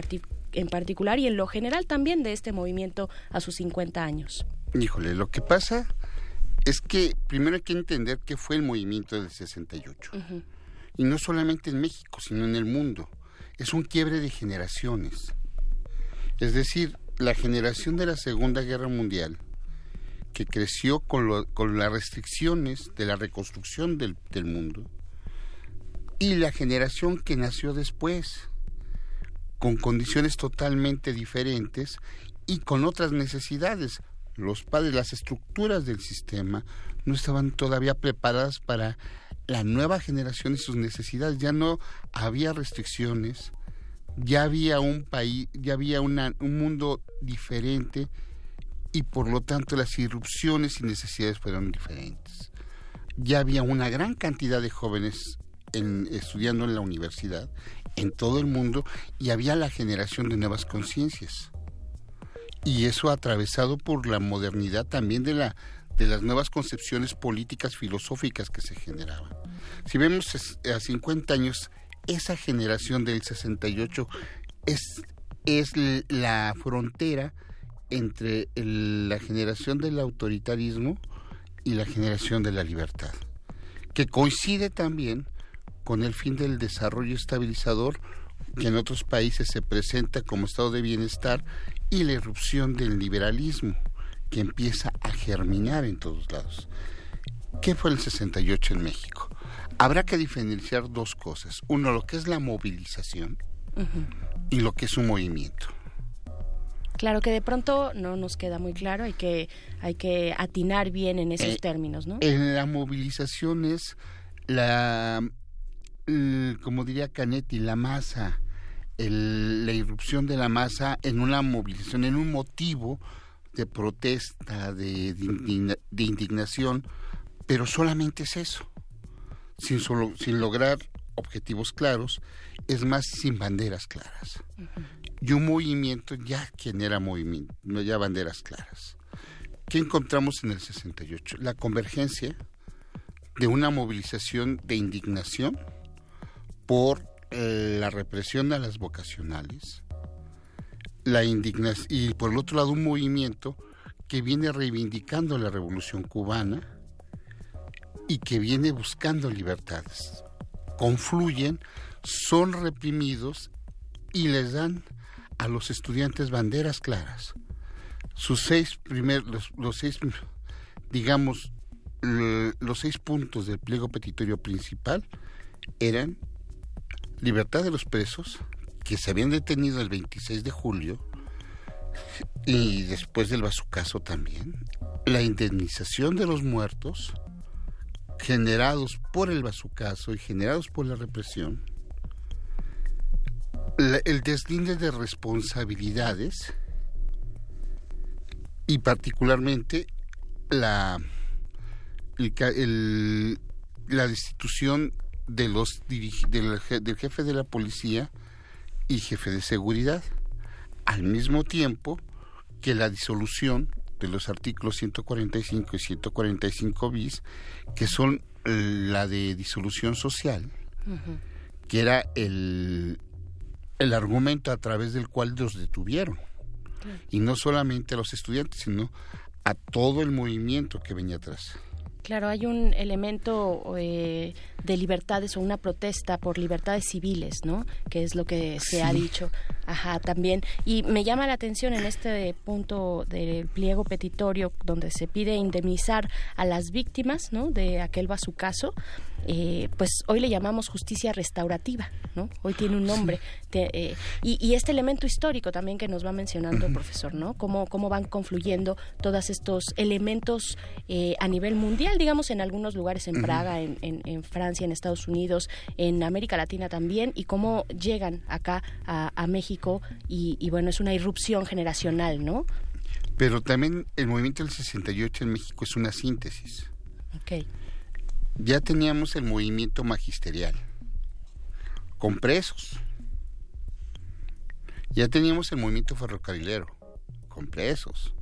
en particular y en lo general también de este movimiento a sus 50 años? Híjole, lo que pasa es que primero hay que entender qué fue el movimiento del 68. Y no solamente en México, sino en el mundo es un quiebre de generaciones. Es decir, la generación de la Segunda Guerra Mundial, que creció con, con las restricciones de la reconstrucción del, del mundo, y la generación que nació después, con condiciones totalmente diferentes y con otras necesidades. Los padres, las estructuras del sistema no estaban todavía preparadas para la nueva generación y sus necesidades. Ya no había restricciones, ya había un país, ya había un mundo diferente y por lo tanto las irrupciones y necesidades fueron diferentes. Ya había una gran cantidad de jóvenes estudiando en la universidad en todo el mundo y había la generación de nuevas conciencias. Y eso atravesado por la modernidad también de la de las nuevas concepciones políticas filosóficas que se generaban. Si vemos a 50 años, esa generación del 68 es, es la frontera entre la generación del autoritarismo y la generación de la libertad, que coincide también con el fin del desarrollo estabilizador que en otros países se presenta como estado de bienestar y la irrupción del liberalismo que empieza a germinar en todos lados. ¿Qué fue el 68 en México? Habrá que diferenciar dos cosas. Uno, lo que es la movilización y lo que es un movimiento. Claro que de pronto no nos queda muy claro, hay que, hay que atinar bien en esos eh, términos, ¿no? En la movilización es la, como diría Canetti, la masa, la irrupción de la masa en una movilización, en un motivo de protesta, de, de, indignación, pero solamente es eso, sin, solo, sin lograr objetivos claros, es más sin banderas claras. Y un movimiento ya genera movimiento, no ya banderas claras. ¿Qué encontramos en el 68? La convergencia de una movilización de indignación por eh, la represión a las vocacionales, la indignación y por el otro lado un movimiento que viene reivindicando la revolución cubana y que viene buscando libertades. Confluyen, son reprimidos y les dan a los estudiantes banderas claras. Sus seis primeros, los, seis, digamos, los seis puntos del pliego petitorio principal eran libertad de los presos, que se habían detenido el 26 de julio y después del bazucazo también, la indemnización de los muertos generados por el bazucazo y generados por la represión, el deslinde de responsabilidades y particularmente la, la destitución de los del, del jefe de la policía y jefe de seguridad, al mismo tiempo que la disolución de los artículos 145 y 145 bis, que son la de disolución social, que era el, el argumento a través del cual los detuvieron. Y no solamente a los estudiantes, sino a todo el movimiento que venía atrás. Claro, hay un elemento eh, de libertades o una protesta por libertades civiles, ¿no? Que es lo que se ha dicho. Ajá, también. Y me llama la atención en este punto del pliego petitorio donde se pide indemnizar a las víctimas, ¿no? De aquel caso. Eh, pues hoy le llamamos justicia restaurativa, ¿no? Hoy tiene un nombre. Eh, y, este elemento histórico también que nos va mencionando el profesor, ¿no? Cómo, cómo van confluyendo todos estos elementos eh, a nivel mundial, digamos, en algunos lugares, en Praga, en, en, Francia, en Estados Unidos, en América Latina también, y cómo llegan acá a, México y, y bueno, es una irrupción generacional, ¿no? Pero también el movimiento del 68 en México es una síntesis. Ok. Ya teníamos el movimiento magisterial, con presos. Ya teníamos el movimiento ferrocarrilero, con presos.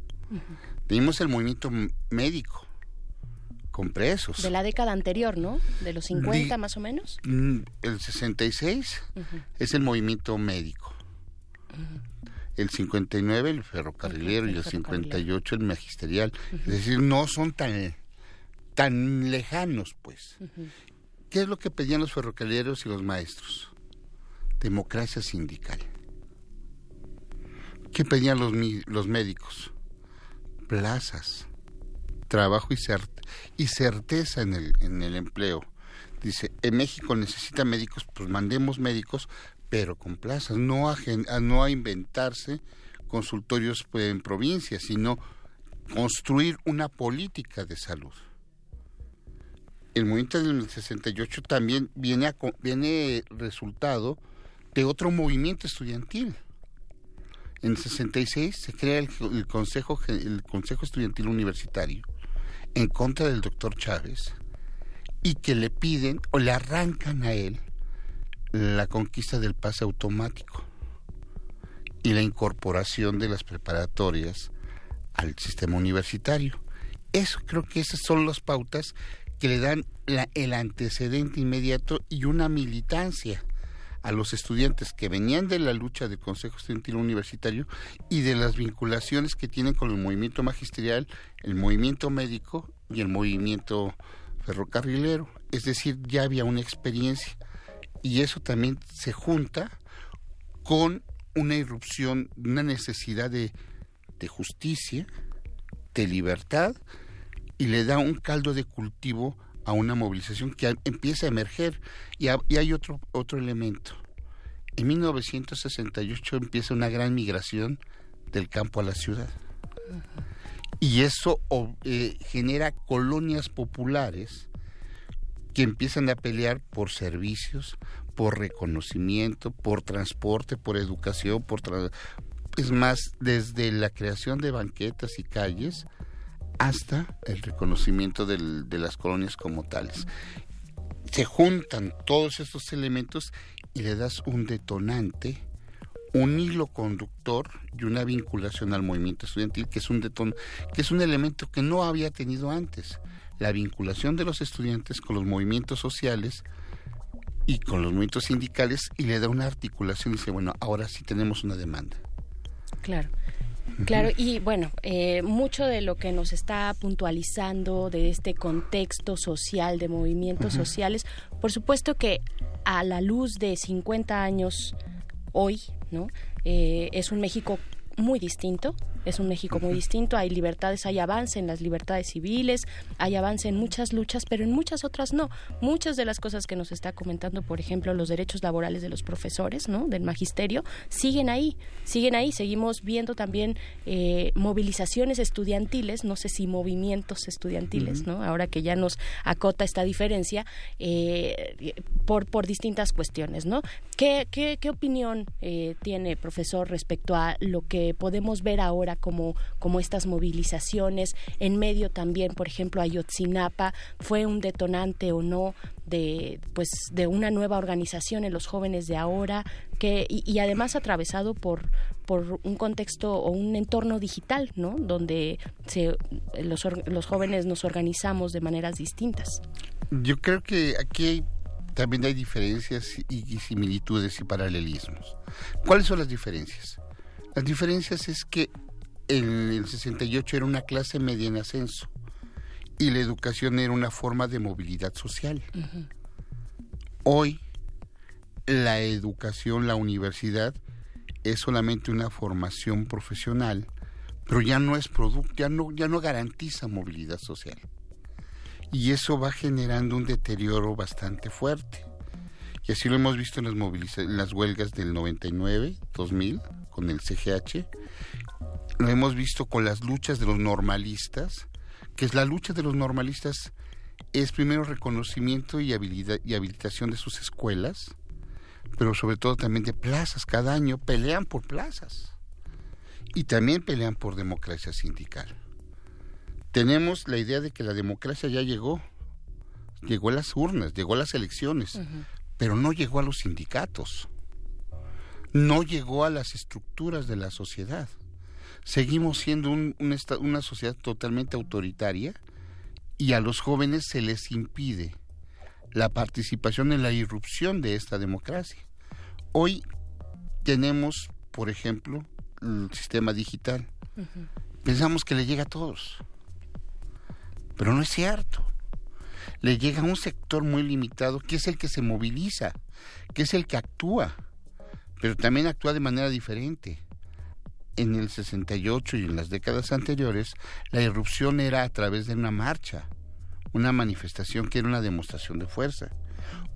Teníamos el movimiento médico, con presos. De la década anterior, ¿no? De los 50 más o menos. El 66 es el movimiento médico. El 59 el ferrocarrilero y el 58 el magisterial. Es decir, no son tan, tan lejanos, pues. ¿Qué es lo que pedían los ferrocarrileros y los maestros? Democracia sindical. ¿Qué pedían los, los médicos? Plazas, trabajo y, y certeza en el, en el empleo. Dice, en México necesita médicos, pues mandemos médicos, pero con plazas, no a, no a inventarse consultorios pues, en provincias, sino construir una política de salud. El movimiento del 68 también viene, a, viene resultado de otro movimiento estudiantil. En el 66 se crea el, Consejo, el Consejo Estudiantil Universitario en contra del doctor Chávez y que le piden o le arrancan a él la conquista del pase automático y la incorporación de las preparatorias al sistema universitario. Eso creo que esas son las pautas que le dan el antecedente inmediato y una militancia a los estudiantes que venían de la lucha del Consejo Estudiantil Universitario y de las vinculaciones que tienen con el movimiento magisterial, el movimiento médico y el movimiento ferrocarrilero. Es decir, ya había una experiencia y eso también se junta con una irrupción, una necesidad de, justicia, de libertad y le da un caldo de cultivo a una movilización que empieza a emerger. Y, hay otro, otro elemento. En 1968 empieza una gran migración del campo a la ciudad. Y eso eh, genera colonias populares que empiezan a pelear por servicios, por reconocimiento, por transporte, por educación, por es más, desde la creación de banquetas y calles hasta el reconocimiento de las colonias como tales. Se juntan todos estos elementos y le das un detonante, un hilo conductor y una vinculación al movimiento estudiantil que es un deton que es un elemento que no había tenido antes. La vinculación de los estudiantes con los movimientos sociales y con los movimientos sindicales y le da una articulación y dice, bueno, ahora sí tenemos una demanda. Claro. Claro, y bueno, eh, mucho de lo que nos está puntualizando de este contexto social, de movimientos sociales, por supuesto que a la luz de 50 años hoy, ¿no? Eh, es un México muy distinto, es un México muy distinto, hay libertades, hay avance en las libertades civiles, hay avance en muchas luchas, pero en muchas otras no. Muchas de las cosas que nos está comentando, por ejemplo, los derechos laborales de los profesores, ¿no? Del magisterio, siguen ahí, siguen ahí. Seguimos viendo también eh, movilizaciones estudiantiles, no sé si movimientos estudiantiles, ¿no? Ahora que ya nos acota esta diferencia eh, por, por distintas cuestiones, ¿no? ¿Qué, qué, qué opinión eh, tiene, profesor, respecto a lo que podemos ver ahora como, como estas movilizaciones, en medio también, por ejemplo, Ayotzinapa, fue un detonante o no de pues de una nueva organización en los jóvenes de ahora que y, además atravesado por por un contexto o un entorno digital no donde se, los, los jóvenes nos organizamos de maneras distintas. Yo creo que aquí también hay diferencias y similitudes y paralelismos. Cuáles son las diferencias las diferencias es que en el 68 era una clase media en ascenso y la educación era una forma de movilidad social. Hoy la educación, la universidad es solamente una formación profesional, pero ya no es producto, ya no, ya no garantiza movilidad social. Y eso va generando un deterioro bastante fuerte. Y así lo hemos visto en las, en las huelgas del 99, 2000, con el CGH, lo hemos visto con las luchas de los normalistas, que es la lucha de los normalistas es primero reconocimiento y, habilidad, y habilitación de sus escuelas, pero sobre todo también de plazas. Cada año pelean por plazas. y también pelean por democracia sindical. Tenemos la idea de que la democracia ya llegó, llegó a las urnas, llegó a las elecciones, pero no llegó a los sindicatos, no llegó a las estructuras de la sociedad. Seguimos siendo una sociedad totalmente autoritaria y a los jóvenes se les impide la participación en la irrupción de esta democracia. Hoy tenemos, por ejemplo, el sistema digital. Pensamos que le llega a todos, pero no es cierto. Le llega a un sector muy limitado que es el que se moviliza, que es el que actúa, pero también actúa de manera diferente. En el 68 y en las décadas anteriores, la irrupción era a través de una marcha, una manifestación que era una demostración de fuerza.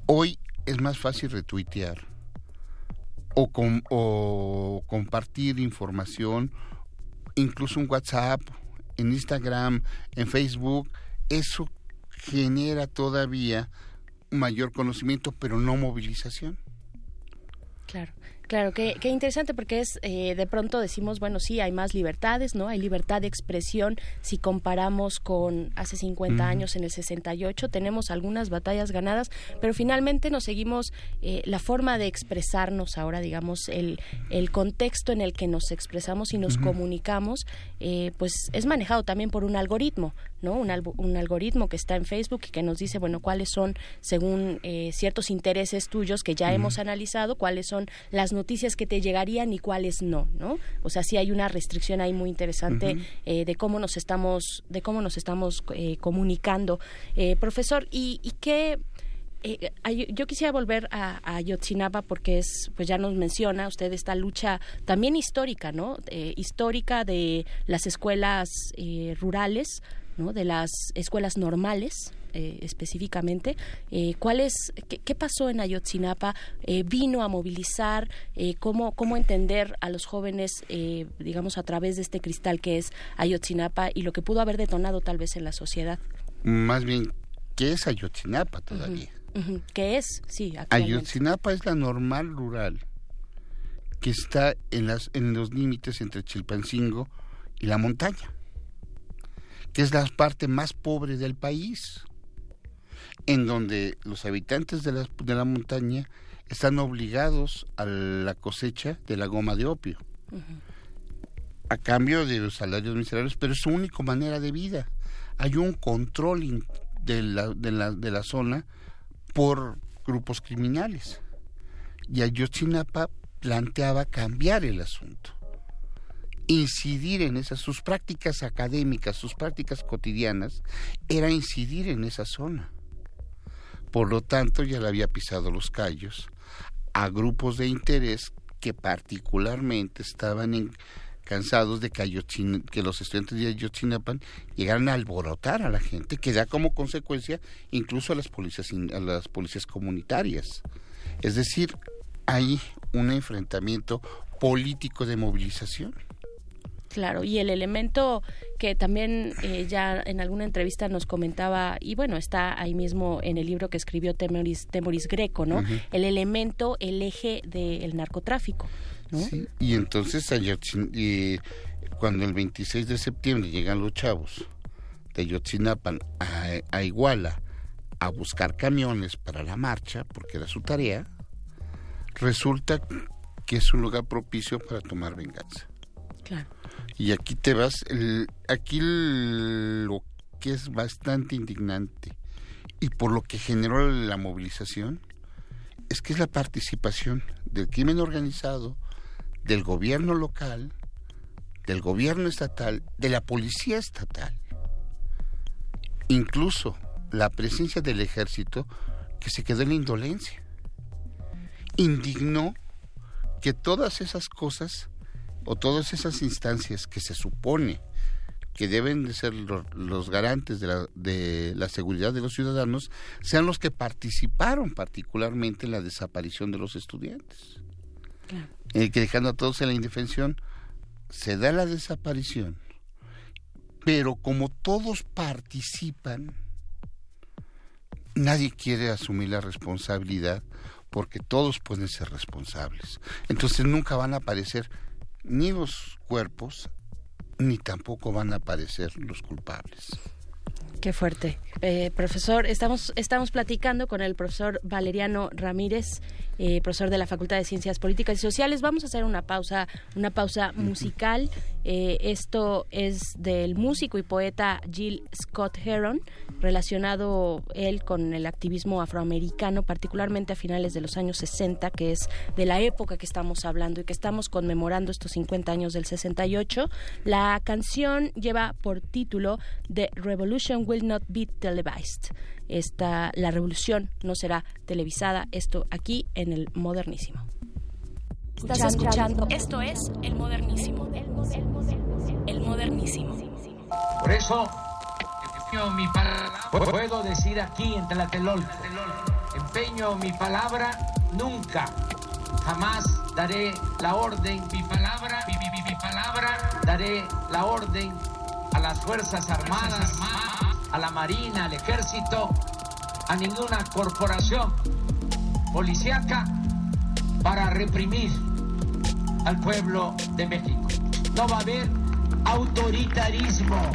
Hoy es más fácil retuitear o, o compartir información, incluso un WhatsApp, en Instagram, en Facebook. Eso genera todavía mayor conocimiento, pero no movilización. Claro. Claro, qué, qué interesante porque es eh, de pronto decimos, bueno, sí, hay más libertades, ¿no? Hay libertad de expresión si comparamos con hace 50 años en el 68, tenemos algunas batallas ganadas, pero finalmente nos seguimos eh, la forma de expresarnos ahora, digamos, el, el contexto en el que nos expresamos y nos comunicamos, eh, pues es manejado también por un algoritmo, ¿no? Un, un, algoritmo que está en Facebook y que nos dice, bueno, cuáles son, según ciertos intereses tuyos que ya hemos analizado, cuáles son las noticias que te llegarían y cuáles no, ¿no? O sea, sí hay una restricción ahí muy interesante eh, de cómo nos estamos, de cómo nos estamos eh, comunicando, eh, profesor. Y, y qué yo quisiera volver a, a, Yotzinapa porque es, pues ya nos menciona usted esta lucha también histórica, ¿no? histórica de las escuelas rurales, ¿no? De las escuelas normales, eh, específicamente. Eh, ¿cuál es, qué, pasó en Ayotzinapa? Eh, ¿Vino a movilizar? ¿cómo, ¿Cómo entender a los jóvenes, digamos, a través de este cristal que es Ayotzinapa y lo que pudo haber detonado tal vez en la sociedad? Más bien, ¿qué es Ayotzinapa todavía? ¿Qué es? Sí, Ayotzinapa es la normal rural que está en, las, en los límites entre Chilpancingo y la montaña, que es la parte más pobre del país en donde los habitantes de la, de la montaña están obligados a la cosecha de la goma de opio, a cambio de los salarios miserables, pero es su única manera de vida. Hay un control de la, de la, de la zona por grupos criminales. Y Ayotzinapa planteaba cambiar el asunto, incidir en esas, sus prácticas académicas, sus prácticas cotidianas, era incidir en esa zona por lo tanto, ya le había pisado los callos a grupos de interés que particularmente estaban cansados de que, que, los estudiantes de Ayotzinapan llegaran a alborotar a la gente, que da como consecuencia incluso a las policías, a las policías comunitarias. Es decir, hay un enfrentamiento político de movilización. Claro, y el elemento que también eh, ya en alguna entrevista nos comentaba, y bueno, está ahí mismo en el libro que escribió Temoris, Temoris Greco, ¿no? El elemento, el eje del narcotráfico, ¿no? Sí, y entonces cuando el 26 de septiembre llegan los chavos de Yotzinapan a, a Iguala a buscar camiones para la marcha, porque era su tarea, resulta que es un lugar propicio para tomar venganza. Y aquí te vas, aquí lo que es bastante indignante y por lo que generó la movilización es que es la participación del crimen organizado, del gobierno local, del gobierno estatal, de la policía estatal, incluso la presencia del ejército que se quedó en la indolencia. Indignó que todas esas cosas o todas esas instancias que se supone que deben de ser los, garantes de la, de la, seguridad de los ciudadanos sean los que participaron particularmente en la desaparición de los estudiantes. Eh, que dejando a todos en la indefensión, se da la desaparición, pero como todos participan, nadie quiere asumir la responsabilidad porque todos pueden ser responsables. Entonces nunca van a aparecer ni los cuerpos, ni tampoco van a aparecer los culpables. Qué fuerte. Eh, profesor, estamos, estamos platicando con el profesor Valeriano Ramírez, eh, profesor de la Facultad de Ciencias Políticas y Sociales. Vamos a hacer una pausa, una pausa musical. Eh, esto es del músico y poeta Jill Scott Heron, relacionado él con el activismo afroamericano, particularmente a finales de los años 60, que es de la época que estamos hablando y que estamos conmemorando estos 50 años del 68. La canción lleva por título The Revolution Will Not Be Televised. Esta, la revolución no será televisada. Esto aquí en el modernísimo. Estás escuchando. Esto es el modernísimo. El modernísimo. Por eso, mi palabra, puedo decir aquí en Tlatelol, empeño mi palabra, nunca, jamás daré la orden, mi palabra, mi, mi, mi palabra, daré la orden a las Fuerzas Armadas, a la Marina, al Ejército, a ninguna corporación policíaca para reprimir al pueblo de México. No va a haber autoritarismo.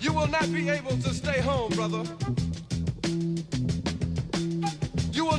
You will not be able to stay home, brother.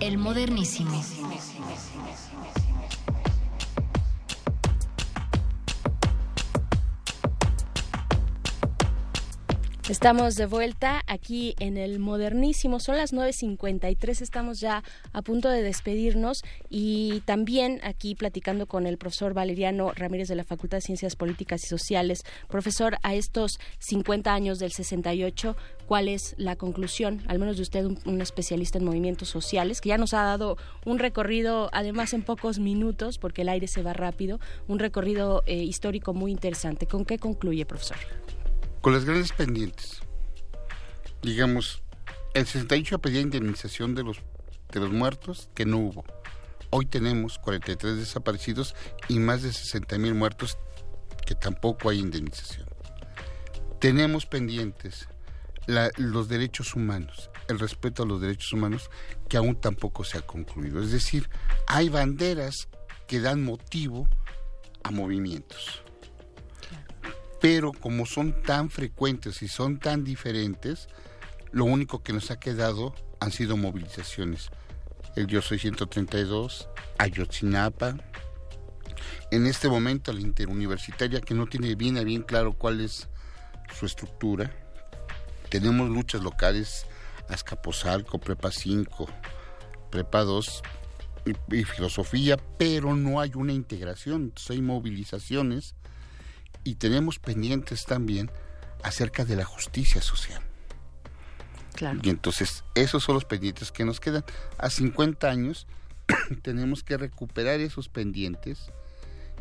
El modernísimo. Estamos de vuelta aquí en el modernísimo. Son las 9.53, estamos ya a punto de despedirnos y también aquí platicando con el profesor Valeriano Ramírez de la Facultad de Ciencias Políticas y Sociales. Profesor, a estos 50 años del 68, ¿cuál es la conclusión, al menos de usted, un, especialista en movimientos sociales, que ya nos ha dado un recorrido, además en pocos minutos, porque el aire se va rápido, un recorrido eh, histórico muy interesante? ¿Con qué concluye, profesor? Con las grandes pendientes. Digamos, el 68 pedía indemnización de los, de los muertos, que no hubo. Hoy tenemos 43 desaparecidos y más de 60 mil muertos, que tampoco hay indemnización. Tenemos pendientes los derechos humanos, el respeto a los derechos humanos, que aún tampoco se ha concluido. Es decir, hay banderas que dan motivo a movimientos pero como son tan frecuentes y son tan diferentes, lo único que nos ha quedado han sido movilizaciones. El Yo Soy 132, Ayotzinapa, en este momento la interuniversitaria que no tiene bien a bien claro cuál es su estructura. Tenemos luchas locales, Azcapotzalco, Prepa 5, Prepa 2 y, filosofía, pero no hay una integración, entonces hay movilizaciones y tenemos pendientes también acerca de la justicia social. Claro. Y entonces esos son los pendientes que nos quedan. A 50 años tenemos que recuperar esos pendientes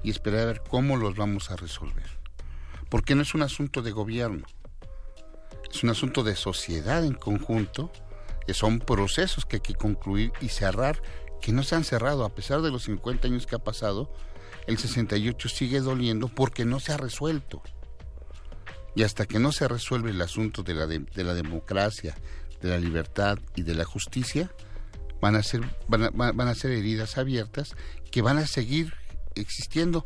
y esperar a ver cómo los vamos a resolver. Porque no es un asunto de gobierno, es un asunto de sociedad en conjunto, que son procesos que hay que concluir y cerrar, que no se han cerrado, a pesar de los 50 años que ha pasado, el 68 sigue doliendo porque no se ha resuelto. Y hasta que no se resuelve el asunto de la, de, la democracia, de la libertad y de la justicia, van a, ser, van, van a ser heridas abiertas que van a seguir existiendo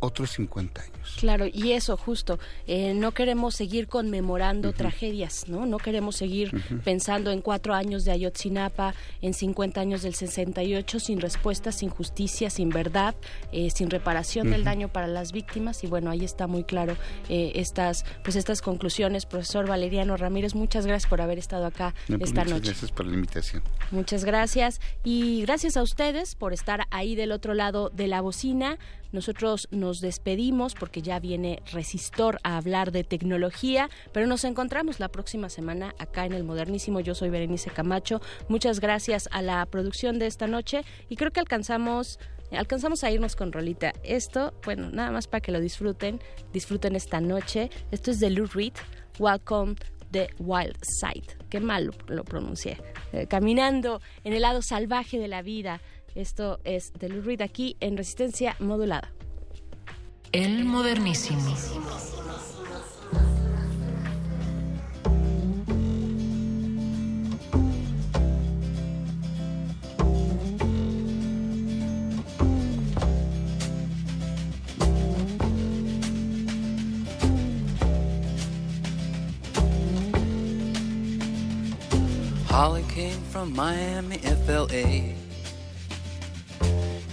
otros 50 años. Claro, y eso justo, eh, no queremos seguir conmemorando tragedias, ¿no? No queremos seguir pensando en cuatro años de Ayotzinapa, en 50 años del 68, sin respuesta, sin justicia, sin verdad, eh, sin reparación del daño para las víctimas. Y bueno, ahí está muy claro eh, estas, pues estas conclusiones. Profesor Valeriano Ramírez, muchas gracias por haber estado acá pues esta muchas noche. Gracias por la invitación. Muchas gracias y gracias a ustedes por estar ahí del otro lado de la bocina. Nosotros nos despedimos porque ya viene Resistor a hablar de tecnología, pero nos encontramos la próxima semana acá en el Modernísimo. Yo soy Berenice Camacho. Muchas gracias a la producción de esta noche y creo que alcanzamos alcanzamos a irnos con Rolita. Esto, bueno, nada más para que lo disfruten, disfruten esta noche. Esto es de Lou Reed. Welcome the Wild Side. Qué mal lo, pronuncié. Eh, caminando en el lado salvaje de la vida. Esto es de Lou Reed aquí en Resistencia Modulada. El modernísimo. Holly came from Miami, FLA.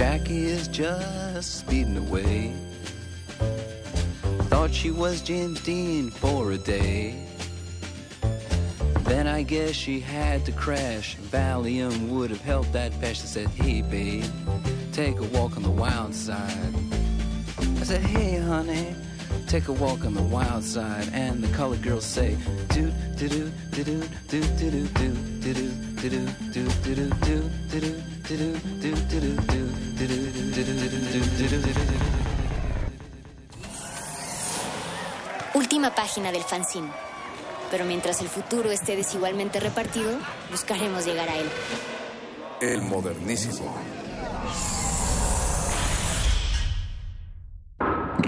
Jackie is just speeding away. Thought she was James Dean for a day. Then I guess she had to crash. Valium would have helped that patch. I said, hey, babe, take a walk on the wild side. I said, hey, honey, take a walk on the wild side. And the colored girls say, do, do, do, do, do, do, do, do, do, do, do, do, do, do, do, do, do, do, do, Última página del fanzine. Pero mientras el futuro esté desigualmente repartido, buscaremos llegar a él. El modernísimo.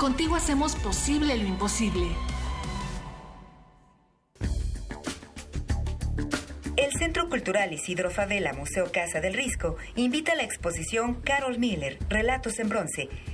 Contigo hacemos posible lo imposible. El Centro Cultural Isidro Favela Museo Casa del Risco invita a la exposición Carol Miller, Relatos en Bronce,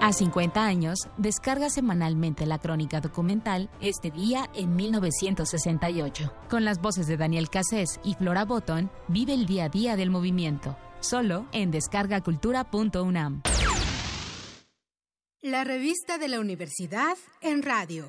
A 50 años, descarga semanalmente la crónica documental Este día en 1968. Con las voces de Daniel Cassés y Flora Botton, vive el día a día del movimiento. Solo en descargacultura.unam. La revista de la universidad en radio.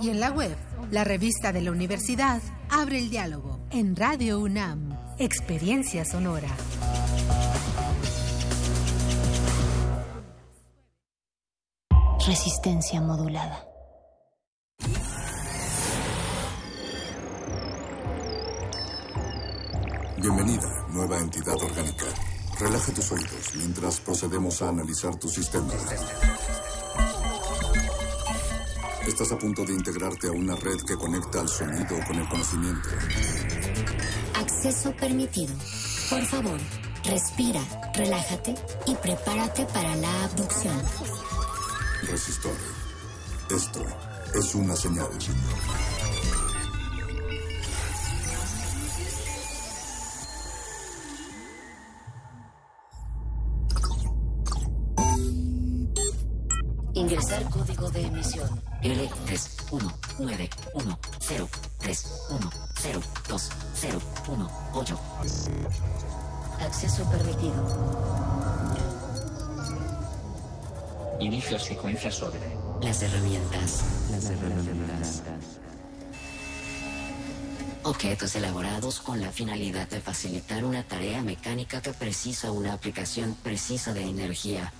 y en la web. La revista de la universidad abre el diálogo en Radio UNAM, Experiencia Sonora. Resistencia modulada. Bienvenida, nueva entidad orgánica. Relaja tus oídos mientras procedemos a analizar tu sistema. Estás a punto de integrarte a una red que conecta al sonido con el conocimiento. Acceso permitido. Por favor, respira, relájate y prepárate para la abducción. Resistor. Esto es una señal. Ingresar código de emisión. L31191031020118. Acceso permitido. Inicio secuencia sobre. Las herramientas. Las herramientas. Objetos elaborados con la finalidad de facilitar una tarea mecánica que precisa una aplicación precisa de energía.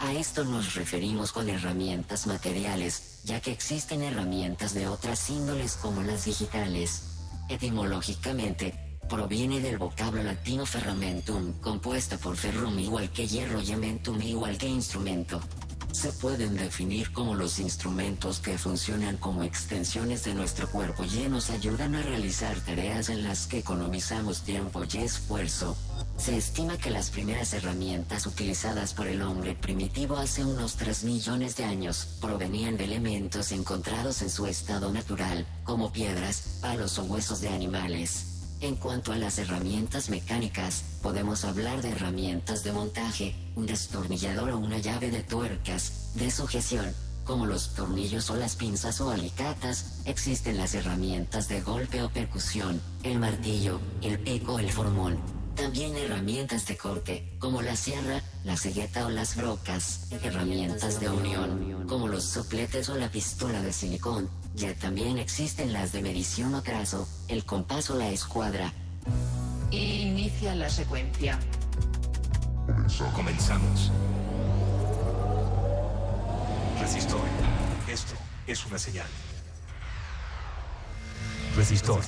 A esto nos referimos con herramientas materiales, ya que existen herramientas de otras índoles como las digitales. Etimológicamente, proviene del vocablo latino ferramentum, compuesto por ferrum igual que hierro y ementum igual que instrumento. Se pueden definir como los instrumentos que funcionan como extensiones de nuestro cuerpo y nos ayudan a realizar tareas en las que economizamos tiempo y esfuerzo. Se estima que las primeras herramientas utilizadas por el hombre primitivo hace unos 3 millones de años provenían de elementos encontrados en su estado natural, como piedras, palos o huesos de animales. En cuanto a las herramientas mecánicas, podemos hablar de herramientas de montaje, un destornillador o una llave de tuercas, de sujeción, como los tornillos o las pinzas o alicatas, existen las herramientas de golpe o percusión, el martillo, el pico o el formón. También herramientas de corte, como la sierra, la cegueta o las brocas. Herramientas de unión, como los sopletes o la pistola de silicón, ya también existen las de medición o trazo, el compás o la escuadra. Inicia la secuencia. Comenzamos. Resistor. Esto es una señal. Resistor.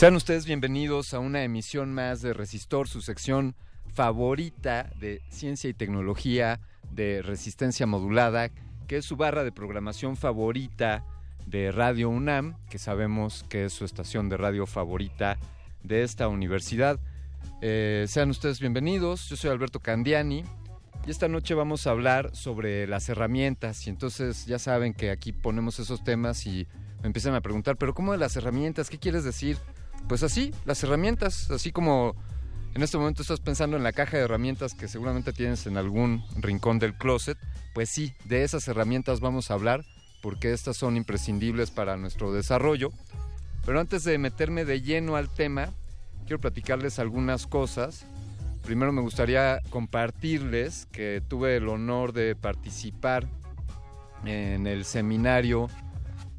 Sean ustedes bienvenidos a una emisión más de Resistor, su sección favorita de ciencia y tecnología de resistencia modulada, que es su barra de programación favorita de Radio UNAM, que sabemos que es su estación de radio favorita de esta universidad. Eh, sean ustedes bienvenidos, yo soy Alberto Candiani y esta noche vamos a hablar sobre las herramientas y entonces ya saben que aquí ponemos esos temas y me empiezan a preguntar, pero ¿cómo de las herramientas? ¿Qué quieres decir? Pues así, las herramientas, así como en este momento estás pensando en la caja de herramientas que seguramente tienes en algún rincón del closet, pues sí, de esas herramientas vamos a hablar porque estas son imprescindibles para nuestro desarrollo. Pero antes de meterme de lleno al tema, quiero platicarles algunas cosas. Primero me gustaría compartirles que tuve el honor de participar en el seminario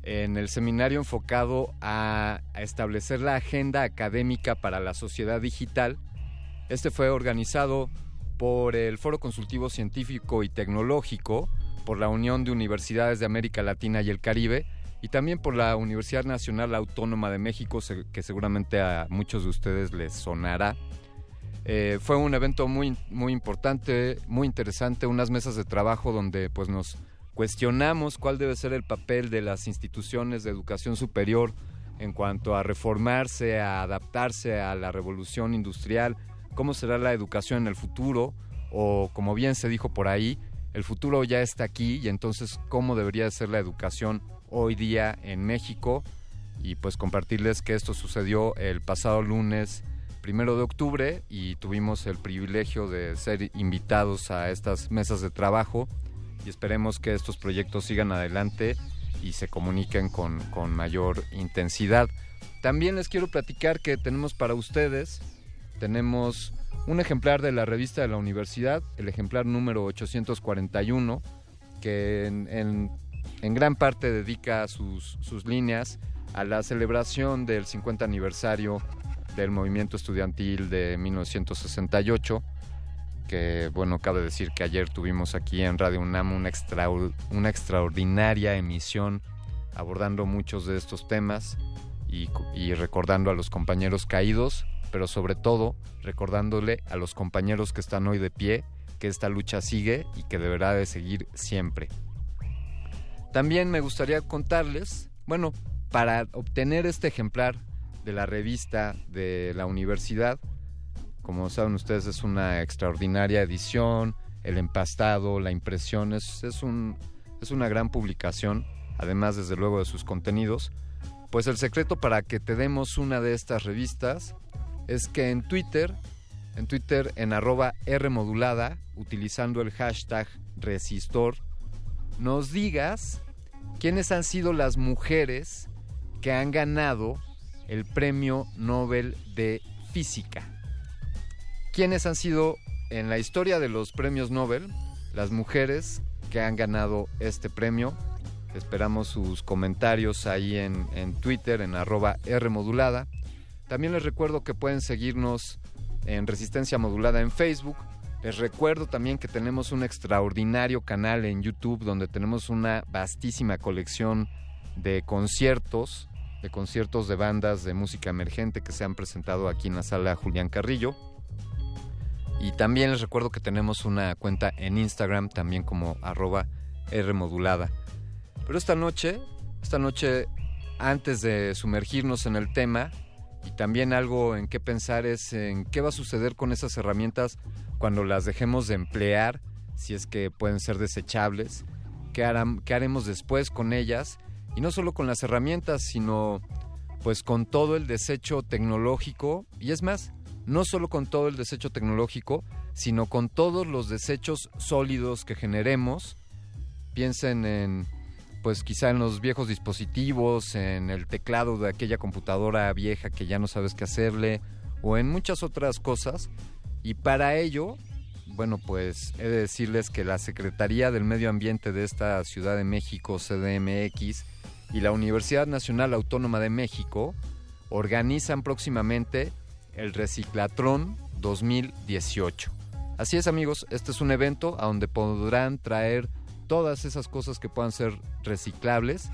en el seminario enfocado a, establecer la agenda académica para la sociedad digital. Este fue organizado por el Foro Consultivo Científico y Tecnológico, por la Unión de Universidades de América Latina y el Caribe y también por la Universidad Nacional Autónoma de México, que seguramente a muchos de ustedes les sonará. Eh, fue un evento muy, muy importante, muy interesante, unas mesas de trabajo donde pues nos cuestionamos cuál debe ser el papel de las instituciones de educación superior en cuanto a reformarse, a adaptarse a la revolución industrial, cómo será la educación en el futuro, o como bien se dijo por ahí, el futuro ya está aquí y entonces cómo debería ser la educación hoy día en México y pues compartirles que esto sucedió el pasado lunes primero de octubre y tuvimos el privilegio de ser invitados a estas mesas de trabajo y esperemos que estos proyectos sigan adelante y se comuniquen con, con mayor intensidad. También les quiero platicar que tenemos para ustedes, tenemos un ejemplar de la revista de la universidad, el ejemplar número 841, que en, en, gran parte dedica sus, sus líneas a la celebración del 50 aniversario del movimiento estudiantil de 1968 que bueno, cabe decir que ayer tuvimos aquí en Radio UNAM una, una extraordinaria emisión abordando muchos de estos temas y, y, recordando a los compañeros caídos, pero sobre todo recordándole a los compañeros que están hoy de pie que esta lucha sigue y que deberá de seguir siempre. También me gustaría contarles, bueno, para obtener este ejemplar de la revista de la universidad, como saben ustedes, es una extraordinaria edición, el empastado, la impresión, es, es, un, es una gran publicación, además desde luego de sus contenidos. Pues el secreto para que te demos una de estas revistas es que en Twitter, en Twitter en arroba Rmodulada, utilizando el hashtag resistor, nos digas quiénes han sido las mujeres que han ganado el Premio Nobel de Física. ¿Quiénes han sido en la historia de los premios Nobel las mujeres que han ganado este premio? Esperamos sus comentarios ahí en, Twitter, en arroba Rmodulada. También les recuerdo que pueden seguirnos en Resistencia Modulada en Facebook Les recuerdo también que tenemos un extraordinario canal en YouTube donde tenemos una vastísima colección de conciertos, de conciertos de bandas de música emergente que se han presentado aquí en la sala Julián Carrillo. Y también les recuerdo que tenemos una cuenta en Instagram también como arroba Rmodulada. Pero esta noche, esta noche antes de sumergirnos en el tema y también algo en qué pensar es en qué va a suceder con esas herramientas cuando las dejemos de emplear, si es que pueden ser desechables, qué, qué haremos después con ellas y no solo con las herramientas, sino pues con todo el desecho tecnológico y es más, no solo con todo el desecho tecnológico, sino con todos los desechos sólidos que generemos. Piensen en pues quizá en los viejos dispositivos, en el teclado de aquella computadora vieja que ya no sabes qué hacerle, o en muchas otras cosas. Y para ello, bueno, pues he de decirles que la Secretaría del Medio Ambiente de esta Ciudad de México, CDMX, y la Universidad Nacional Autónoma de México organizan próximamente el Reciclatrón 2018. Así es amigos, este es un evento a donde podrán traer todas esas cosas que puedan ser reciclables.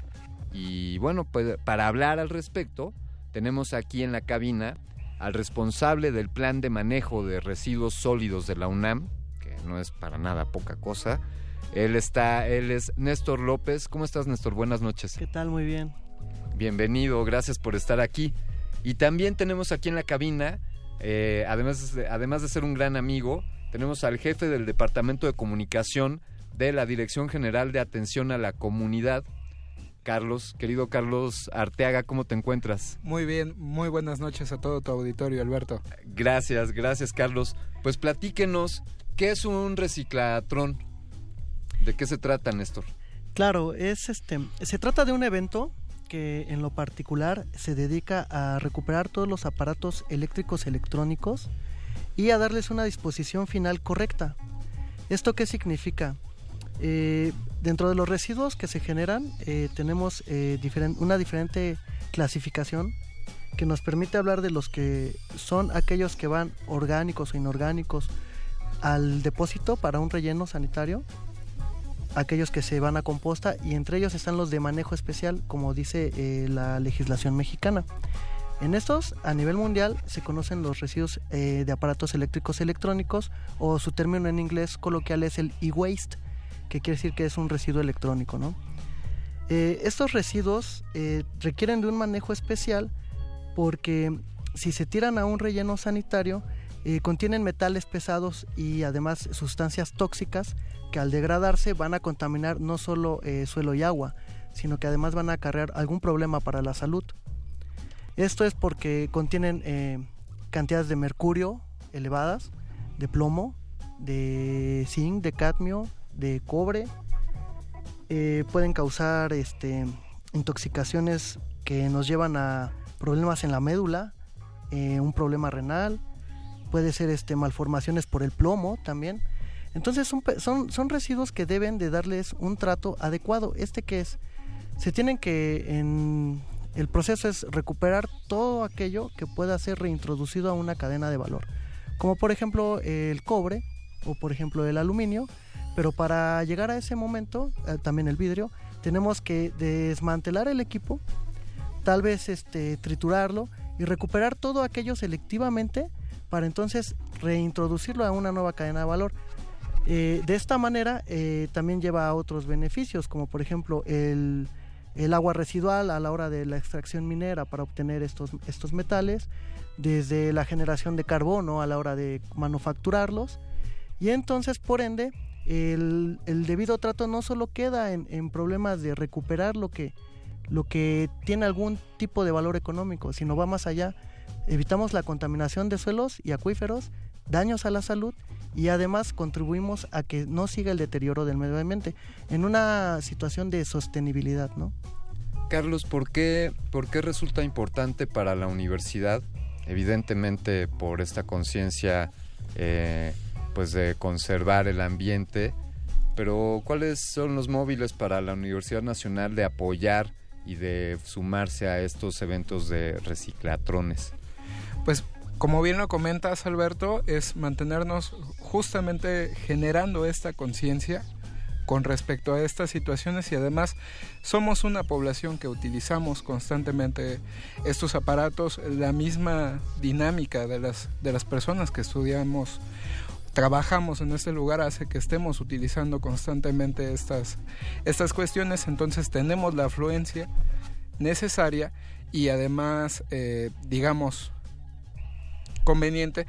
Y bueno, pues para hablar al respecto, tenemos aquí en la cabina al responsable del plan de manejo de residuos sólidos de la UNAM, que no es para nada poca cosa. Él está, él es Néstor López. ¿Cómo estás, Néstor? Buenas noches. ¿Qué tal? Muy bien. Bienvenido, gracias por estar aquí. Y también tenemos aquí en la cabina, eh, además, además de ser un gran amigo, tenemos al jefe del Departamento de Comunicación de la Dirección General de Atención a la Comunidad. Carlos, querido Carlos Arteaga, ¿cómo te encuentras? Muy bien, muy buenas noches a todo tu auditorio, Alberto. Gracias, gracias Carlos. Pues platíquenos, ¿qué es un reciclatrón? ¿De qué se trata, Néstor? Claro, es este, se trata de un evento que en lo particular se dedica a recuperar todos los aparatos eléctricos electrónicos y a darles una disposición final correcta. ¿Esto qué significa? Eh, dentro de los residuos que se generan eh, tenemos eh, una diferente clasificación que nos permite hablar de los que son aquellos que van orgánicos o inorgánicos al depósito para un relleno sanitario, aquellos que se van a composta y entre ellos están los de manejo especial, como dice la legislación mexicana. En estos, a nivel mundial, se conocen los residuos de aparatos eléctricos electrónicos o su término en inglés coloquial es el e-waste que quiere decir que es un residuo electrónico, ¿no? Eh, estos residuos eh, requieren de un manejo especial porque si se tiran a un relleno sanitario, eh, contienen metales pesados y además sustancias tóxicas que al degradarse van a contaminar no solo suelo y agua, sino que además van a acarrear algún problema para la salud. Esto es porque contienen cantidades de mercurio elevadas, de plomo, de zinc, de cadmio, de cobre. Eh, pueden causar este, intoxicaciones que nos llevan a problemas en la médula, eh, un problema renal, puede ser este, malformaciones por el plomo también. Entonces son, son, son residuos que deben de darles un trato adecuado. Este que es, se tienen que, en, el proceso es recuperar todo aquello que pueda ser reintroducido a una cadena de valor. Como por ejemplo el cobre o por ejemplo el aluminio, pero para llegar a ese momento, eh, también el vidrio, tenemos que desmantelar el equipo, tal vez este, triturarlo y recuperar todo aquello selectivamente para entonces reintroducirlo a una nueva cadena de valor. Eh, de esta manera eh, también lleva a otros beneficios, como por ejemplo el, el, agua residual a la hora de la extracción minera para obtener estos, estos metales, desde la generación de carbono a la hora de manufacturarlos, y entonces por ende el, debido trato no solo queda en, problemas de recuperar lo que, lo que tiene algún tipo de valor económico, sino va más allá. Evitamos la contaminación de suelos y acuíferos, daños a la salud y además contribuimos a que no siga el deterioro del medio ambiente en una situación de sostenibilidad, ¿no? Carlos, ¿por qué, por qué resulta importante para la universidad? Evidentemente por esta conciencia eh, pues de conservar el ambiente, pero ¿cuáles son los móviles para la Universidad Nacional de apoyar y de sumarse a estos eventos de reciclatrones? Pues como bien lo comentas, Alberto, es mantenernos justamente generando esta conciencia con respecto a estas situaciones y además somos una población que utilizamos constantemente estos aparatos, la misma dinámica de las, de las personas que estudiamos trabajamos en este lugar hace que estemos utilizando constantemente estas, estas cuestiones, entonces tenemos la afluencia necesaria y además, eh, digamos, conveniente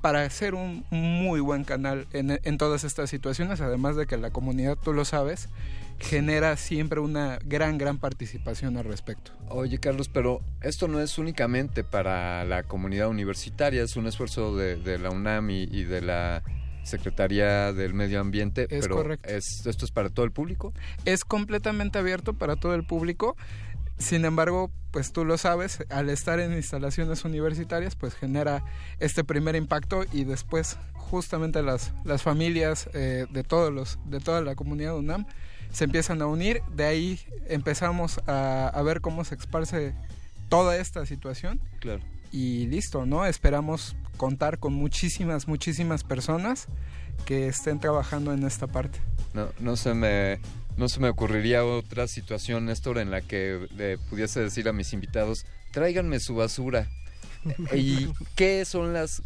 para hacer un muy buen canal en, en, todas estas situaciones, además de que la comunidad, tú lo sabes, genera siempre una gran, gran participación al respecto. Oye, Carlos, pero esto no es únicamente para la comunidad universitaria, es un esfuerzo de, de la UNAM y, y, de la Secretaría del Medio Ambiente, es pero correcto. Es, ¿esto es para todo el público? Es completamente abierto para todo el público. Sin embargo, pues tú lo sabes, al estar en instalaciones universitarias, pues genera este primer impacto y después justamente las, las familias eh, de, todos los, de toda la comunidad UNAM se empiezan a unir. De ahí empezamos a, a ver cómo se esparce toda esta situación. Claro. Y listo, ¿no? Esperamos contar con muchísimas, muchísimas personas que estén trabajando en esta parte. No, no se me no se me ocurriría otra situación, Néstor, en la que le pudiese decir a mis invitados, tráiganme su basura. ¿Y qué son las,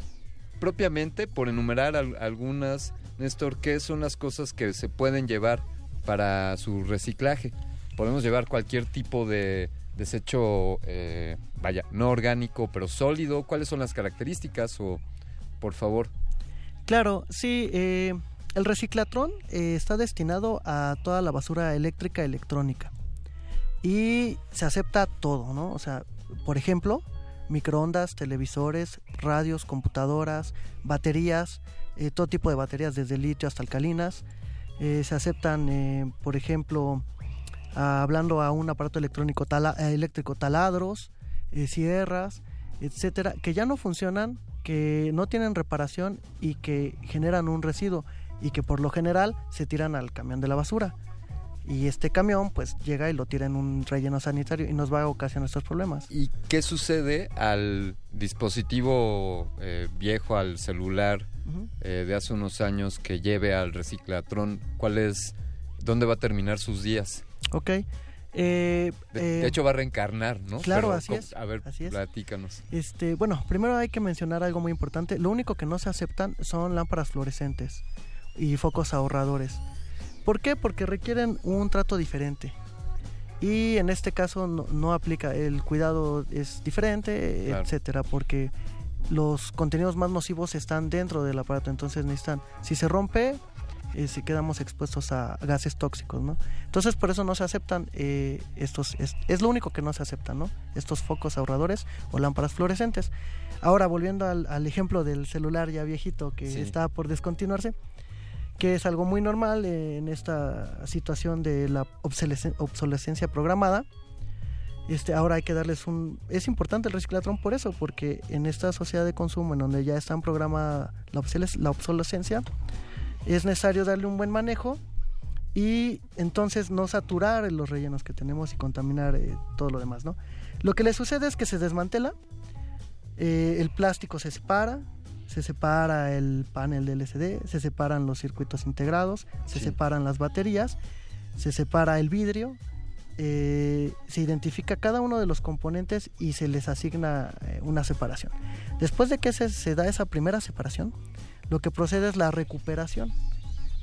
propiamente, por enumerar al, algunas, Néstor, qué son las cosas que se pueden llevar para su reciclaje? Podemos llevar cualquier tipo de desecho, eh, vaya, no orgánico, pero sólido. ¿Cuáles son las características? O, por favor. Claro, sí. Eh, el reciclatrón eh, está destinado a toda la basura eléctrica electrónica y se acepta todo, ¿no? O sea, por ejemplo, microondas, televisores, radios, computadoras, baterías, eh, todo tipo de baterías desde litio hasta alcalinas. Eh, se aceptan, por ejemplo, a, hablando a un aparato electrónico tala, eléctrico taladros, sierras, etcétera, que ya no funcionan, que no tienen reparación y que generan un residuo y que por lo general se tiran al camión de la basura. Y este camión pues llega y lo tira en un relleno sanitario y nos va a ocasionar estos problemas. ¿Y qué sucede al dispositivo eh, viejo, al celular uh -huh. eh, de hace unos años que lleve al reciclatrón? ¿Cuál es, dónde va a terminar sus días? Ok. Eh, de, de, hecho va a reencarnar, ¿no? Claro, Pero, así es. A ver, así es. platícanos. Este, bueno, primero hay que mencionar algo muy importante. Lo único que no se aceptan son lámparas fluorescentes y focos ahorradores. ¿Por qué? Porque requieren un trato diferente. Y en este caso no, no aplica, el cuidado es diferente, claro. etcétera, porque los contenidos más nocivos están dentro del aparato, entonces necesitan, si se rompe, eh, si quedamos expuestos a gases tóxicos, ¿no? Entonces por eso no se aceptan eh, estos, es, es, lo único que no se aceptan, ¿no? Estos focos ahorradores o lámparas fluorescentes. Ahora volviendo al, al ejemplo del celular ya viejito que sí. está por descontinuarse, que es algo muy normal en esta situación de la obsolescencia programada. Este, ahora hay que darles un... Es importante el reciclatrón por eso, porque en esta sociedad de consumo en donde ya están programada la, obsoles la obsolescencia, es necesario darle un buen manejo y entonces no saturar los rellenos que tenemos y contaminar eh, todo lo demás, ¿no? Lo que le sucede es que se desmantela, eh, el plástico se separa, se separa el panel del LCD, se separan los circuitos integrados, se sí. separan las baterías, se separa el vidrio, eh, se identifica cada uno de los componentes y se les asigna eh, una separación. Después de que se, se, da esa primera separación, lo que procede es la recuperación.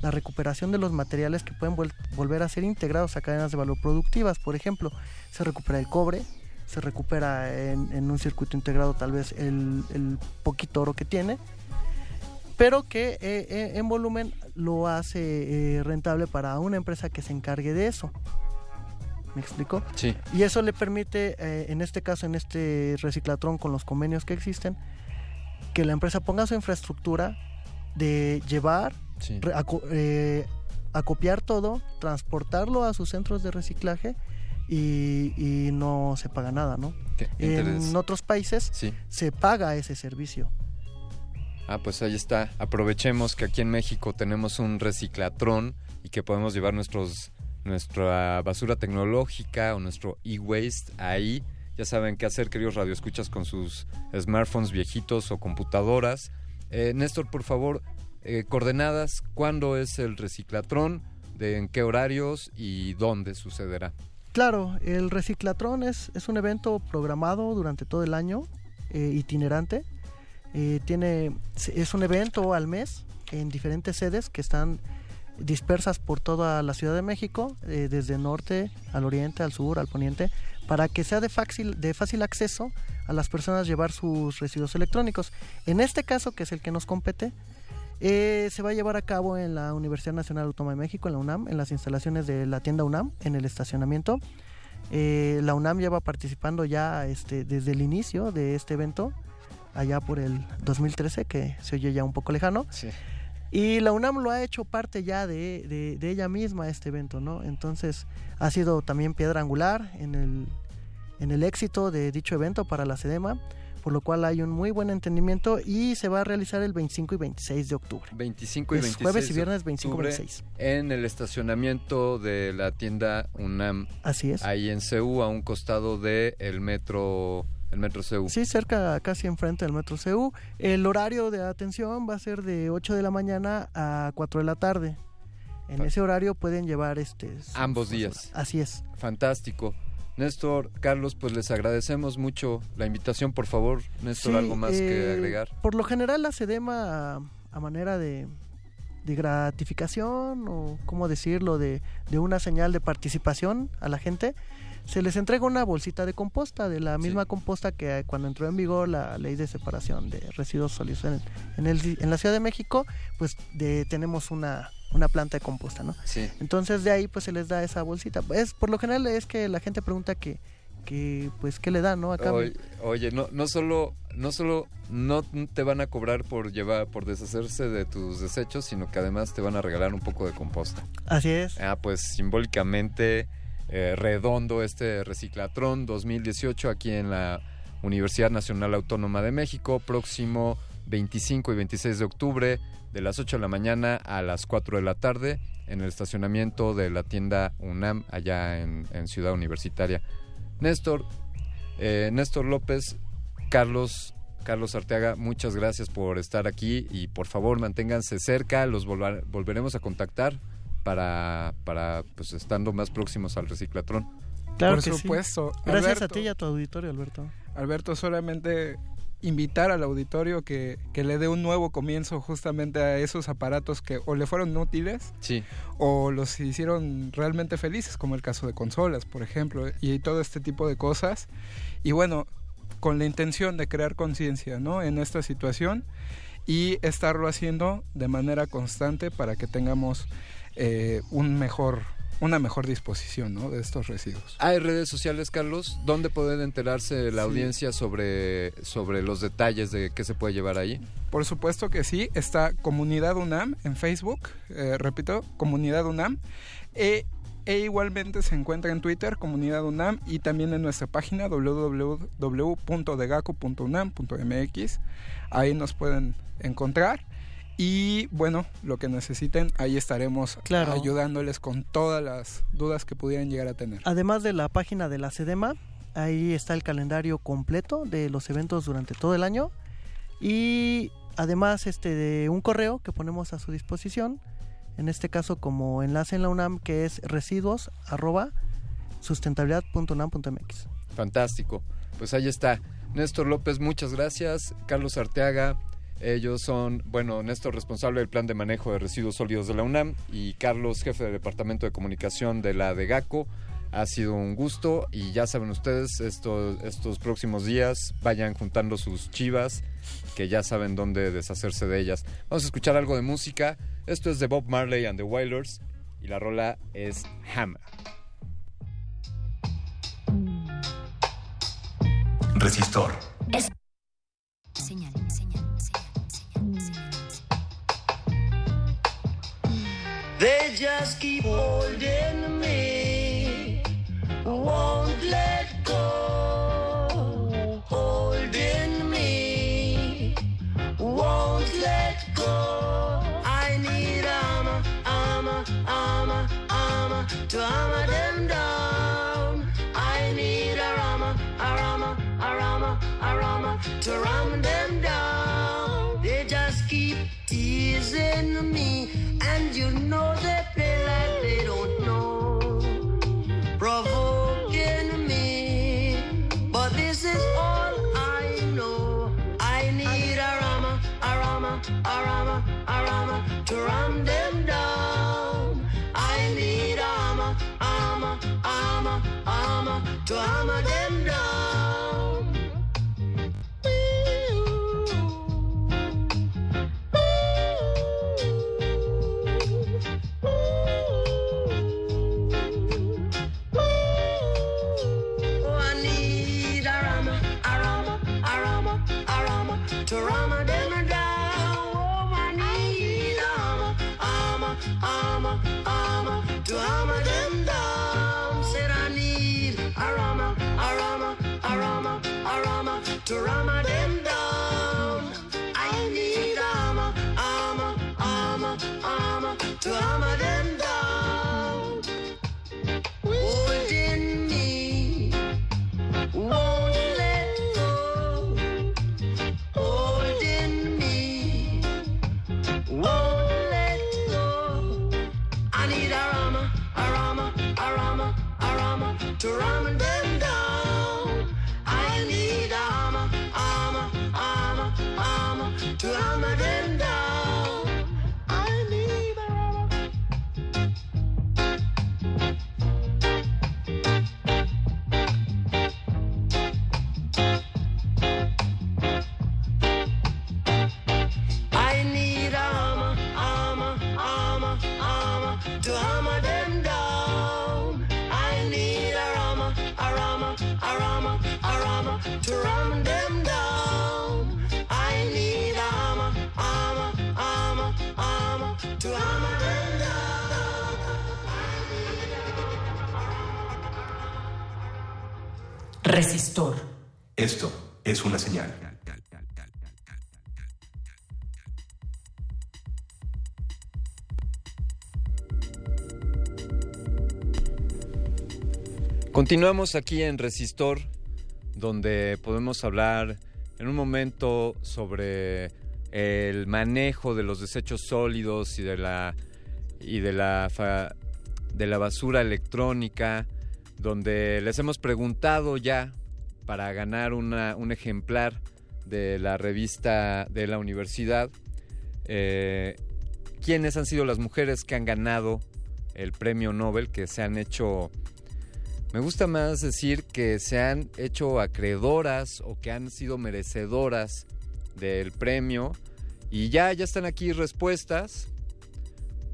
La recuperación de los materiales que pueden vol volver a ser integrados a cadenas de valor productivas. Por ejemplo, se recupera el cobre, se recupera en, en, un circuito integrado tal vez el, el, poquito oro que tiene, pero que eh, eh, en volumen lo hace eh, rentable para una empresa que se encargue de eso. ¿Me explico? Sí. Y eso le permite, eh, en este caso, en este reciclatrón con los convenios que existen, que la empresa ponga su infraestructura de llevar, sí. aco eh, acopiar todo, transportarlo a sus centros de reciclaje y, y no se paga nada, ¿no? En otros países sí. se paga ese servicio. Ah, pues ahí está. Aprovechemos que aquí en México tenemos un reciclatrón y que podemos llevar nuestros nuestra basura tecnológica o nuestro e-waste ahí. ya saben qué hacer, queridos radioescuchas, con sus smartphones viejitos o computadoras. Eh, Néstor, por favor, eh, coordenadas, ¿cuándo es el reciclatrón? De en qué horarios y dónde sucederá. Claro, el reciclatrón es, es un evento programado durante todo el año, eh, itinerante. Eh, tiene, es un evento al mes en diferentes sedes que están dispersas por toda la Ciudad de México, eh, desde norte al oriente, al sur, al poniente, para que sea de fácil, de fácil acceso a las personas llevar sus residuos electrónicos. En este caso, que es el que nos compete, eh, se va a llevar a cabo en la Universidad Nacional Autónoma de México, en la UNAM, en las instalaciones de la tienda UNAM, en el estacionamiento. Eh, la UNAM lleva participando ya este, desde el inicio de este evento, allá por el 2013, que se oye ya un poco lejano. Y la UNAM lo ha hecho parte ya de, de- de ella misma este evento, ¿no? Entonces ha sido también piedra angular en el, en el éxito de dicho evento para la SEDEMA, por lo cual hay un muy buen entendimiento y se va a realizar el 25 y 26 de octubre. 25 y Es 26 jueves y viernes 25 y octubre 26. En el estacionamiento de la tienda UNAM. Así es. Ahí en CEU, a un costado del el metro, el metro CEU. Sí, cerca, casi enfrente del Metro CU. El horario de atención va a ser de 8 de la mañana a 4 de la tarde. En ese horario pueden llevar este... Ambos días. Así es. Fantástico. Néstor, Carlos, pues les agradecemos mucho la invitación. Por favor, Néstor, Sí, algo más que eh, agregar. Por lo general la SEDEMA a, a manera de, de gratificación o cómo decirlo, de, de una señal de participación a la gente, se les entrega una bolsita de composta, de la misma composta que cuando entró en vigor la ley de separación de residuos sólidos en, en, el, en la Ciudad de México, pues de, tenemos una, una planta de composta, ¿no? Sí. Entonces de ahí pues se les da esa bolsita. Es, por lo general es que la gente pregunta que, que pues qué le dan, ¿no? A cambio. Oye, no, no solo, no solo no te van a cobrar por llevar, por deshacerse de tus desechos, sino que además te van a regalar un poco de composta. Así es. Ah, pues simbólicamente eh, redondo este reciclatrón 2018 aquí en la Universidad Nacional Autónoma de México, próximo 25 y 26 de octubre, de las 8 de la mañana a las 4 de la tarde, en el estacionamiento de la tienda UNAM, allá en, Ciudad Universitaria. Néstor, eh, Néstor López, Carlos, Carlos Arteaga, muchas gracias por estar aquí y por favor manténganse cerca, los volveremos a contactar para, para pues estando más próximos al reciclatrón. Claro Por que sí. supuesto. Gracias Alberto. a ti y a tu auditorio, Alberto. Alberto, solamente invitar al auditorio que, que le dé un nuevo comienzo justamente a esos aparatos que o le fueron útiles Sí. o los hicieron realmente felices, como el caso de consolas, por ejemplo, y todo este tipo de cosas. Y bueno, con la intención de crear conciencia ¿no? en esta situación y estarlo haciendo de manera constante para que tengamos eh, un mejor, una mejor disposición ¿no? de estos residuos. Hay redes sociales, Carlos, donde pueden enterarse la Sí. audiencia sobre, sobre los detalles de qué se puede llevar ahí. Por supuesto que sí, está Comunidad UNAM en Facebook, eh, repito, Comunidad UNAM, e, e igualmente se encuentra en Twitter, Comunidad UNAM, y también en nuestra página www.degaco.unam.mx, ahí nos pueden encontrar. Y bueno, lo que necesiten, ahí estaremos Claro. ayudándoles con todas las dudas que pudieran llegar a tener. Además de la página de la SEDEMA, ahí está el calendario completo de los eventos durante todo el año y además este de un correo que ponemos a su disposición, en este caso como enlace en la UNAM que es residuos arroba sustentabilidad.unam.mx. Fantástico. Pues ahí está. Néstor López, muchas gracias. Carlos Arteaga, ellos son, bueno, Néstor responsable del plan de manejo de residuos sólidos de la UNAM y Carlos jefe del departamento de comunicación de la DEGACO. Ha sido un gusto y ya saben ustedes, estos, estos próximos días vayan juntando sus chivas, que ya saben dónde deshacerse de ellas. Vamos a escuchar algo de música. Esto es de Bob Marley and the Wailers y la rola es Hammer. Resistor. Señal, señal, They just keep holding me, won't let go. Holding me, won't let go. I need armor, armor, armor, armor to armor them down. I need a armor, a armor. to ram them down. They just keep teasing me, and you know they play like they don't know, provoking me. But this is all I know. I need a rama, a rama, a rama, a rama to ram them down. I need a rama, a rama, a to hammer them Esto es una señal. Continuamos aquí en Resistor, donde podemos hablar en un momento sobre el manejo de los desechos sólidos y de la y de la fa- de la basura electrónica, donde les hemos preguntado ya para ganar un ejemplar de la revista de la universidad eh, quiénes han sido las mujeres que han ganado el premio Nobel, que se han hecho me gusta más decir que se han hecho acreedoras o que han sido merecedoras del premio. Y ya, ya están aquí respuestas.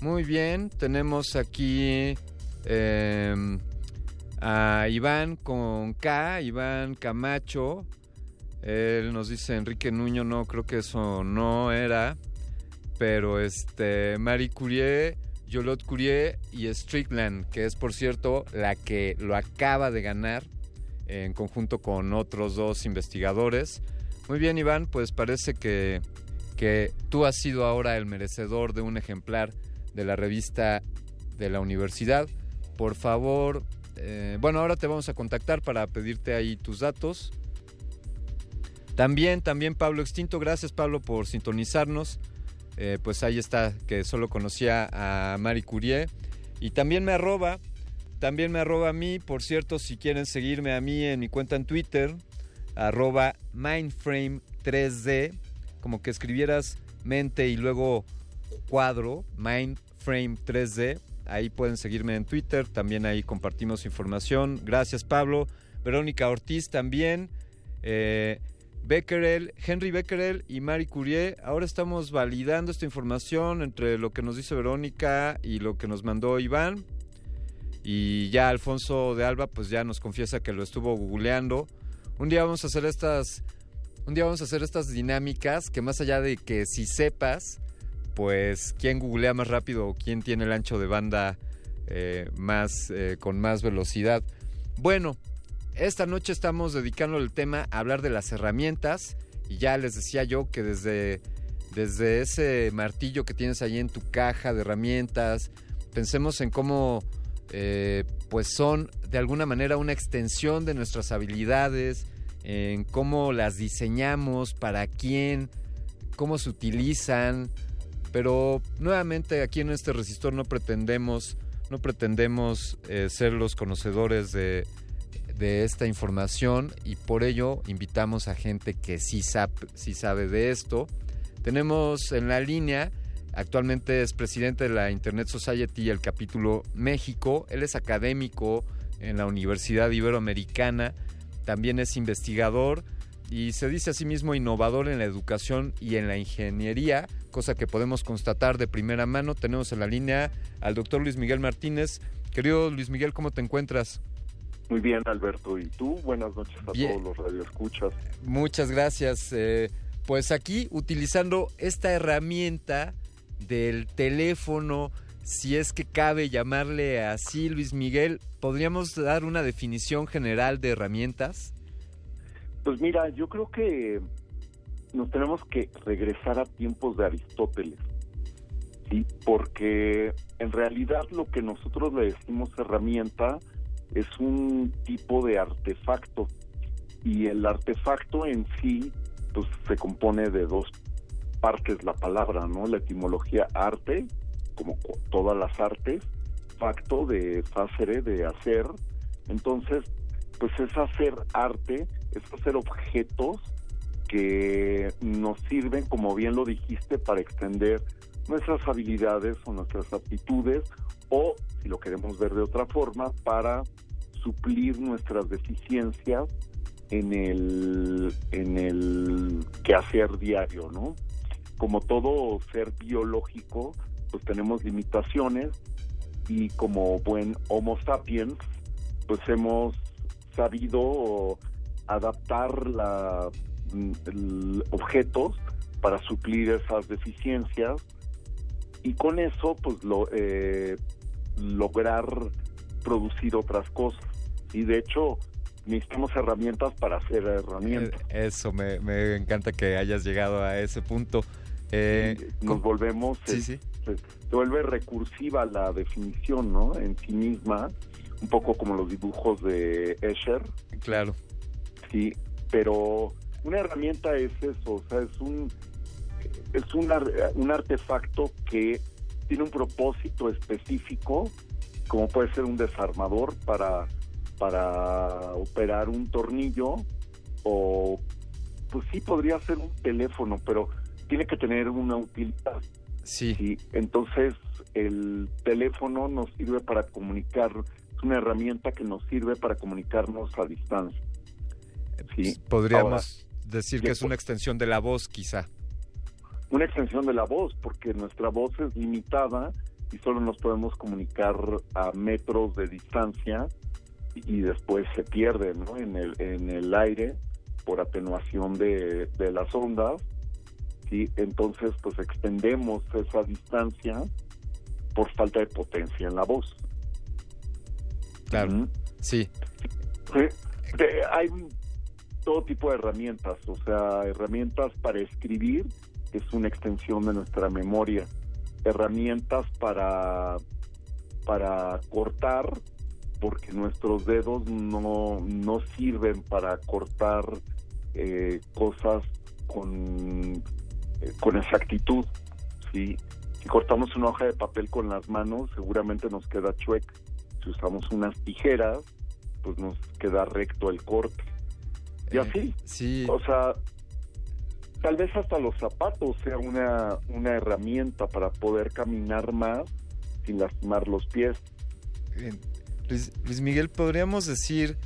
Muy bien, tenemos aquí em, a Iván con K, Iván Camacho. Él nos dice Enrique Nuño, no, creo que eso no era. Pero este, Marie Curie, Yolot Curie y Strickland, que es por cierto la que lo acaba de ganar en conjunto con otros dos investigadores. Muy bien, Iván, pues parece que, que tú has sido ahora el merecedor de un ejemplar de la revista de la universidad. Por favor, eh, bueno, ahora te vamos a contactar para pedirte ahí tus datos. También, también Pablo Extinto, gracias Pablo por sintonizarnos. Eh, pues ahí está, que solo conocía a Marie Curie. Y también me arroba, también me arroba a mí, por cierto, si quieren seguirme a mí en mi cuenta en Twitter, arroba mindframe3D, como que escribieras mente y luego cuadro, mindframe3D. Ahí pueden seguirme en Twitter, también ahí compartimos información. Gracias Pablo. Verónica Ortiz también. Eh, Becquerel, Henry Becquerel y Marie Curie. Ahora estamos validando esta información entre lo que nos dice Verónica y lo que nos mandó Iván. Y ya Alfonso de Alba pues ya nos confiesa que lo estuvo googleando. Un día vamos a hacer estas un día vamos a hacer estas dinámicas que más allá de que si sepas pues quién googlea más rápido o quién tiene el ancho de banda eh, más eh, con más velocidad. Bueno, esta noche estamos dedicando el tema a hablar de las herramientas y ya les decía yo que desde, desde ese martillo que tienes ahí en tu caja de herramientas, pensemos en cómo eh, pues son de alguna manera una extensión de nuestras habilidades, en cómo las diseñamos, para quién, cómo se utilizan, pero nuevamente aquí en este resistor no pretendemos, no pretendemos eh, ser los conocedores de, de esta información y por ello invitamos a gente que sí sabe, sí sabe de esto. Tenemos en la línea, actualmente es presidente de la Internet Society, el capítulo México. Él es académico en la Universidad Iberoamericana, también es investigador y se dice a sí mismo innovador en la educación y en la ingeniería, cosa que podemos constatar de primera mano. Tenemos en la línea al doctor Luis Miguel Martínez. Querido Luis Miguel, ¿cómo te encuentras? Muy bien, Alberto. ¿Y tú? Buenas noches a Bien. todos los radioescuchas. Muchas gracias. Eh, pues aquí utilizando esta herramienta del teléfono, si es que cabe llamarle así, Luis Miguel, ¿podríamos dar una definición general de herramientas? Pues mira, yo creo que nos tenemos que regresar a tiempos de Aristóteles, ¿sí? Porque en realidad lo que nosotros le decimos herramienta es un tipo de artefacto y el artefacto en sí pues se compone de dos partes la palabra, ¿no? La etimología arte, como co- todas las artes, facto de facere, de hacer. Entonces, pues es hacer arte, es hacer objetos que nos sirven, como bien lo dijiste, para extender nuestras habilidades o nuestras aptitudes, o, si lo queremos ver de otra forma, para suplir nuestras deficiencias en el, en el quehacer diario, ¿no? Como todo ser biológico, pues tenemos limitaciones y como buen Homo sapiens, pues hemos sabido adaptar la, mm, el- objetos para suplir esas deficiencias y con eso pues lo, eh, lograr producir otras cosas. Y de hecho necesitamos herramientas para hacer herramientas. Eh, Eso, me, me encanta que hayas llegado a ese punto. Eh, nos volvemos Sí, eh, sí. se, se vuelve recursiva la definición no en sí misma un poco como los dibujos de Escher Claro. sí pero una herramienta es eso o sea es un es un, ar- un artefacto que tiene un propósito específico como puede ser un desarmador para para operar un tornillo o pues sí podría ser un teléfono pero tiene que tener una utilidad Sí. entonces el teléfono nos sirve para comunicar es una herramienta que nos sirve para comunicarnos a distancia sí Podríamos Ahora, decir que es una extensión de la voz, quizá. una extensión de la voz, porque nuestra voz es limitada y solo nos podemos comunicar a metros de distancia y después se pierde ¿no? en, el, en el aire por atenuación de, de las ondas. ¿sí? Entonces, pues extendemos esa distancia por falta de potencia en la voz. Claro. Sí. Hay todo tipo de herramientas, o sea, herramientas para escribir, que es una extensión de nuestra memoria, herramientas para, para cortar, porque nuestros dedos no, no sirven para cortar eh, cosas con, eh, con exactitud. ¿sí? Si cortamos una hoja de papel con las manos, seguramente nos queda chueca. Si usamos unas tijeras, pues nos queda recto el corte. Y Eh, así. Sí. O sea, tal vez hasta los zapatos sea una, una herramienta para poder caminar más sin lastimar los pies. Eh, Luis, Luis Miguel, podríamos decir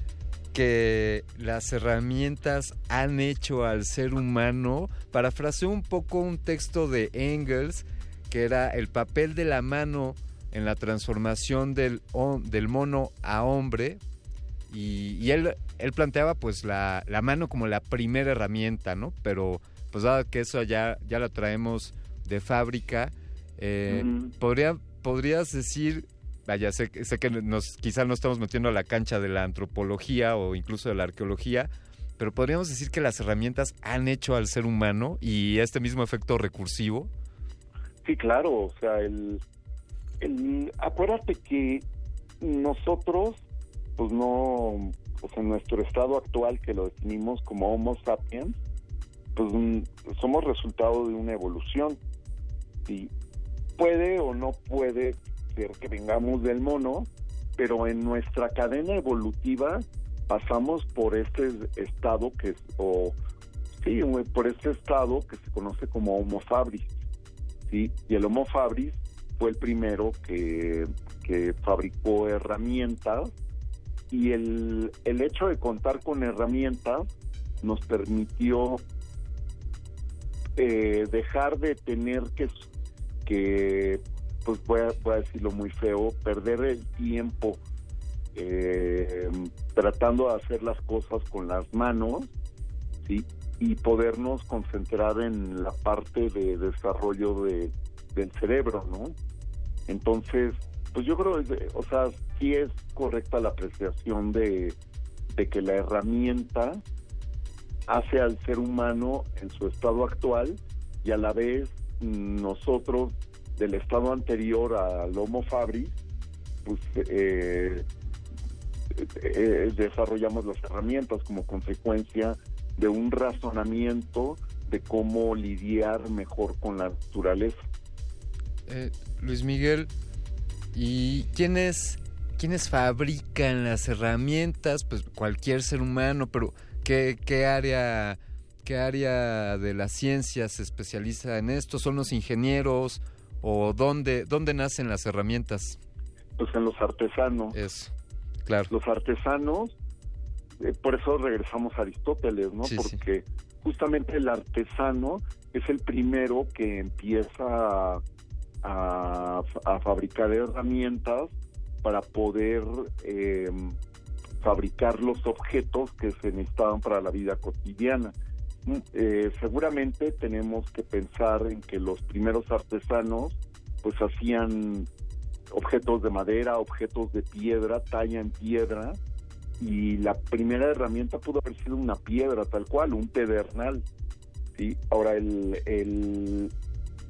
que las herramientas han hecho al ser humano. Parafraseo un poco un texto de Engels, que era el papel de la mano en la transformación del, del mono a hombre. Y, y él, él planteaba pues la, la mano como la primera herramienta, ¿no? Pero pues dado que eso ya, ya la traemos de fábrica, eh, podría, podrías decir, vaya, sé, que- sé que nos, quizá no estamos metiendo a la cancha de la antropología o incluso de la arqueología, pero podríamos decir que las herramientas han hecho al ser humano y este mismo efecto recursivo. Sí, claro, o sea, el, el acuérdate que nosotros pues no sea, en nuestro estado actual que lo definimos como Homo sapiens, pues mm, somos resultado de una evolución. Y puede o no puede ser que vengamos del mono, pero en nuestra cadena evolutiva pasamos por este estado que es, o sí, por este estado que se conoce como Homo fabris, sí, y el Homo fabris fue el primero que, que fabricó herramientas y el, el hecho de contar con herramientas nos permitió eh, dejar de tener que, que pues voy a, voy a decirlo muy feo, perder el tiempo eh, tratando de hacer las cosas con las manos, ¿sí? Y podernos concentrar en la parte de desarrollo de, del cerebro, ¿no? Entonces, pues yo creo, eh, o sea, sí es correcta la apreciación de, de que la herramienta hace al ser humano en su estado actual y a la vez nosotros del estado anterior al Homo fabris, pues eh, eh, desarrollamos las herramientas como consecuencia de un razonamiento de cómo lidiar mejor con la naturaleza. Eh, Luis Miguel, ¿y quiénes, quiénes fabrican las herramientas? Pues cualquier ser humano, pero ¿qué, qué área... ¿Qué área de la ciencia se especializa en esto? ¿Son los ingenieros o dónde, dónde nacen las herramientas? Pues en los artesanos. Eso, claro. Los artesanos, eh, por eso regresamos a Aristóteles, ¿no? Sí, sí. Porque justamente el artesano es el primero que empieza a, a, fabricar herramientas para poder eh, fabricar los objetos que se necesitaban para la vida cotidiana. Mm, eh, seguramente tenemos que pensar en que los primeros artesanos pues hacían objetos de madera, objetos de piedra, talla en piedra y la primera herramienta pudo haber sido una piedra tal cual, un pedernal. ¿sí? Ahora, el,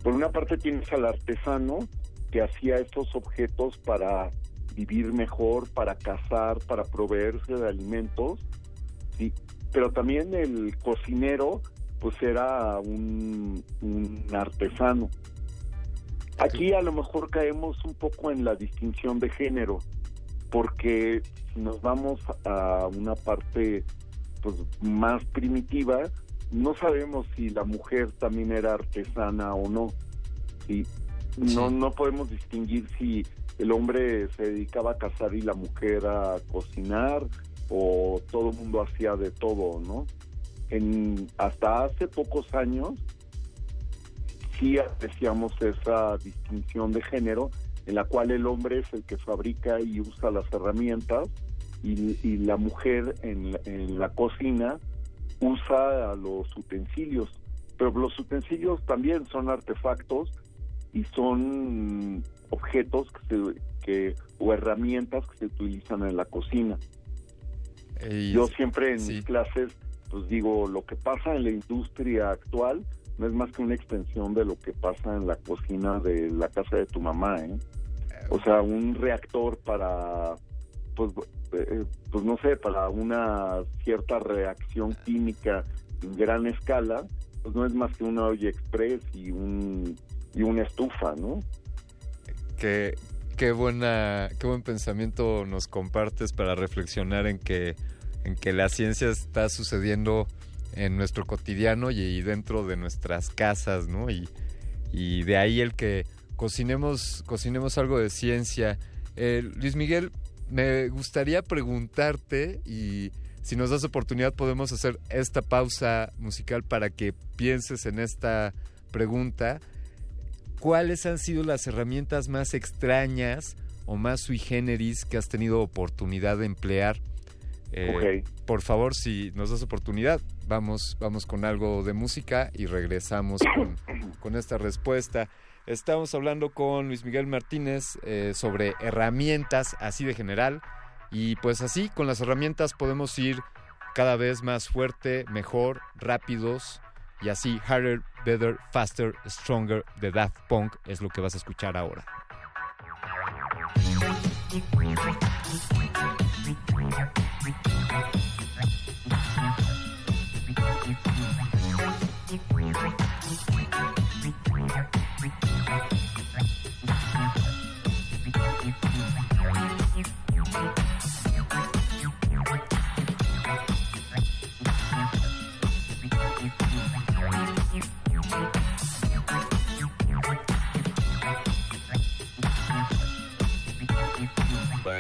por una parte tienes al artesano que hacía estos objetos para vivir mejor, para cazar, para proveerse de alimentos, ¿sí? pero también el cocinero pues era un, un artesano. Aquí a lo mejor caemos un poco en la distinción de género, porque si nos vamos a una parte pues más primitiva, no sabemos si la mujer también era artesana o no. ¿sí? No, no podemos distinguir si el hombre se dedicaba a cazar y la mujer a cocinar o todo el mundo hacía de todo, ¿no? En, hasta hace pocos años sí apreciamos esa distinción de género en la cual el hombre es el que fabrica y usa las herramientas y, y la mujer en la cocina usa los utensilios. Pero los utensilios también son artefactos y son objetos que, se, que o herramientas que se utilizan en la cocina. Y- Yo siempre en mis clases pues digo, lo que pasa en la industria actual no es más que una extensión de lo que pasa en la cocina de la casa de tu mamá, ¿eh? O sea, un reactor para, pues, eh, pues no sé, para una cierta reacción química en gran escala, pues no es más que una olla express y un y una estufa, ¿no? Qué, qué buena, qué buen pensamiento nos compartes para reflexionar en que, en que la ciencia está sucediendo en nuestro cotidiano y, dentro de nuestras casas, ¿no? Y, y de ahí el que cocinemos, cocinemos algo de ciencia. Eh, Luis Miguel, me gustaría preguntarte y si nos das oportunidad podemos hacer esta pausa musical para que pienses en esta pregunta. ¿Cuáles han sido las herramientas más extrañas o más sui generis que has tenido oportunidad de emplear? Eh, Por favor, si nos das oportunidad, vamos, vamos con algo de música y regresamos con, con esta respuesta. Estamos hablando con Luis Miguel Martínez eh, sobre herramientas así de general y pues así con las herramientas podemos ir cada vez más fuerte, mejor, rápidos y así harder, better, faster, stronger de Daft Punk es lo que vas a escuchar ahora.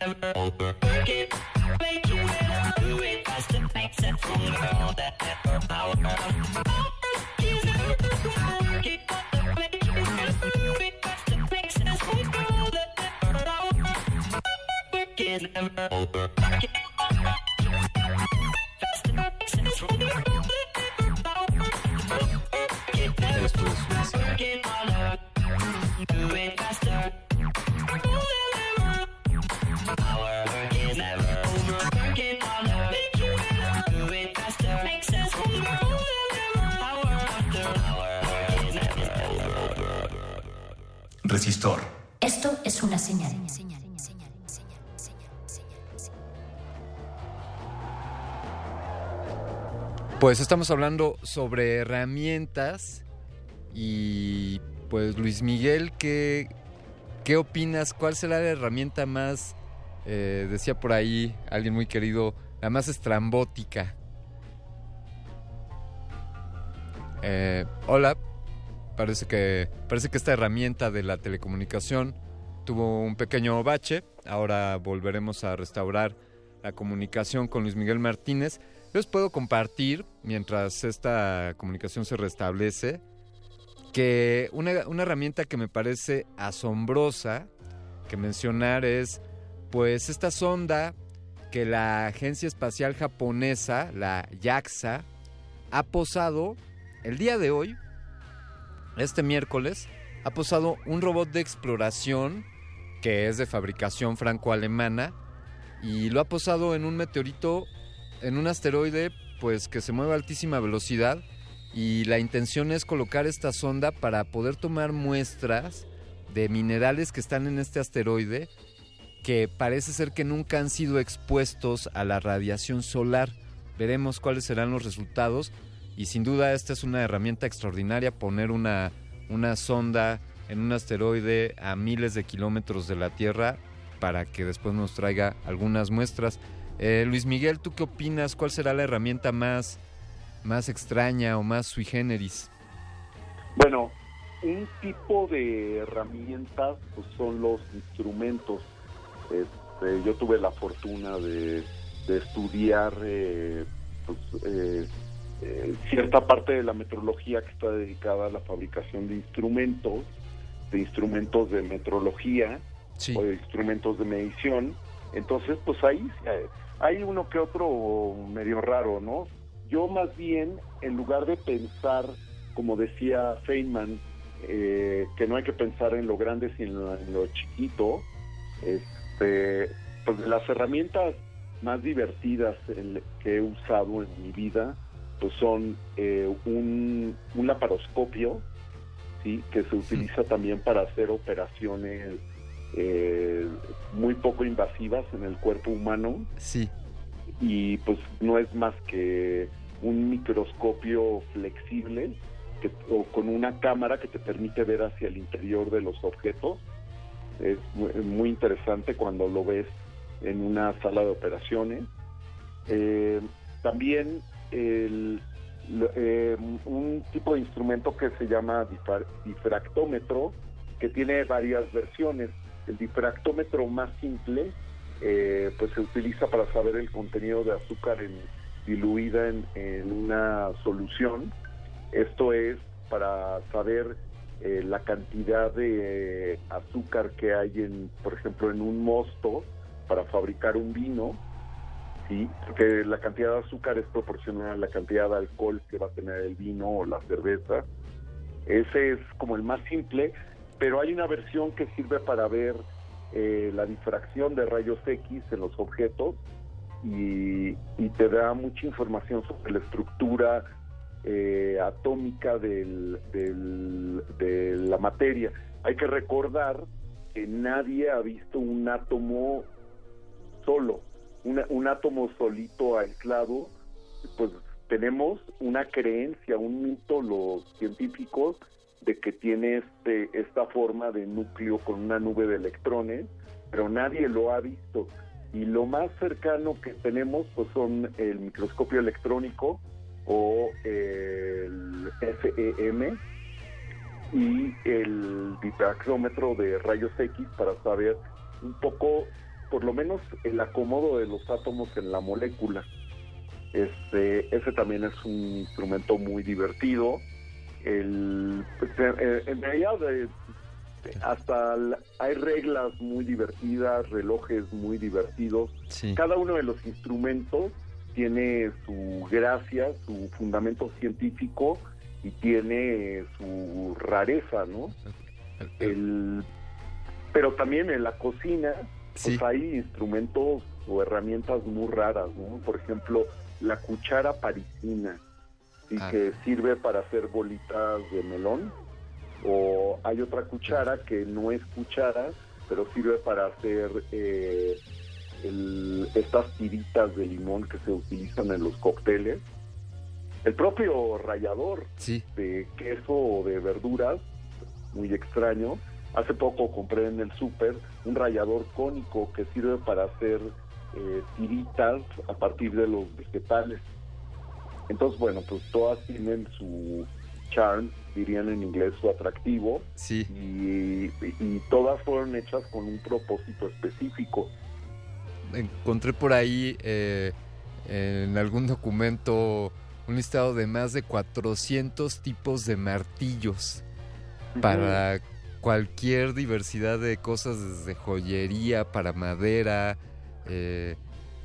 Never over. Work it, make it better, do it faster, makes it stronger. All that power. Work it, make it better, do it it. All that effort, power. Work is never over. It, una señal. Pues estamos hablando sobre herramientas y pues Luis Miguel, ¿qué, qué opinas? ¿Cuál será la herramienta más, eh, decía por ahí alguien muy querido, la más estrambótica? Eh, hola, parece que, parece que esta herramienta de la telecomunicación tuvo un pequeño bache, ahora volveremos a restaurar la comunicación con Luis Miguel Martínez. Les puedo compartir, mientras esta comunicación se restablece, que una, herramienta que me parece asombrosa que mencionar es, pues, esta sonda que la Agencia Espacial Japonesa, la JAXA, ha posado el día de hoy, este miércoles, ha posado un robot de exploración que es de fabricación franco-alemana y lo ha posado en un meteorito, en un asteroide, pues que se mueve a altísima velocidad y la intención es colocar esta sonda para poder tomar muestras de minerales que están en este asteroide que parece ser que nunca han sido expuestos a la radiación solar. Veremos cuáles serán los resultados y sin duda esta es una herramienta extraordinaria poner una, una sonda en un asteroide a miles de kilómetros de la Tierra para que después nos traiga algunas muestras. Eh, Luis Miguel, ¿tú qué opinas? ¿Cuál será la herramienta más más extraña o más sui generis? Bueno, un tipo de herramientas pues, son los instrumentos. Este, yo tuve la fortuna de, estudiar eh, pues, eh, eh, cierta parte de la metrología que está dedicada a la fabricación de instrumentos, de instrumentos de metrología o de instrumentos de medición. Entonces, pues ahí hay uno que otro medio raro, ¿no? Yo más bien, en lugar de pensar, como decía Feynman, eh, que no hay que pensar en lo grande sino en lo chiquito, este, pues las herramientas más divertidas en- que he usado en mi vida pues son eh, un, un laparoscopio, ¿sí? que se utiliza también para hacer operaciones eh, muy poco invasivas en el cuerpo humano Sí. y pues no es más que un microscopio flexible que, o con una cámara que te permite ver hacia el interior de los objetos. Es muy, interesante cuando lo ves en una sala de operaciones. Eh, también el- eh, un tipo de instrumento que se llama difra- difractómetro, que tiene varias versiones. El difractómetro más simple eh, pues se utiliza para saber el contenido de azúcar en- diluida en, en una solución. Esto es para saber eh, la cantidad de azúcar que hay en, por ejemplo, en un mosto para fabricar un vino, sí, porque la cantidad de azúcar es proporcional a la cantidad de alcohol que va a tener el vino o la cerveza. Ese es como el más simple, pero hay una versión que sirve para ver eh, la difracción de rayos X en los objetos y, y te da mucha información sobre la estructura eh, atómica del- del- de la materia. Hay que recordar que nadie ha visto un átomo solo, una- un átomo solito aislado, pues tenemos una creencia, un mito los científicos de que tiene este esta forma de núcleo con una nube de electrones, pero nadie lo ha visto. Y lo más cercano que tenemos pues son el microscopio electrónico o el FEM y el difractómetro de rayos X para saber un poco, por lo menos, el acomodo de los átomos en la molécula. Este, ese también es un instrumento muy divertido. El, pues, en realidad, eh, hasta hay reglas muy divertidas, relojes muy divertidos. Cada uno de los instrumentos tiene su gracia, su fundamento científico y tiene su rareza, ¿no? El, pero también en la cocina pues hay instrumentos o herramientas muy raras, ¿no? Por ejemplo, la cuchara parisina, ¿sí? Ah. que sirve para hacer bolitas de melón. O hay otra cuchara que no es cuchara, pero sirve para hacer eh, el- estas tiritas de limón que se utilizan en los cócteles. El propio rallador de queso o de verduras, muy extraño. Hace poco compré en el súper un rallador cónico que sirve para hacer eh, tiritas a partir de los vegetales. Entonces, bueno, pues todas tienen su charm, dirían en inglés, su atractivo. Sí. Y, y todas fueron hechas con un propósito específico. encontré por ahí eh, en algún documento un listado de más de 400 tipos de martillos para cualquier diversidad de cosas, desde joyería, para madera, eh,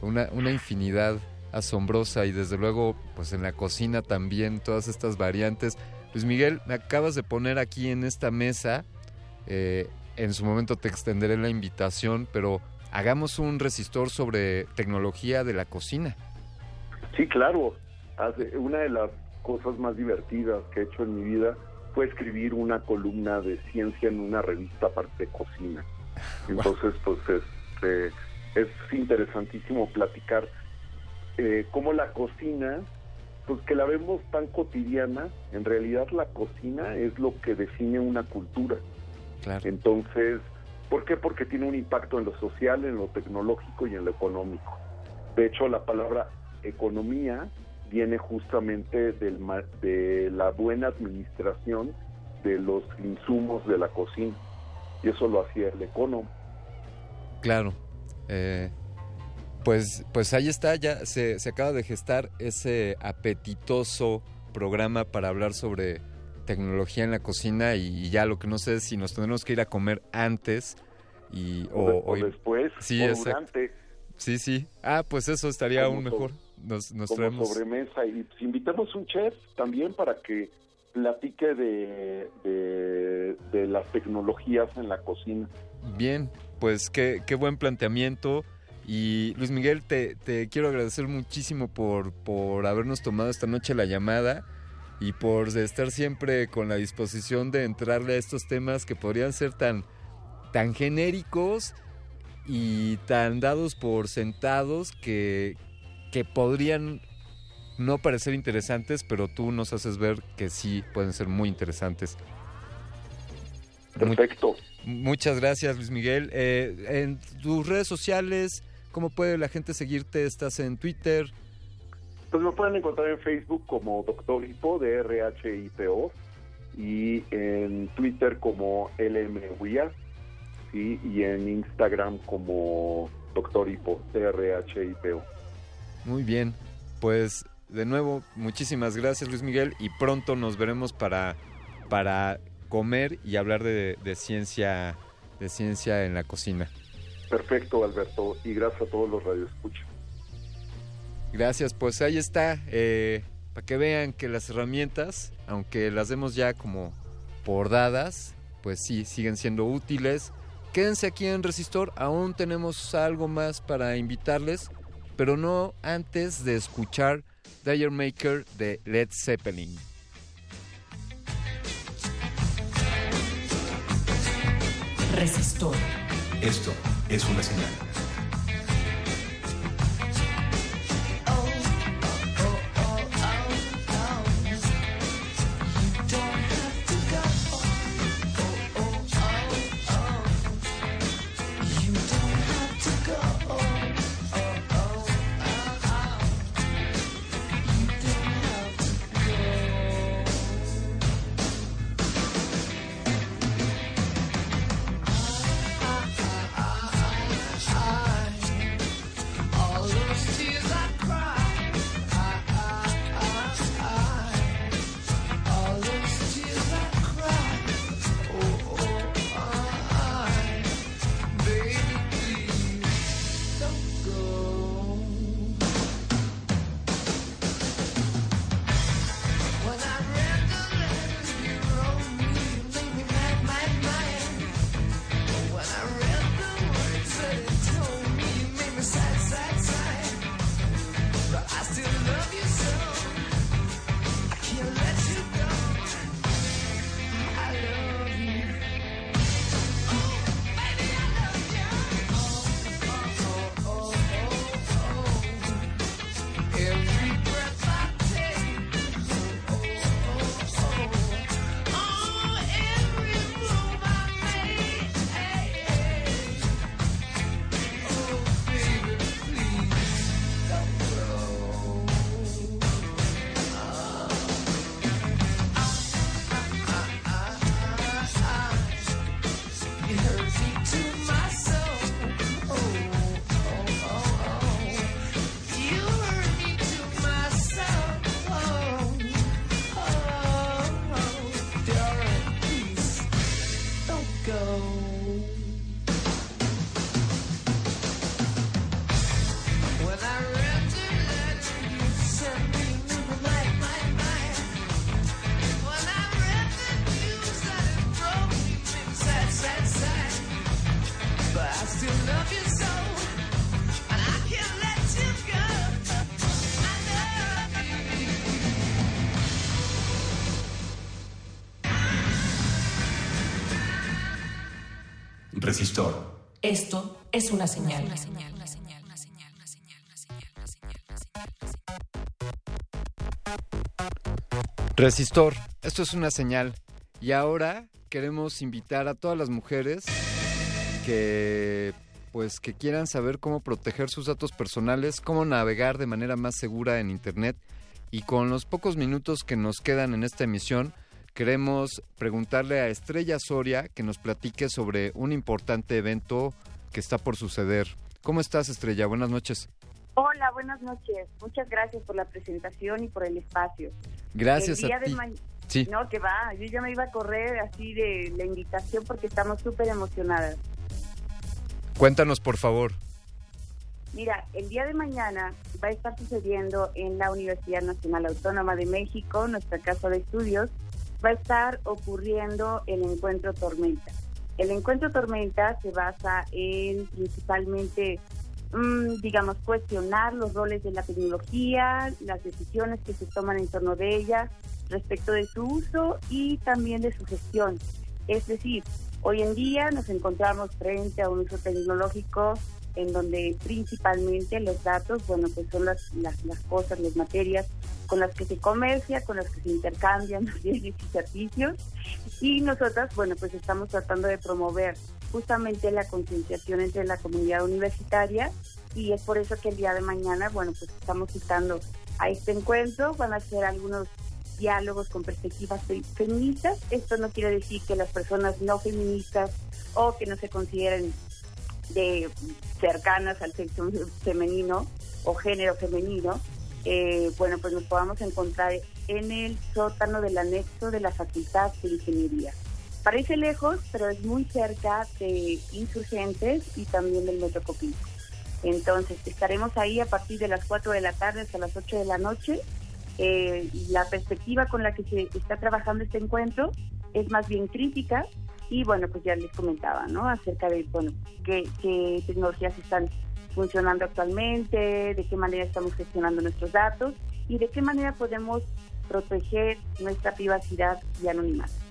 una, una infinidad asombrosa y desde luego pues en la cocina también todas estas variantes. Luis Miguel, me acabas de poner aquí en esta mesa, eh, en su momento te extenderé la invitación, pero hagamos un resistor sobre tecnología de la cocina. Sí, claro. Una de las cosas más divertidas que he hecho en mi vida fue escribir una columna de ciencia en una revista aparte de cocina. Entonces, pues este, es interesantísimo platicar eh, cómo la cocina, pues que la vemos tan cotidiana, en realidad la cocina es lo que define una cultura. Entonces, ¿por qué? Porque tiene un impacto en lo social, en lo tecnológico y en lo económico. De hecho, la palabra economía viene justamente del, ma- de la buena administración de los insumos de la cocina. Y eso lo hacía el economo. Claro. Eh, pues, pues ahí está, ya se, se acaba de gestar ese apetitoso programa para hablar sobre tecnología en la cocina y, y ya lo que no sé es si nos tendremos que ir a comer antes y O, de- o después, Sí, o durante, Sí, sí. Ah, pues eso estaría aún mejor. Nos, nos como traemos... sobremesa. Y pues, invitamos un chef también para que platique de, de, de las tecnologías en la cocina. Bien, pues qué, qué buen planteamiento. Y Luis Miguel, te, te quiero agradecer muchísimo por, por habernos tomado esta noche la llamada y por estar siempre con la disposición de entrarle a estos temas que podrían ser tan, tan genéricos y tan dados por sentados que, que podrían no parecer interesantes, pero tú nos haces ver que sí pueden ser muy interesantes. Perfecto. Muchas gracias, Luis Miguel. Eh, en tus redes sociales, ¿cómo puede la gente seguirte? ¿Estás en Twitter? Pues me pueden encontrar en Facebook como Doctor Hipo, de RHIPO, y en Twitter como LMWIA, ¿sí? y en Instagram como Doctor Hipo, DRHIPO. Muy bien. Pues de nuevo, muchísimas gracias, Luis Miguel, y pronto nos veremos para, para comer y hablar de, de ciencia de ciencia en la cocina. Perfecto, Alberto, y gracias a todos los radioescuchas. Gracias, pues ahí está, eh, para que vean que las herramientas, aunque las demos ya como por dadas, pues sí, siguen siendo útiles. Quédense aquí en Resistor, aún tenemos algo más para invitarles, pero no antes de escuchar Dire Maker de Led Zeppelin. Resistor. Esto es una señal. Resistor, esto es una señal. Y ahora queremos invitar a todas las mujeres que pues que quieran saber cómo proteger sus datos personales, cómo navegar de manera más segura en internet Y con los pocos minutos que nos quedan en esta emisión, queremos preguntarle a Estrella Soria que nos platique sobre un importante evento que está por suceder. ¿Cómo estás, Estrella? Buenas noches. Hola, buenas noches. Muchas gracias por la presentación y por el espacio. Gracias El día a de ti. ma- Sí. No, que va. Yo ya me iba a correr así de la invitación porque estamos súper emocionadas. Cuéntanos, por favor. Mira, el día de mañana va a estar sucediendo en la Universidad Nacional Autónoma de México, nuestra casa de estudios, va a estar ocurriendo el encuentro Tormenta. El encuentro Tormenta se basa en principalmente, digamos, cuestionar los roles de la tecnología, las decisiones que se toman en torno de ella respecto de su uso y también de su gestión. Es decir, hoy en día nos encontramos frente a un uso tecnológico en donde principalmente los datos, bueno, pues son las, las, las cosas, las materias con las que se comercia, con las que se intercambian los bienes y servicios. Y nosotras, bueno, pues estamos tratando de promover justamente la concienciación entre la comunidad universitaria y es por eso que el día de mañana, bueno, pues estamos citando a este encuentro, van a ser algunos diálogos con perspectivas fe- feministas. Esto no quiere decir que las personas no feministas o que no se consideren de cercanas al sexo femenino o género femenino, eh, bueno, pues nos podamos encontrar en el sótano del anexo de la Facultad de Ingeniería. Parece lejos, pero es muy cerca de Insurgentes y también del Metro Copilco. Entonces, estaremos ahí a partir de las 4 de la tarde hasta las 8 de la noche. Eh, la perspectiva con la que se está trabajando este encuentro es más bien crítica y bueno, pues ya les comentaba, ¿no? Acerca de, bueno, qué tecnologías están funcionando actualmente, de qué manera estamos gestionando nuestros datos y de qué manera podemos proteger nuestra privacidad y anonimato.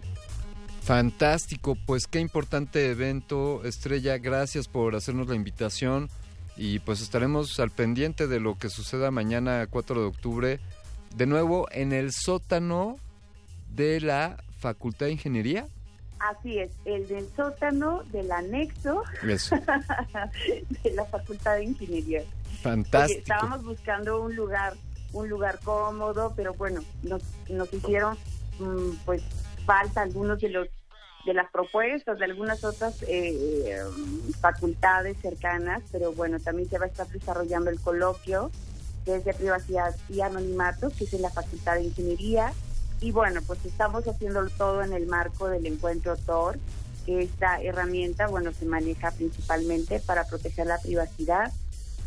Fantástico, pues qué importante evento, Estrella, gracias por hacernos la invitación y pues estaremos al pendiente de lo que suceda mañana 4 de octubre, de nuevo en el sótano de la Facultad de Ingeniería. Así es, el del sótano del anexo Eso. de la Facultad de Ingeniería. Oye, Fantástico. estábamos buscando un lugar, un lugar cómodo, pero bueno, nos, nos hicieron mm, pues falta algunos de los de las propuestas de algunas otras eh, mm, facultades cercanas, pero bueno, también se va a estar desarrollando el coloquio que es de privacidad y anonimato, que es en la Facultad de Ingeniería. Y bueno, pues estamos haciéndolo todo en el marco del encuentro TOR, que esta herramienta, bueno, se maneja principalmente para proteger la privacidad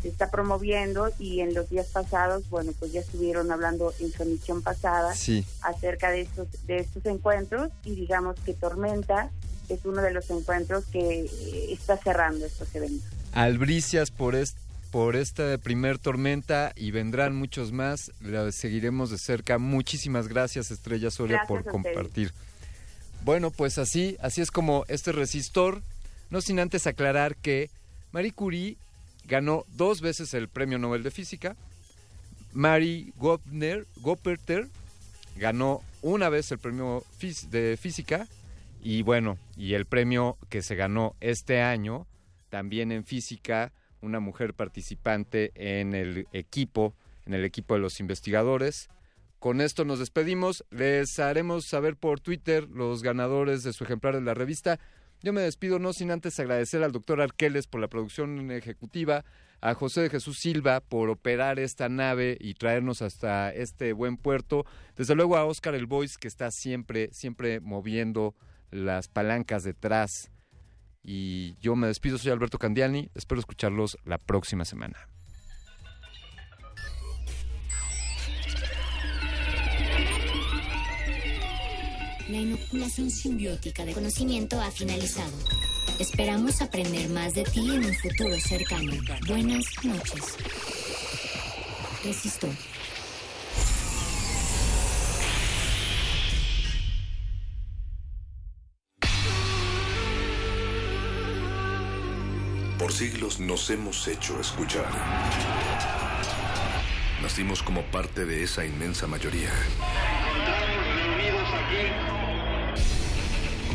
se está promoviendo y en los días pasados, bueno, pues ya estuvieron hablando en su emisión pasada Sí. acerca de estos, de estos encuentros y digamos que Tormenta es uno de los encuentros que eh, está cerrando estos eventos. Albricias por, est- por esta primer tormenta y vendrán muchos más. La seguiremos de cerca. Muchísimas gracias, Estrella Soria, Gracias por compartir. Bueno, pues así, así es como este resistor, no sin antes aclarar que Marie Curie ganó dos veces el Premio Nobel de Física. Mary Gopner, Gopperter ganó una vez el premio de física y bueno, y el premio que se ganó este año, también en física, una mujer participante en el equipo, en el equipo de los investigadores. Con esto nos despedimos. Les haremos saber por Twitter los ganadores de su ejemplar de la revista. Yo me despido no sin antes agradecer al doctor Arqueles por la producción ejecutiva, a José de Jesús Silva por operar esta nave y traernos hasta este buen puerto. Desde luego a Oscar El Boys que está siempre, siempre moviendo las palancas detrás. Y yo me despido, soy Alberto Candiani. Espero escucharlos la próxima semana. La inoculación simbiótica de conocimiento ha finalizado. Esperamos aprender más de ti en un futuro cercano. Buenas noches. Resistor. Por siglos nos hemos hecho escuchar. Nacimos como parte de esa inmensa mayoría.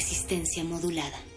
Resistencia modulada.